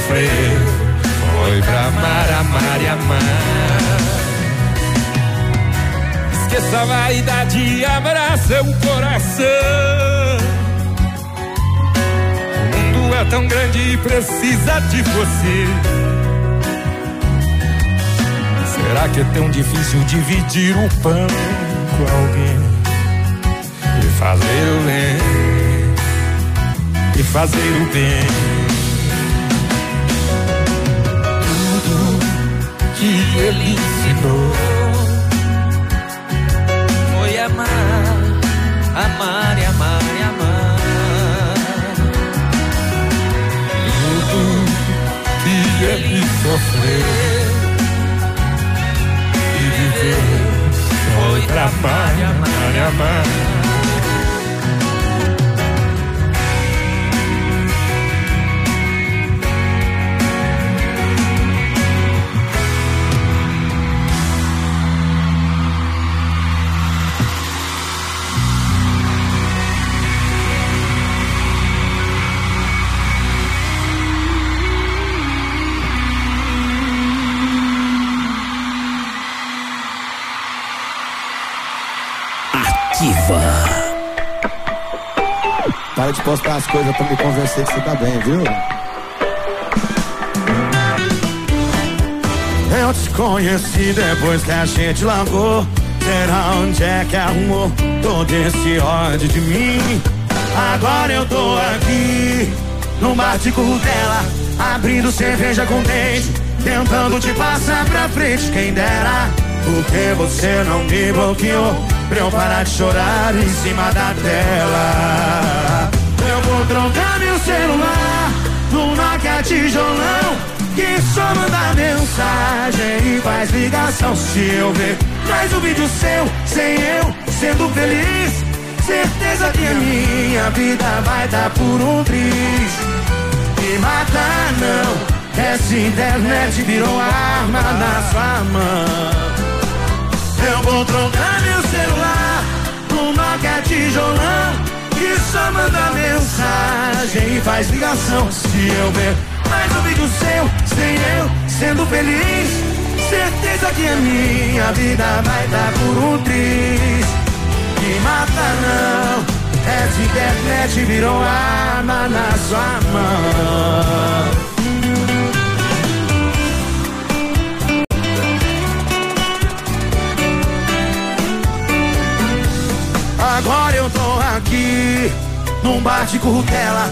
Sofreu foi pra amar, amar e amar. Esqueça a vaidade e abra seu coração. O mundo é tão grande e precisa de você. Será que é tão difícil dividir o pão com alguém? E fazer o bem, e fazer o bem. Que ele ensinou foi amar, amar e amar e amar. Tudo que ele sofreu e viveu foi pra amar, amar e amar. Para de postar as coisas pra me convencer que você tá bem, viu? Eu te conheci depois que a gente largou. Será onde é que arrumou todo esse ódio de mim? Agora eu tô aqui, no bar de dela, abrindo cerveja com dente, tentando te passar pra frente, quem dera. Porque você não me bloqueou pra eu parar de chorar em cima da tela. Vou trocar meu celular no Nokia tijolão que só manda mensagem e faz ligação se eu ver mais um vídeo seu sem eu sendo feliz. Certeza que a minha vida vai dar por um triz. Me matar não, essa internet virou arma na sua mão. Eu vou trocar meu celular no Nokia tijolão que só manda mensagem e faz ligação se eu ver mais um vídeo seu sem eu sendo feliz. Certeza que a minha vida vai dar por um triz. Me mata não, essa internet virou arma na sua mão. Agora eu tô aqui, num bar de currutela,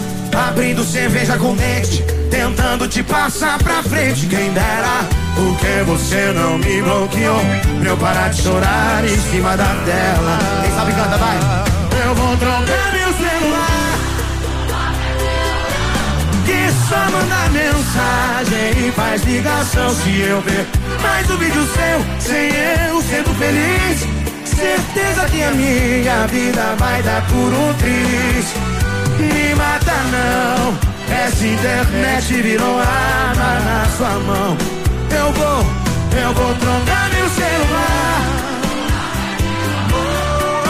abrindo cerveja com dente, tentando te passar pra frente, quem dera. Porque você não me bloqueou pra eu parar de chorar em cima da tela. Quem sabe canta, vai. Eu vou trocar meu celular. Que só manda mensagem e faz ligação se eu ver mais um vídeo seu sem eu sendo feliz. Certeza que a minha vida vai dar por um triz. Me mata não, essa internet virou arma na sua mão. Eu vou, eu vou trocar meu celular.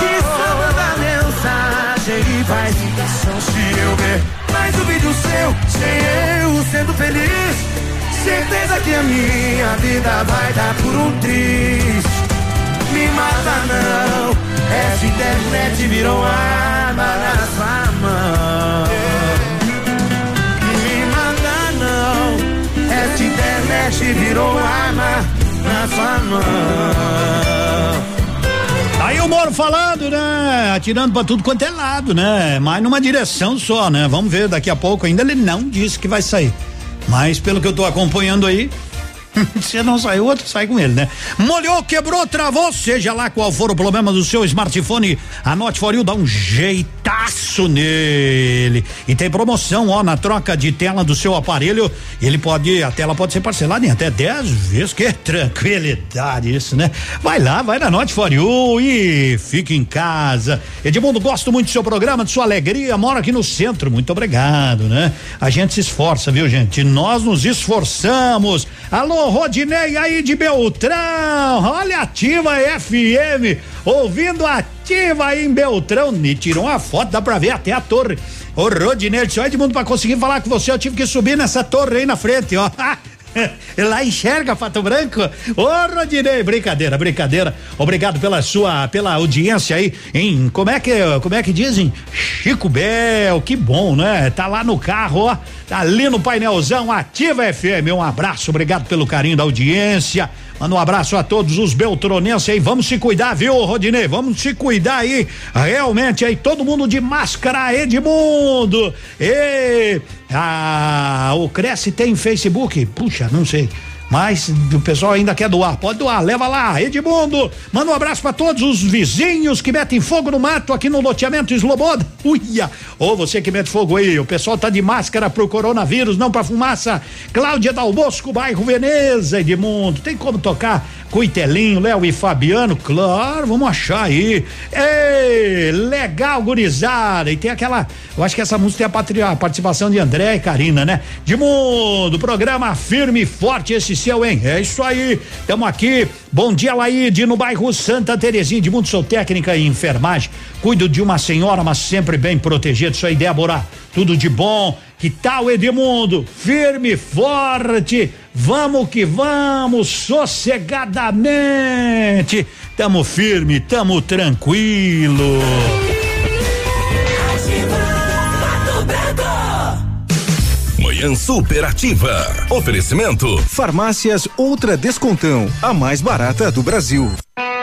Que só manda mensagem e faz ligação se eu ver mais um vídeo seu, sem eu sendo feliz. Certeza que a minha vida vai dar por um triz me mata não. Essa internet virou arma na sua mão. Me mata não. Essa internet virou arma na sua mão. Aí o Moro falando, né? Atirando pra tudo quanto é lado, né? Mas numa direção só, né? Vamos ver daqui a pouco. Ainda ele não disse que vai sair. Mas pelo que eu tô acompanhando aí, <laughs> Se não sai outro, sai com ele, né? Molhou, quebrou, travou, seja lá qual for o problema do seu smartphone, a Note for you dá um jeitaço nele. E tem promoção, ó, na troca de tela do seu aparelho, ele pode, a tela pode ser parcelada em até 10 vezes, que tranquilidade isso, né? Vai lá, vai na Note for you e fique em casa. Edmundo, gosto muito do seu programa, de sua alegria, mora aqui no centro, muito obrigado, né? A gente se esforça, viu, gente? Nós nos esforçamos. Alô, Rodinei aí de Beltrão, olha ativa FM, ouvindo ativa aí em Beltrão, me tirou uma foto, dá pra ver até a torre. Ô Rodinei, só Edmundo pra conseguir falar com você, eu tive que subir nessa torre aí na frente, ó. <laughs> <laughs> Lá enxerga Pato Branco. Ô, Rodinei, brincadeira, brincadeira. Obrigado pela sua, pela audiência aí em, como é que, como é que dizem? Chico Bel, que bom, né? Tá lá no carro, ó, tá ali no painelzão Ativa FM. Um abraço, obrigado pelo carinho da audiência. Manda um abraço a todos os beltronenses aí. Vamos se cuidar, viu, Rodinei? Vamos se cuidar aí. Realmente aí, todo mundo de máscara, Edmundo. E ah, o Cresce tem Facebook? Puxa, não sei. Mas o pessoal ainda quer doar. Pode doar, leva lá. Edmundo, manda um abraço para todos os vizinhos que metem fogo no mato aqui no loteamento Sloboda. Uia! Ou você que mete fogo aí, o pessoal tá de máscara pro coronavírus, não pra fumaça. Cláudia Dal Bosco, bairro Veneza, Edmundo. Tem como tocar Cuitelinho, Léo e Fabiano? Claro, vamos achar aí. Ei, legal, gurizada. E tem aquela, eu acho que essa música tem a, a participação de André e Karina, né? Edmundo, programa firme e forte esse seu, hein? É isso aí. Estamos aqui. Bom dia, Laide, no bairro Santa Terezinha de Mundo. Sou técnica em enfermagem. Cuido de uma senhora, mas sempre bem protegida. Isso aí, Débora. Tudo de bom. Que tal, Edmundo? Firme, forte. Vamos que vamos, sossegadamente. Tamo firme, tamo tranquilo. Manhã Superativa. Oferecimento. Farmácias Ultra Descontão, a mais barata do Brasil.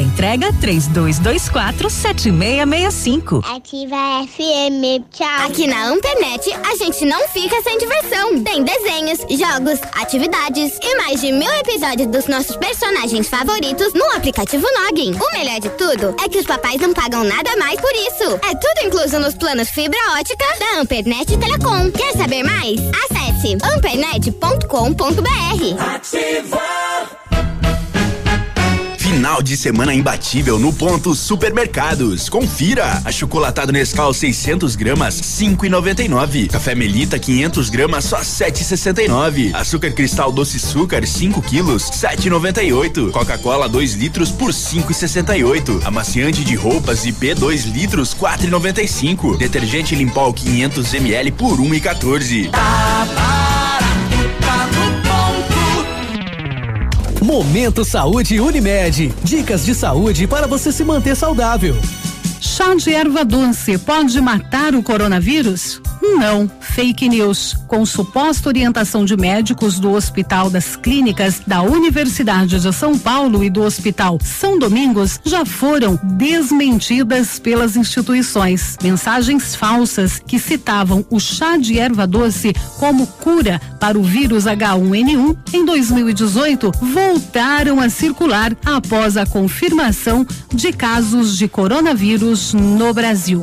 Teleentrega 3224 7665. Ativa FM, tchau. Aqui na Ampernet, a gente não fica sem diversão. Tem desenhos, jogos, atividades e mais de mil episódios dos nossos personagens favoritos no aplicativo Login. O melhor de tudo é que os papais não pagam nada mais por isso. É tudo incluso nos planos fibra ótica da Ampernet Telecom. Quer saber mais? Acesse ampernet.com.br. Ativa. Final de semana imbatível no ponto Supermercados. Confira. Achocolatado Nescau 600 gramas 5,99. Café Melita 500 gramas só 7,69. Açúcar Cristal Doce Açúcar 5 quilos 7,98. Coca-Cola 2 litros por 5,68. Amaciante de roupas IP 2 litros 4,95. Detergente Limpol 500 ml por 1,14. Momento Saúde Unimed. Dicas de saúde para você se manter saudável. Chá de erva doce pode matar o coronavírus? Não, fake news. Com suposta orientação de médicos do Hospital das Clínicas da Universidade de São Paulo e do Hospital São Domingos já foram desmentidas pelas instituições. Mensagens falsas que citavam o chá de erva doce como cura para o vírus H1N1 em 2018 voltaram a circular após a confirmação de casos de coronavírus no Brasil.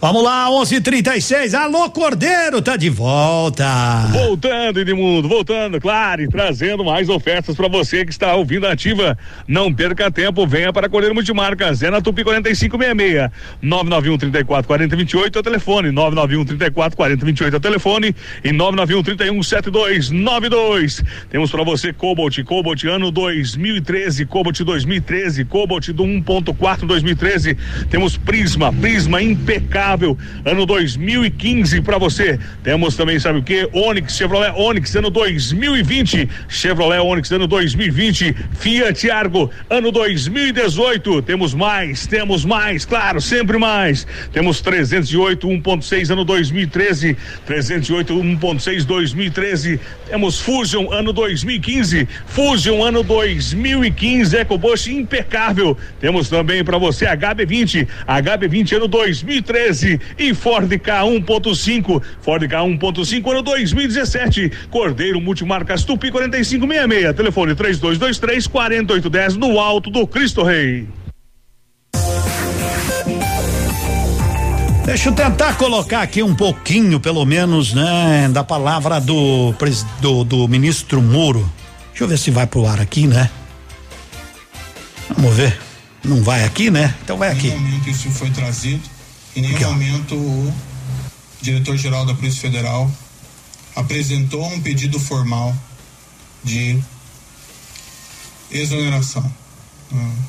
Vamos lá, 11:36. Alô Cordeiro, tá de volta. Voltando, Edmundo, voltando, claro, e trazendo mais ofertas para você que está ouvindo ativa. Não perca tempo, venha para Cordeiro Multimarcas, é na Tupi 4566. 991 34 40 28 é o telefone, 991 34 40 28 é o telefone e 991 31 72 92. Temos para você Cobalt, Cobalt ano 2013, Cobalt 2013, Cobalt do 1.4 2013. Temos Prisma, Prisma impecável ano 2015 para você. Temos também, sabe o que? Onix, Chevrolet Onix, ano 2020. Chevrolet Onix, ano 2020. Fiat Argo, ano 2018. Temos mais, temos mais, claro, sempre mais. Temos 308 1.6, ano 2013. 308 1.6, 2013. Temos Fusion, ano 2015. Fusion, ano 2015. EcoBoost impecável. Temos também para você HB20. HB20, ano 2013 e Ford K 1.5, Ford K 1.5 ano 2017, Cordeiro Multimarcas Tupi 4566, telefone 3223 4810 no alto do Cristo Rei. Deixa eu tentar colocar aqui um pouquinho, pelo menos, né, da palavra do, do, do ministro Moro. Deixa eu ver se vai pro ar aqui, né? Vamos ver. Não vai aqui, né? Então vai aqui. Momento isso foi trazido, em nenhum aqui, momento o diretor-geral da Polícia Federal apresentou um pedido formal de exoneração.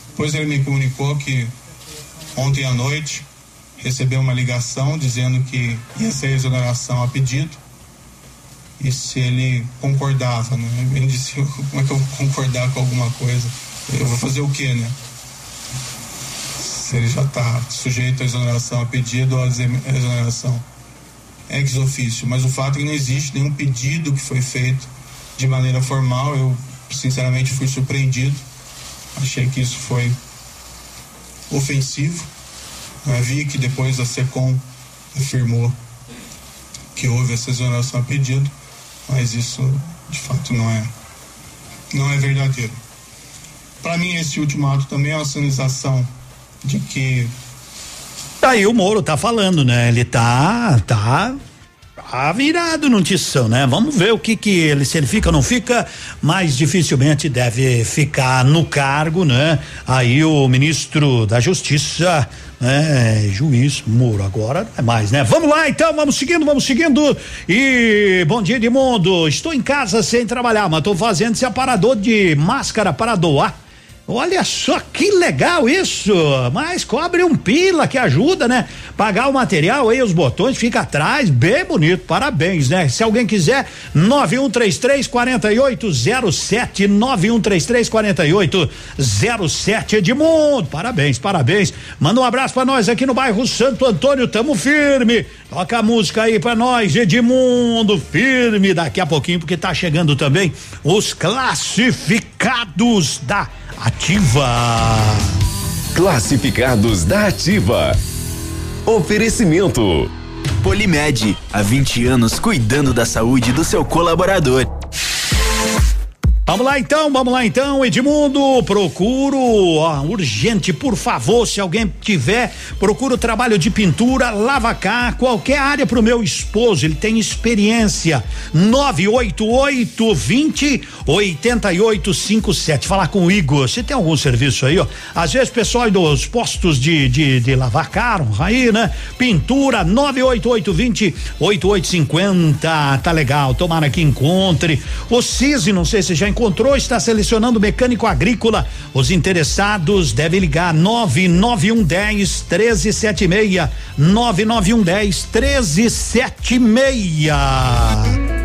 Depois ele me comunicou que ontem à noite recebeu uma ligação dizendo que ia ser exoneração a pedido e se ele concordava, né? Ele disse, como é que eu vou concordar com alguma coisa? Eu vou fazer o quê, né? Se ele já está sujeito à exoneração a pedido ou à exoneração ex ofício, mas o fato é que não existe nenhum pedido que foi feito de maneira formal, eu sinceramente fui surpreendido, achei que isso foi ofensivo, eu vi que depois a SECOM afirmou que houve essa exoneração a pedido, mas isso de fato não é não é verdadeiro. Para mim esse último ato também é uma sinalização de que Tá aí o Moro tá falando, né? Ele tá tá tá virado no tição, né? Vamos ver o que que ele se ele fica ou não fica, mas dificilmente deve ficar no cargo, né? Aí o ministro da Justiça é, juiz Moro, agora é mais, né? Vamos lá então, vamos seguindo, vamos seguindo. E bom dia, Edmundo. Estou em casa sem trabalhar, mas estou fazendo esse aparador de máscara para doar. Olha só que legal isso, mas cobre um pila que ajuda, né? Pagar o material aí, os botões fica atrás, bem bonito, parabéns, né? Se alguém quiser, 9133 4807 9133 4807 Edmundo, parabéns, parabéns. Manda um abraço para nós aqui no bairro Santo Antônio, tamo firme. Toca a música aí para nós, Edmundo, firme daqui a pouquinho, porque tá chegando também os classificados da Ativa. Classificados da Ativa. Oferecimento. Polimed, há 20 anos cuidando da saúde do seu colaborador. Vamos lá então, vamos lá então, Edmundo, procuro, ó, urgente, por favor, se alguém tiver, procuro trabalho de pintura, lavacar, qualquer área pro meu esposo, ele tem experiência. 988 20 8857. Falar com o Igor, você tem algum serviço aí, ó? Às vezes pessoal dos postos de, de, de lavar carro, aí, né? Pintura 988 20 8850. Tá legal, tomara que encontre. O Cise, não sei se já encontrou, está selecionando mecânico agrícola. Os interessados devem ligar 99110 1376. 99110 1376.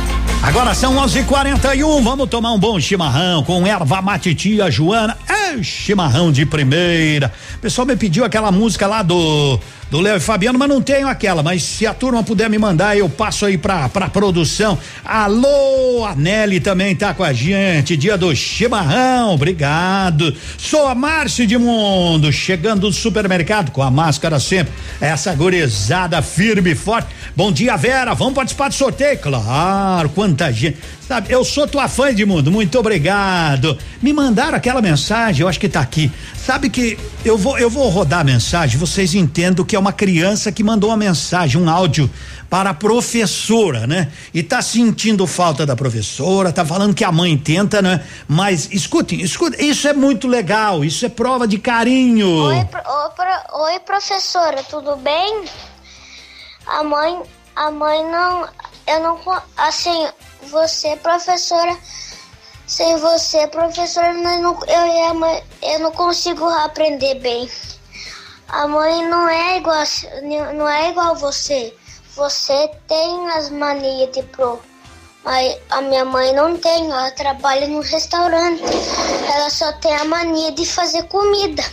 Agora são 11:41. Um, vamos tomar um bom chimarrão com erva mate tia Joana. É chimarrão de primeira. O pessoal me pediu aquela música lá do do Léo e Fabiano, mas não tenho aquela, mas se a turma puder me mandar, eu passo aí pra, pra produção. Alô, a Nelly também tá com a gente, dia do chimarrão, obrigado. Sou a Márcia de Mundo, chegando do supermercado com a máscara sempre, essa gorizada firme e forte. Bom dia, Vera, vamos participar do sorteio? Claro, quanta gente. Sabe, eu sou tua fã, Edmundo, muito obrigado. Me mandaram aquela mensagem, eu acho que tá aqui. Sabe que eu vou eu vou rodar a mensagem, vocês entendam que é uma criança que mandou uma mensagem, um áudio para a professora, né? E tá sentindo falta da professora, tá falando que a mãe tenta, né? Mas escutem, escutem, isso é muito legal, isso é prova de carinho. Oi, pro, oi professora, tudo bem? A mãe, a mãe não, eu não, assim, você professora, sem você professora, eu, não, eu, eu não consigo aprender bem. A mãe não é igual, não é igual você. Você tem as manias de pro, mas a minha mãe não tem. Ela trabalha no restaurante. Ela só tem a mania de fazer comida.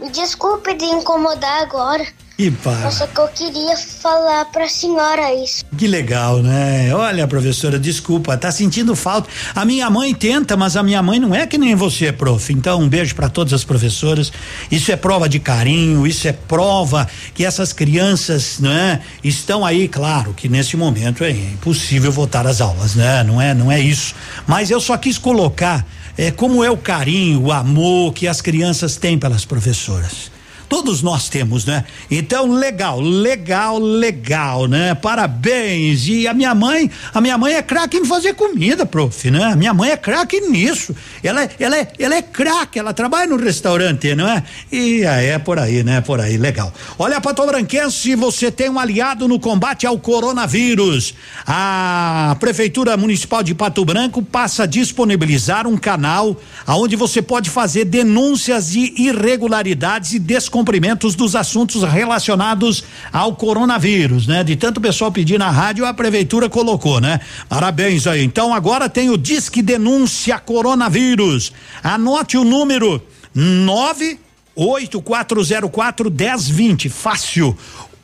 Me desculpe de incomodar agora. E pá. Só que eu queria falar pra senhora isso. Que legal, né? Olha, professora, desculpa, tá sentindo falta. A minha mãe tenta, mas a minha mãe não é que nem você, prof. Então, um beijo para todas as professoras. Isso é prova de carinho, isso é prova que essas crianças, né, estão aí, claro, que nesse momento é impossível voltar às aulas, né? Não é, não é isso. Mas eu só quis colocar é, como é o carinho, o amor que as crianças têm pelas professoras. Todos nós temos, né? Então, legal, legal, legal, né? Parabéns. E a minha mãe, a minha mãe é craque em fazer comida, prof, né? A minha mãe é craque nisso. Ela, é, ela, é, ela é craque, ela trabalha no restaurante, não é? E aí é por aí, né? Por aí, legal. Olha, Patobranquense, você tem um aliado no combate ao coronavírus. A Prefeitura Municipal de Pato Branco passa a disponibilizar um canal aonde você pode fazer denúncias de irregularidades e desconfianças cumprimentos dos assuntos relacionados ao coronavírus, né? De tanto pessoal pedir na rádio, a prefeitura colocou, né? Parabéns aí. Então agora tem o Disque Denúncia Coronavírus. Anote o número 98404 1020. Fácil.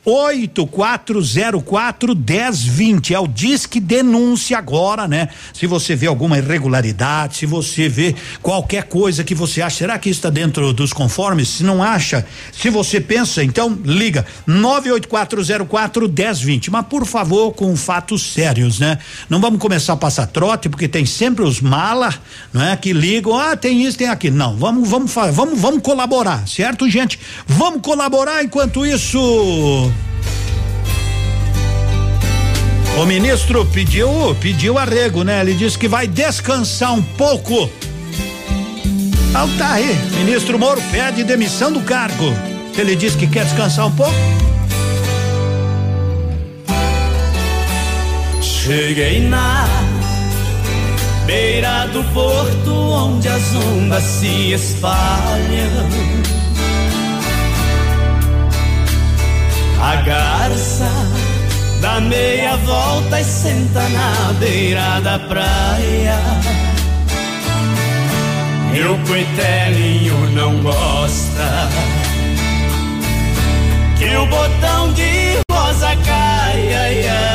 8404 1020 é o Disque Denúncia agora, né? Se você vê alguma irregularidade, se você vê qualquer coisa que você acha, será que está dentro dos conformes? Se não acha, se você pensa, então liga 98404 1020. Mas por favor, com fatos sérios, né? Não vamos começar a passar trote, porque tem sempre os mala, não é? Que ligam, ah, tem isso, tem aquilo. Não, vamos, vamos, vamos, vamos colaborar, certo, gente? Vamos colaborar enquanto isso. O ministro pediu, pediu arrego, né? Ele disse que vai descansar um pouco. Ah, tá aí. Ministro Moro pede demissão do cargo. Ele disse que quer descansar um pouco. Cheguei na beira do porto onde as ondas se espalham. A garça Dá meia volta e senta na beira da praia. Meu coitelinho não gosta que o botão de rosa caia.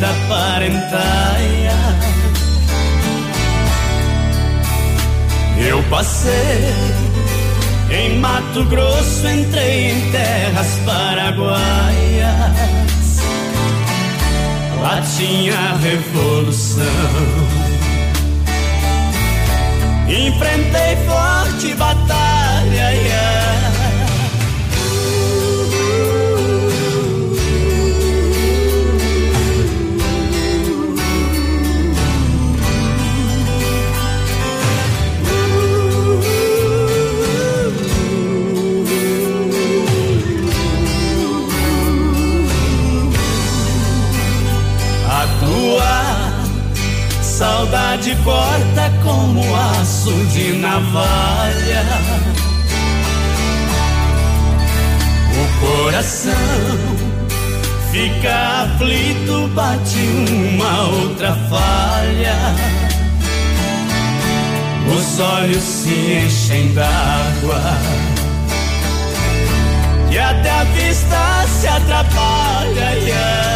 Despedida parentaia. Eu passei em Mato Grosso, entrei em terras paraguaias. Lá tinha revolução. Enfrentei forte batalha. Yeah. Navalha. O coração fica aflito, bate uma outra falha. Os olhos se enchem d'água e até a vista se atrapalha. Yeah.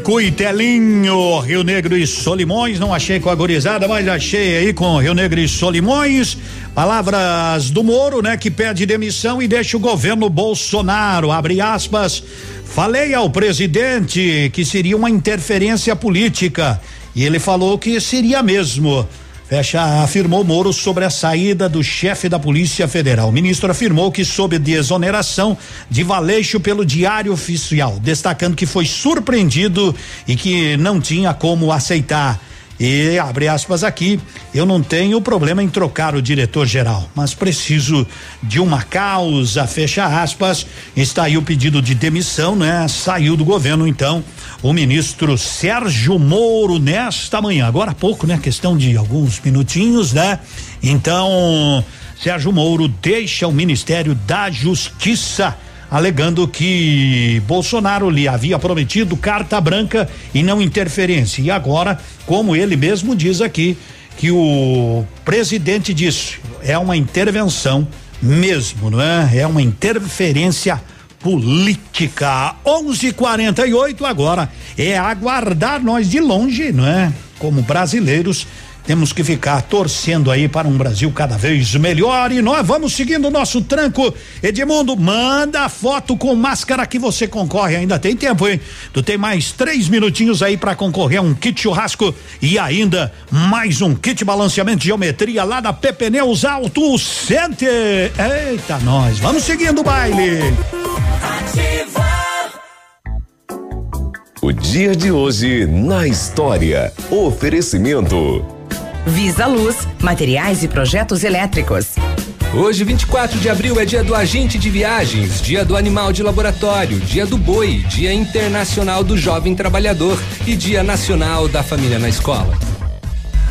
Cuitelinho, Rio Negro e Solimões, não achei com a gorizada, mas achei aí com Rio Negro e Solimões. Palavras do Moro, né, que pede demissão e deixa o governo Bolsonaro, abre aspas. Falei ao presidente que seria uma interferência política e ele falou que seria mesmo. Fecha, afirmou Moro sobre a saída do chefe da Polícia Federal. O ministro afirmou que soube de exoneração de Valeixo pelo Diário Oficial, destacando que foi surpreendido e que não tinha como aceitar. E abre aspas aqui, eu não tenho problema em trocar o diretor geral, mas preciso de uma causa, fecha aspas. Está aí o pedido de demissão, né? Saiu do governo então o ministro Sérgio Moro nesta manhã. Agora há pouco, né? Questão de alguns minutinhos, né? Então, Sérgio Moro deixa o Ministério da Justiça alegando que Bolsonaro lhe havia prometido carta branca e não interferência. E agora, como ele mesmo diz aqui, que o presidente disse, é uma intervenção mesmo, não é? É uma interferência política. 11:48 agora é aguardar nós de longe, não é? Como brasileiros temos que ficar torcendo aí para um Brasil cada vez melhor e nós vamos seguindo o nosso tranco. Edmundo, manda a foto com máscara que você concorre. Ainda tem tempo, hein? Tu tem mais três minutinhos aí para concorrer a um kit churrasco e ainda mais um kit balanceamento de geometria lá da Pepneus Auto Center. Eita, nós. Vamos seguindo o baile. Ativa. O dia de hoje na história. Oferecimento. Visa Luz, materiais e projetos elétricos. Hoje, 24 de abril, é dia do agente de viagens, dia do animal de laboratório, dia do boi, dia internacional do jovem trabalhador e dia nacional da família na escola.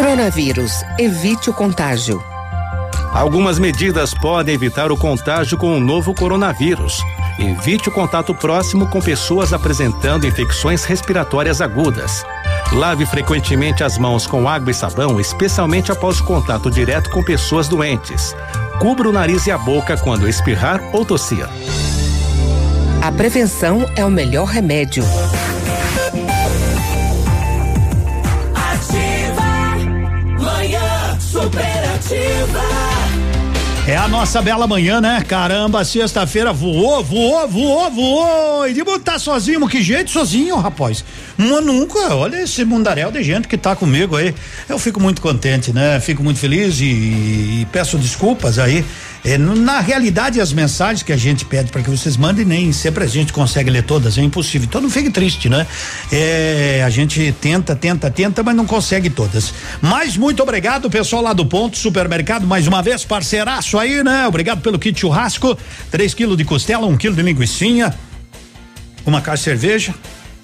Coronavírus. Evite o contágio. Algumas medidas podem evitar o contágio com o novo coronavírus. Evite o contato próximo com pessoas apresentando infecções respiratórias agudas. Lave frequentemente as mãos com água e sabão, especialmente após o contato direto com pessoas doentes. Cubra o nariz e a boca quando espirrar ou tossir. A prevenção é o melhor remédio. Superativa. É a nossa bela manhã, né? Caramba, sexta-feira voou, voou, voou, voou. E de botar sozinho, que jeito sozinho, rapaz? Mas nunca, olha esse mundaréu de gente que tá comigo aí. Eu fico muito contente, né? Fico muito feliz e, e peço desculpas aí. É, na realidade, as mensagens que a gente pede para que vocês mandem, nem sempre a gente consegue ler todas, é impossível. Então não fique triste, né? É, a gente tenta, tenta, tenta, mas não consegue todas. Mas muito obrigado, pessoal lá do Ponto Supermercado, mais uma vez, parceiraço aí, né? Obrigado pelo kit churrasco, 3 quilos de costela, um quilo de linguiçinha, uma caixa de cerveja,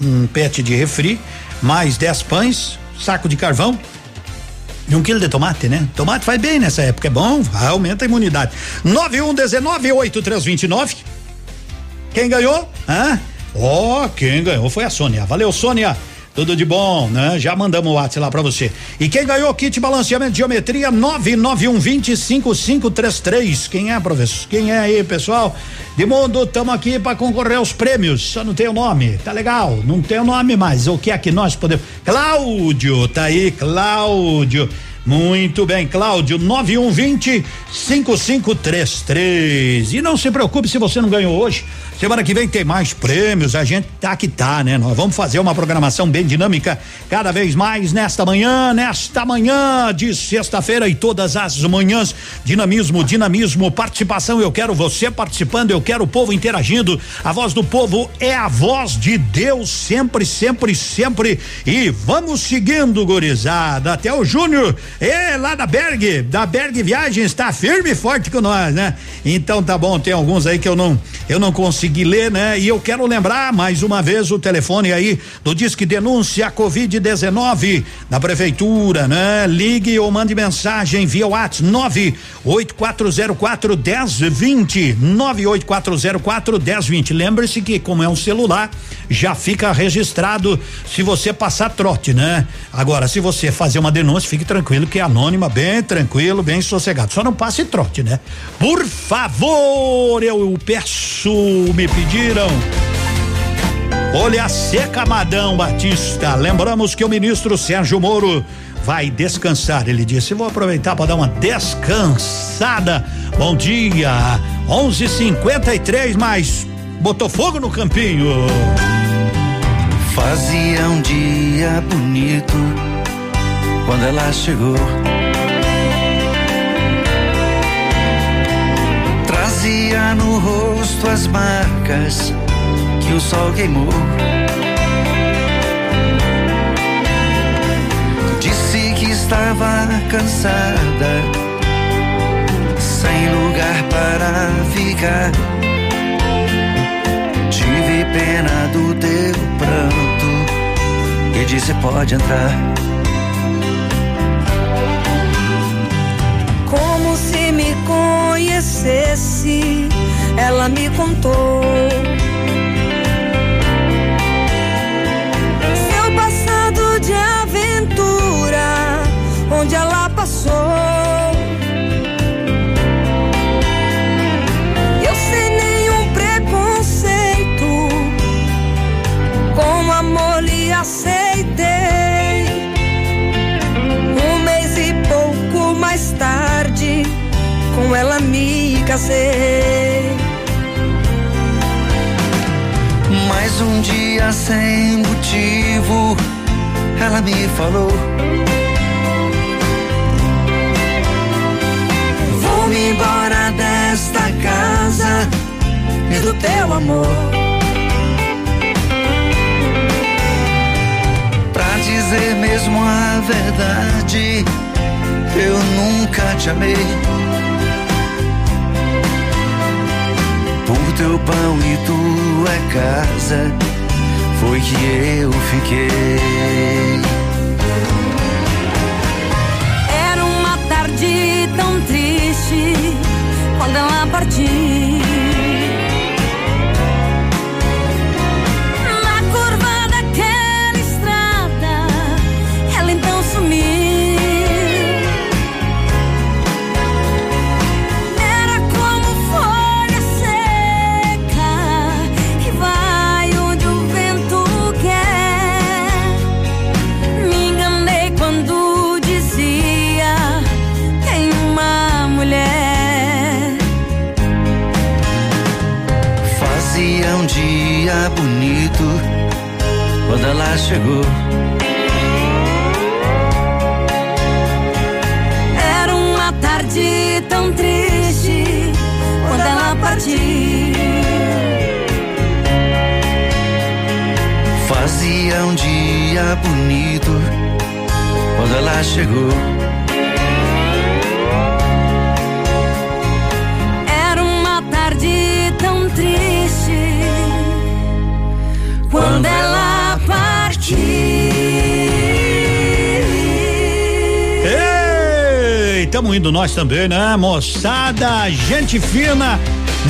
um pet de refri, mais 10 pães, saco de carvão, e um quilo de tomate, né? Tomate faz bem nessa época, é bom, aumenta a imunidade. 91198329. Quem ganhou? Hã? Ó, quem ganhou foi a Sônia. Valeu, Sônia. Tudo de bom, né? Já mandamos o WhatsApp lá pra você. E quem ganhou o kit balanceamento de geometria 991205533. Quem é, professor? Quem é aí, pessoal? De mundo, estamos aqui para concorrer aos prêmios. Só não tem o nome. Tá legal. Não tem o nome mais. O que é que nós podemos? Cláudio, tá aí, Cláudio. Muito bem, Cláudio, 9120 5533. E não se preocupe se você não ganhou hoje. Semana que vem tem mais prêmios, a gente tá que tá, né? Nós vamos fazer uma programação bem dinâmica cada vez mais nesta manhã, nesta manhã de sexta-feira e todas as manhãs. Dinamismo, dinamismo, participação. Eu quero você participando, eu quero o povo interagindo. A voz do povo é a voz de Deus, sempre, sempre, sempre. E vamos seguindo, gurizada. Até o Júnior, é lá da Berg, da Berg Viagens, tá firme e forte com nós, né? Então tá bom, tem alguns aí que eu não, eu não consegui ler, né? E eu quero lembrar mais uma vez o telefone aí do Disque Denúncia Covid-19 da Prefeitura, né? Ligue ou mande mensagem via WhatsApp 98404 1020. 98404 1020. Lembre-se que, como é um celular, já fica registrado se você passar trote, né? Agora, se você fazer uma denúncia, fique tranquilo que é anônima, bem tranquilo, bem sossegado. Só não passe trote, né? Por favor, eu peço, me pediram. Olha seca Madão Batista. Lembramos que o ministro Sérgio Moro vai descansar. Ele disse: "Vou aproveitar para dar uma descansada". Bom dia. 11:53 mais botou fogo no campinho. Fazia um dia bonito quando ela chegou. Trazia no rosto as marcas que o sol queimou. Disse que estava cansada, sem lugar para ficar. Tive pena do teu pranto e disse: pode entrar. Conhecesse, ela me contou. Seu passado de aventura, onde ela passou. Casei. Mais um dia sem motivo, ela me falou. Vou-me embora desta casa e do teu amor. Pra dizer mesmo a verdade, eu nunca te amei. Teu pão e tua casa, foi que eu fiquei. Era uma tarde tão triste quando ela partiu. Ela chegou. Era uma tarde tão triste quando ela partiu. Fazia um dia bonito quando ela chegou. Ei, tamo indo nós também, né, moçada? Gente fina.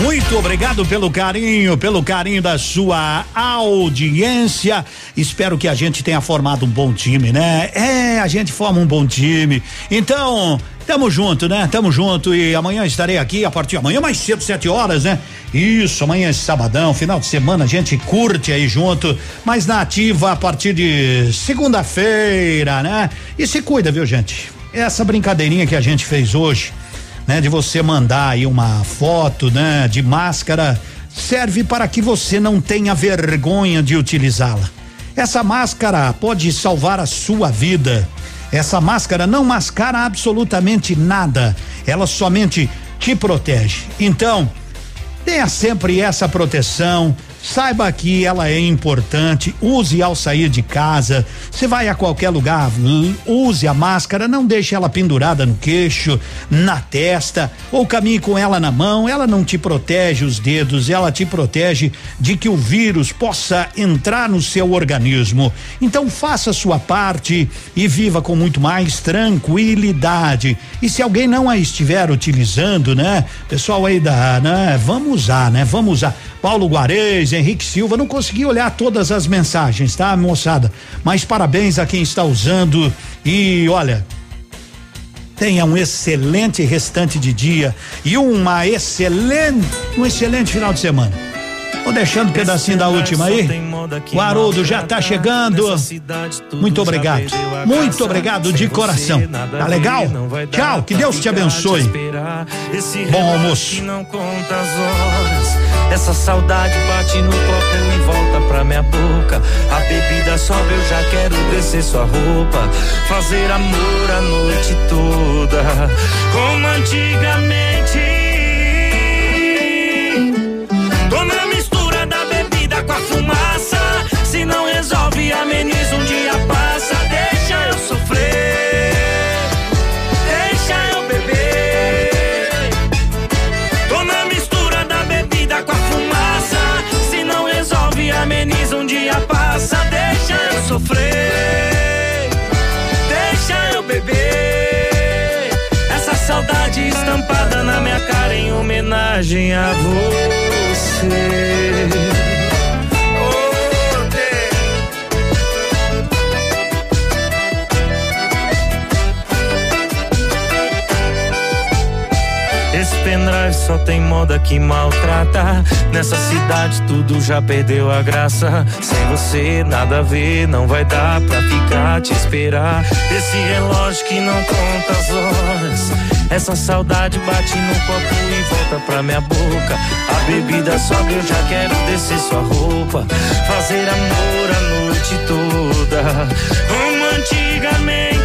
Muito obrigado pelo carinho, pelo carinho da sua audiência. Espero que a gente tenha formado um bom time, né? É, a gente forma um bom time. Então, tamo junto, né? Tamo junto e amanhã estarei aqui a partir de amanhã mais cedo, sete horas, né? Isso, amanhã é sabadão, final de semana a gente curte aí junto, mas na ativa a partir de segunda-feira, né? E se cuida, viu, gente? Essa brincadeirinha que a gente fez hoje, né? De você mandar aí uma foto, né? De máscara, serve para que você não tenha vergonha de utilizá-la. Essa máscara pode salvar a sua vida. Essa máscara não mascara absolutamente nada. Ela somente te protege. Então, tenha sempre essa proteção. Saiba que ela é importante. Use ao sair de casa. Você vai a qualquer lugar, use a máscara. Não deixe ela pendurada no queixo, na testa, ou caminhe com ela na mão. Ela não te protege os dedos, ela te protege de que o vírus possa entrar no seu organismo. Então faça sua parte e viva com muito mais tranquilidade. E se alguém não a estiver utilizando, né? Pessoal aí da, né? Vamos usar, né? Vamos usar. Paulo Guarez, Henrique Silva, não consegui olhar todas as mensagens, tá, moçada? Mas parabéns a quem está usando e olha, tenha um excelente restante de dia e uma excelente, um excelente final de semana. Vou deixando um pedacinho da última aí. O Haroldo já tá chegando. Muito obrigado. Muito obrigado de coração. Tá legal? Tchau, que Deus te abençoe. Bom almoço. Não conta as horas. Essa saudade bate no copo e volta pra minha boca. A bebida sobe, eu já quero descer sua roupa. Fazer amor a noite toda, como antigamente. Tô na bebida com a fumaça. Se não resolve, ameniza um dia passa. Deixa eu sofrer, deixa eu beber. Tô na mistura da bebida com a fumaça. Se não resolve, ameniza um dia passa. Deixa eu sofrer, deixa eu beber. Essa saudade estampada na minha cara em homenagem a você. Pendrive só tem moda que maltrata. Nessa cidade tudo já perdeu a graça. Sem você nada a ver, não vai dar pra ficar te esperar. Esse relógio que não conta as horas. Essa saudade bate no copo e volta pra minha boca. A bebida sobe, eu já quero descer sua roupa. Fazer amor a noite toda. Como antigamente.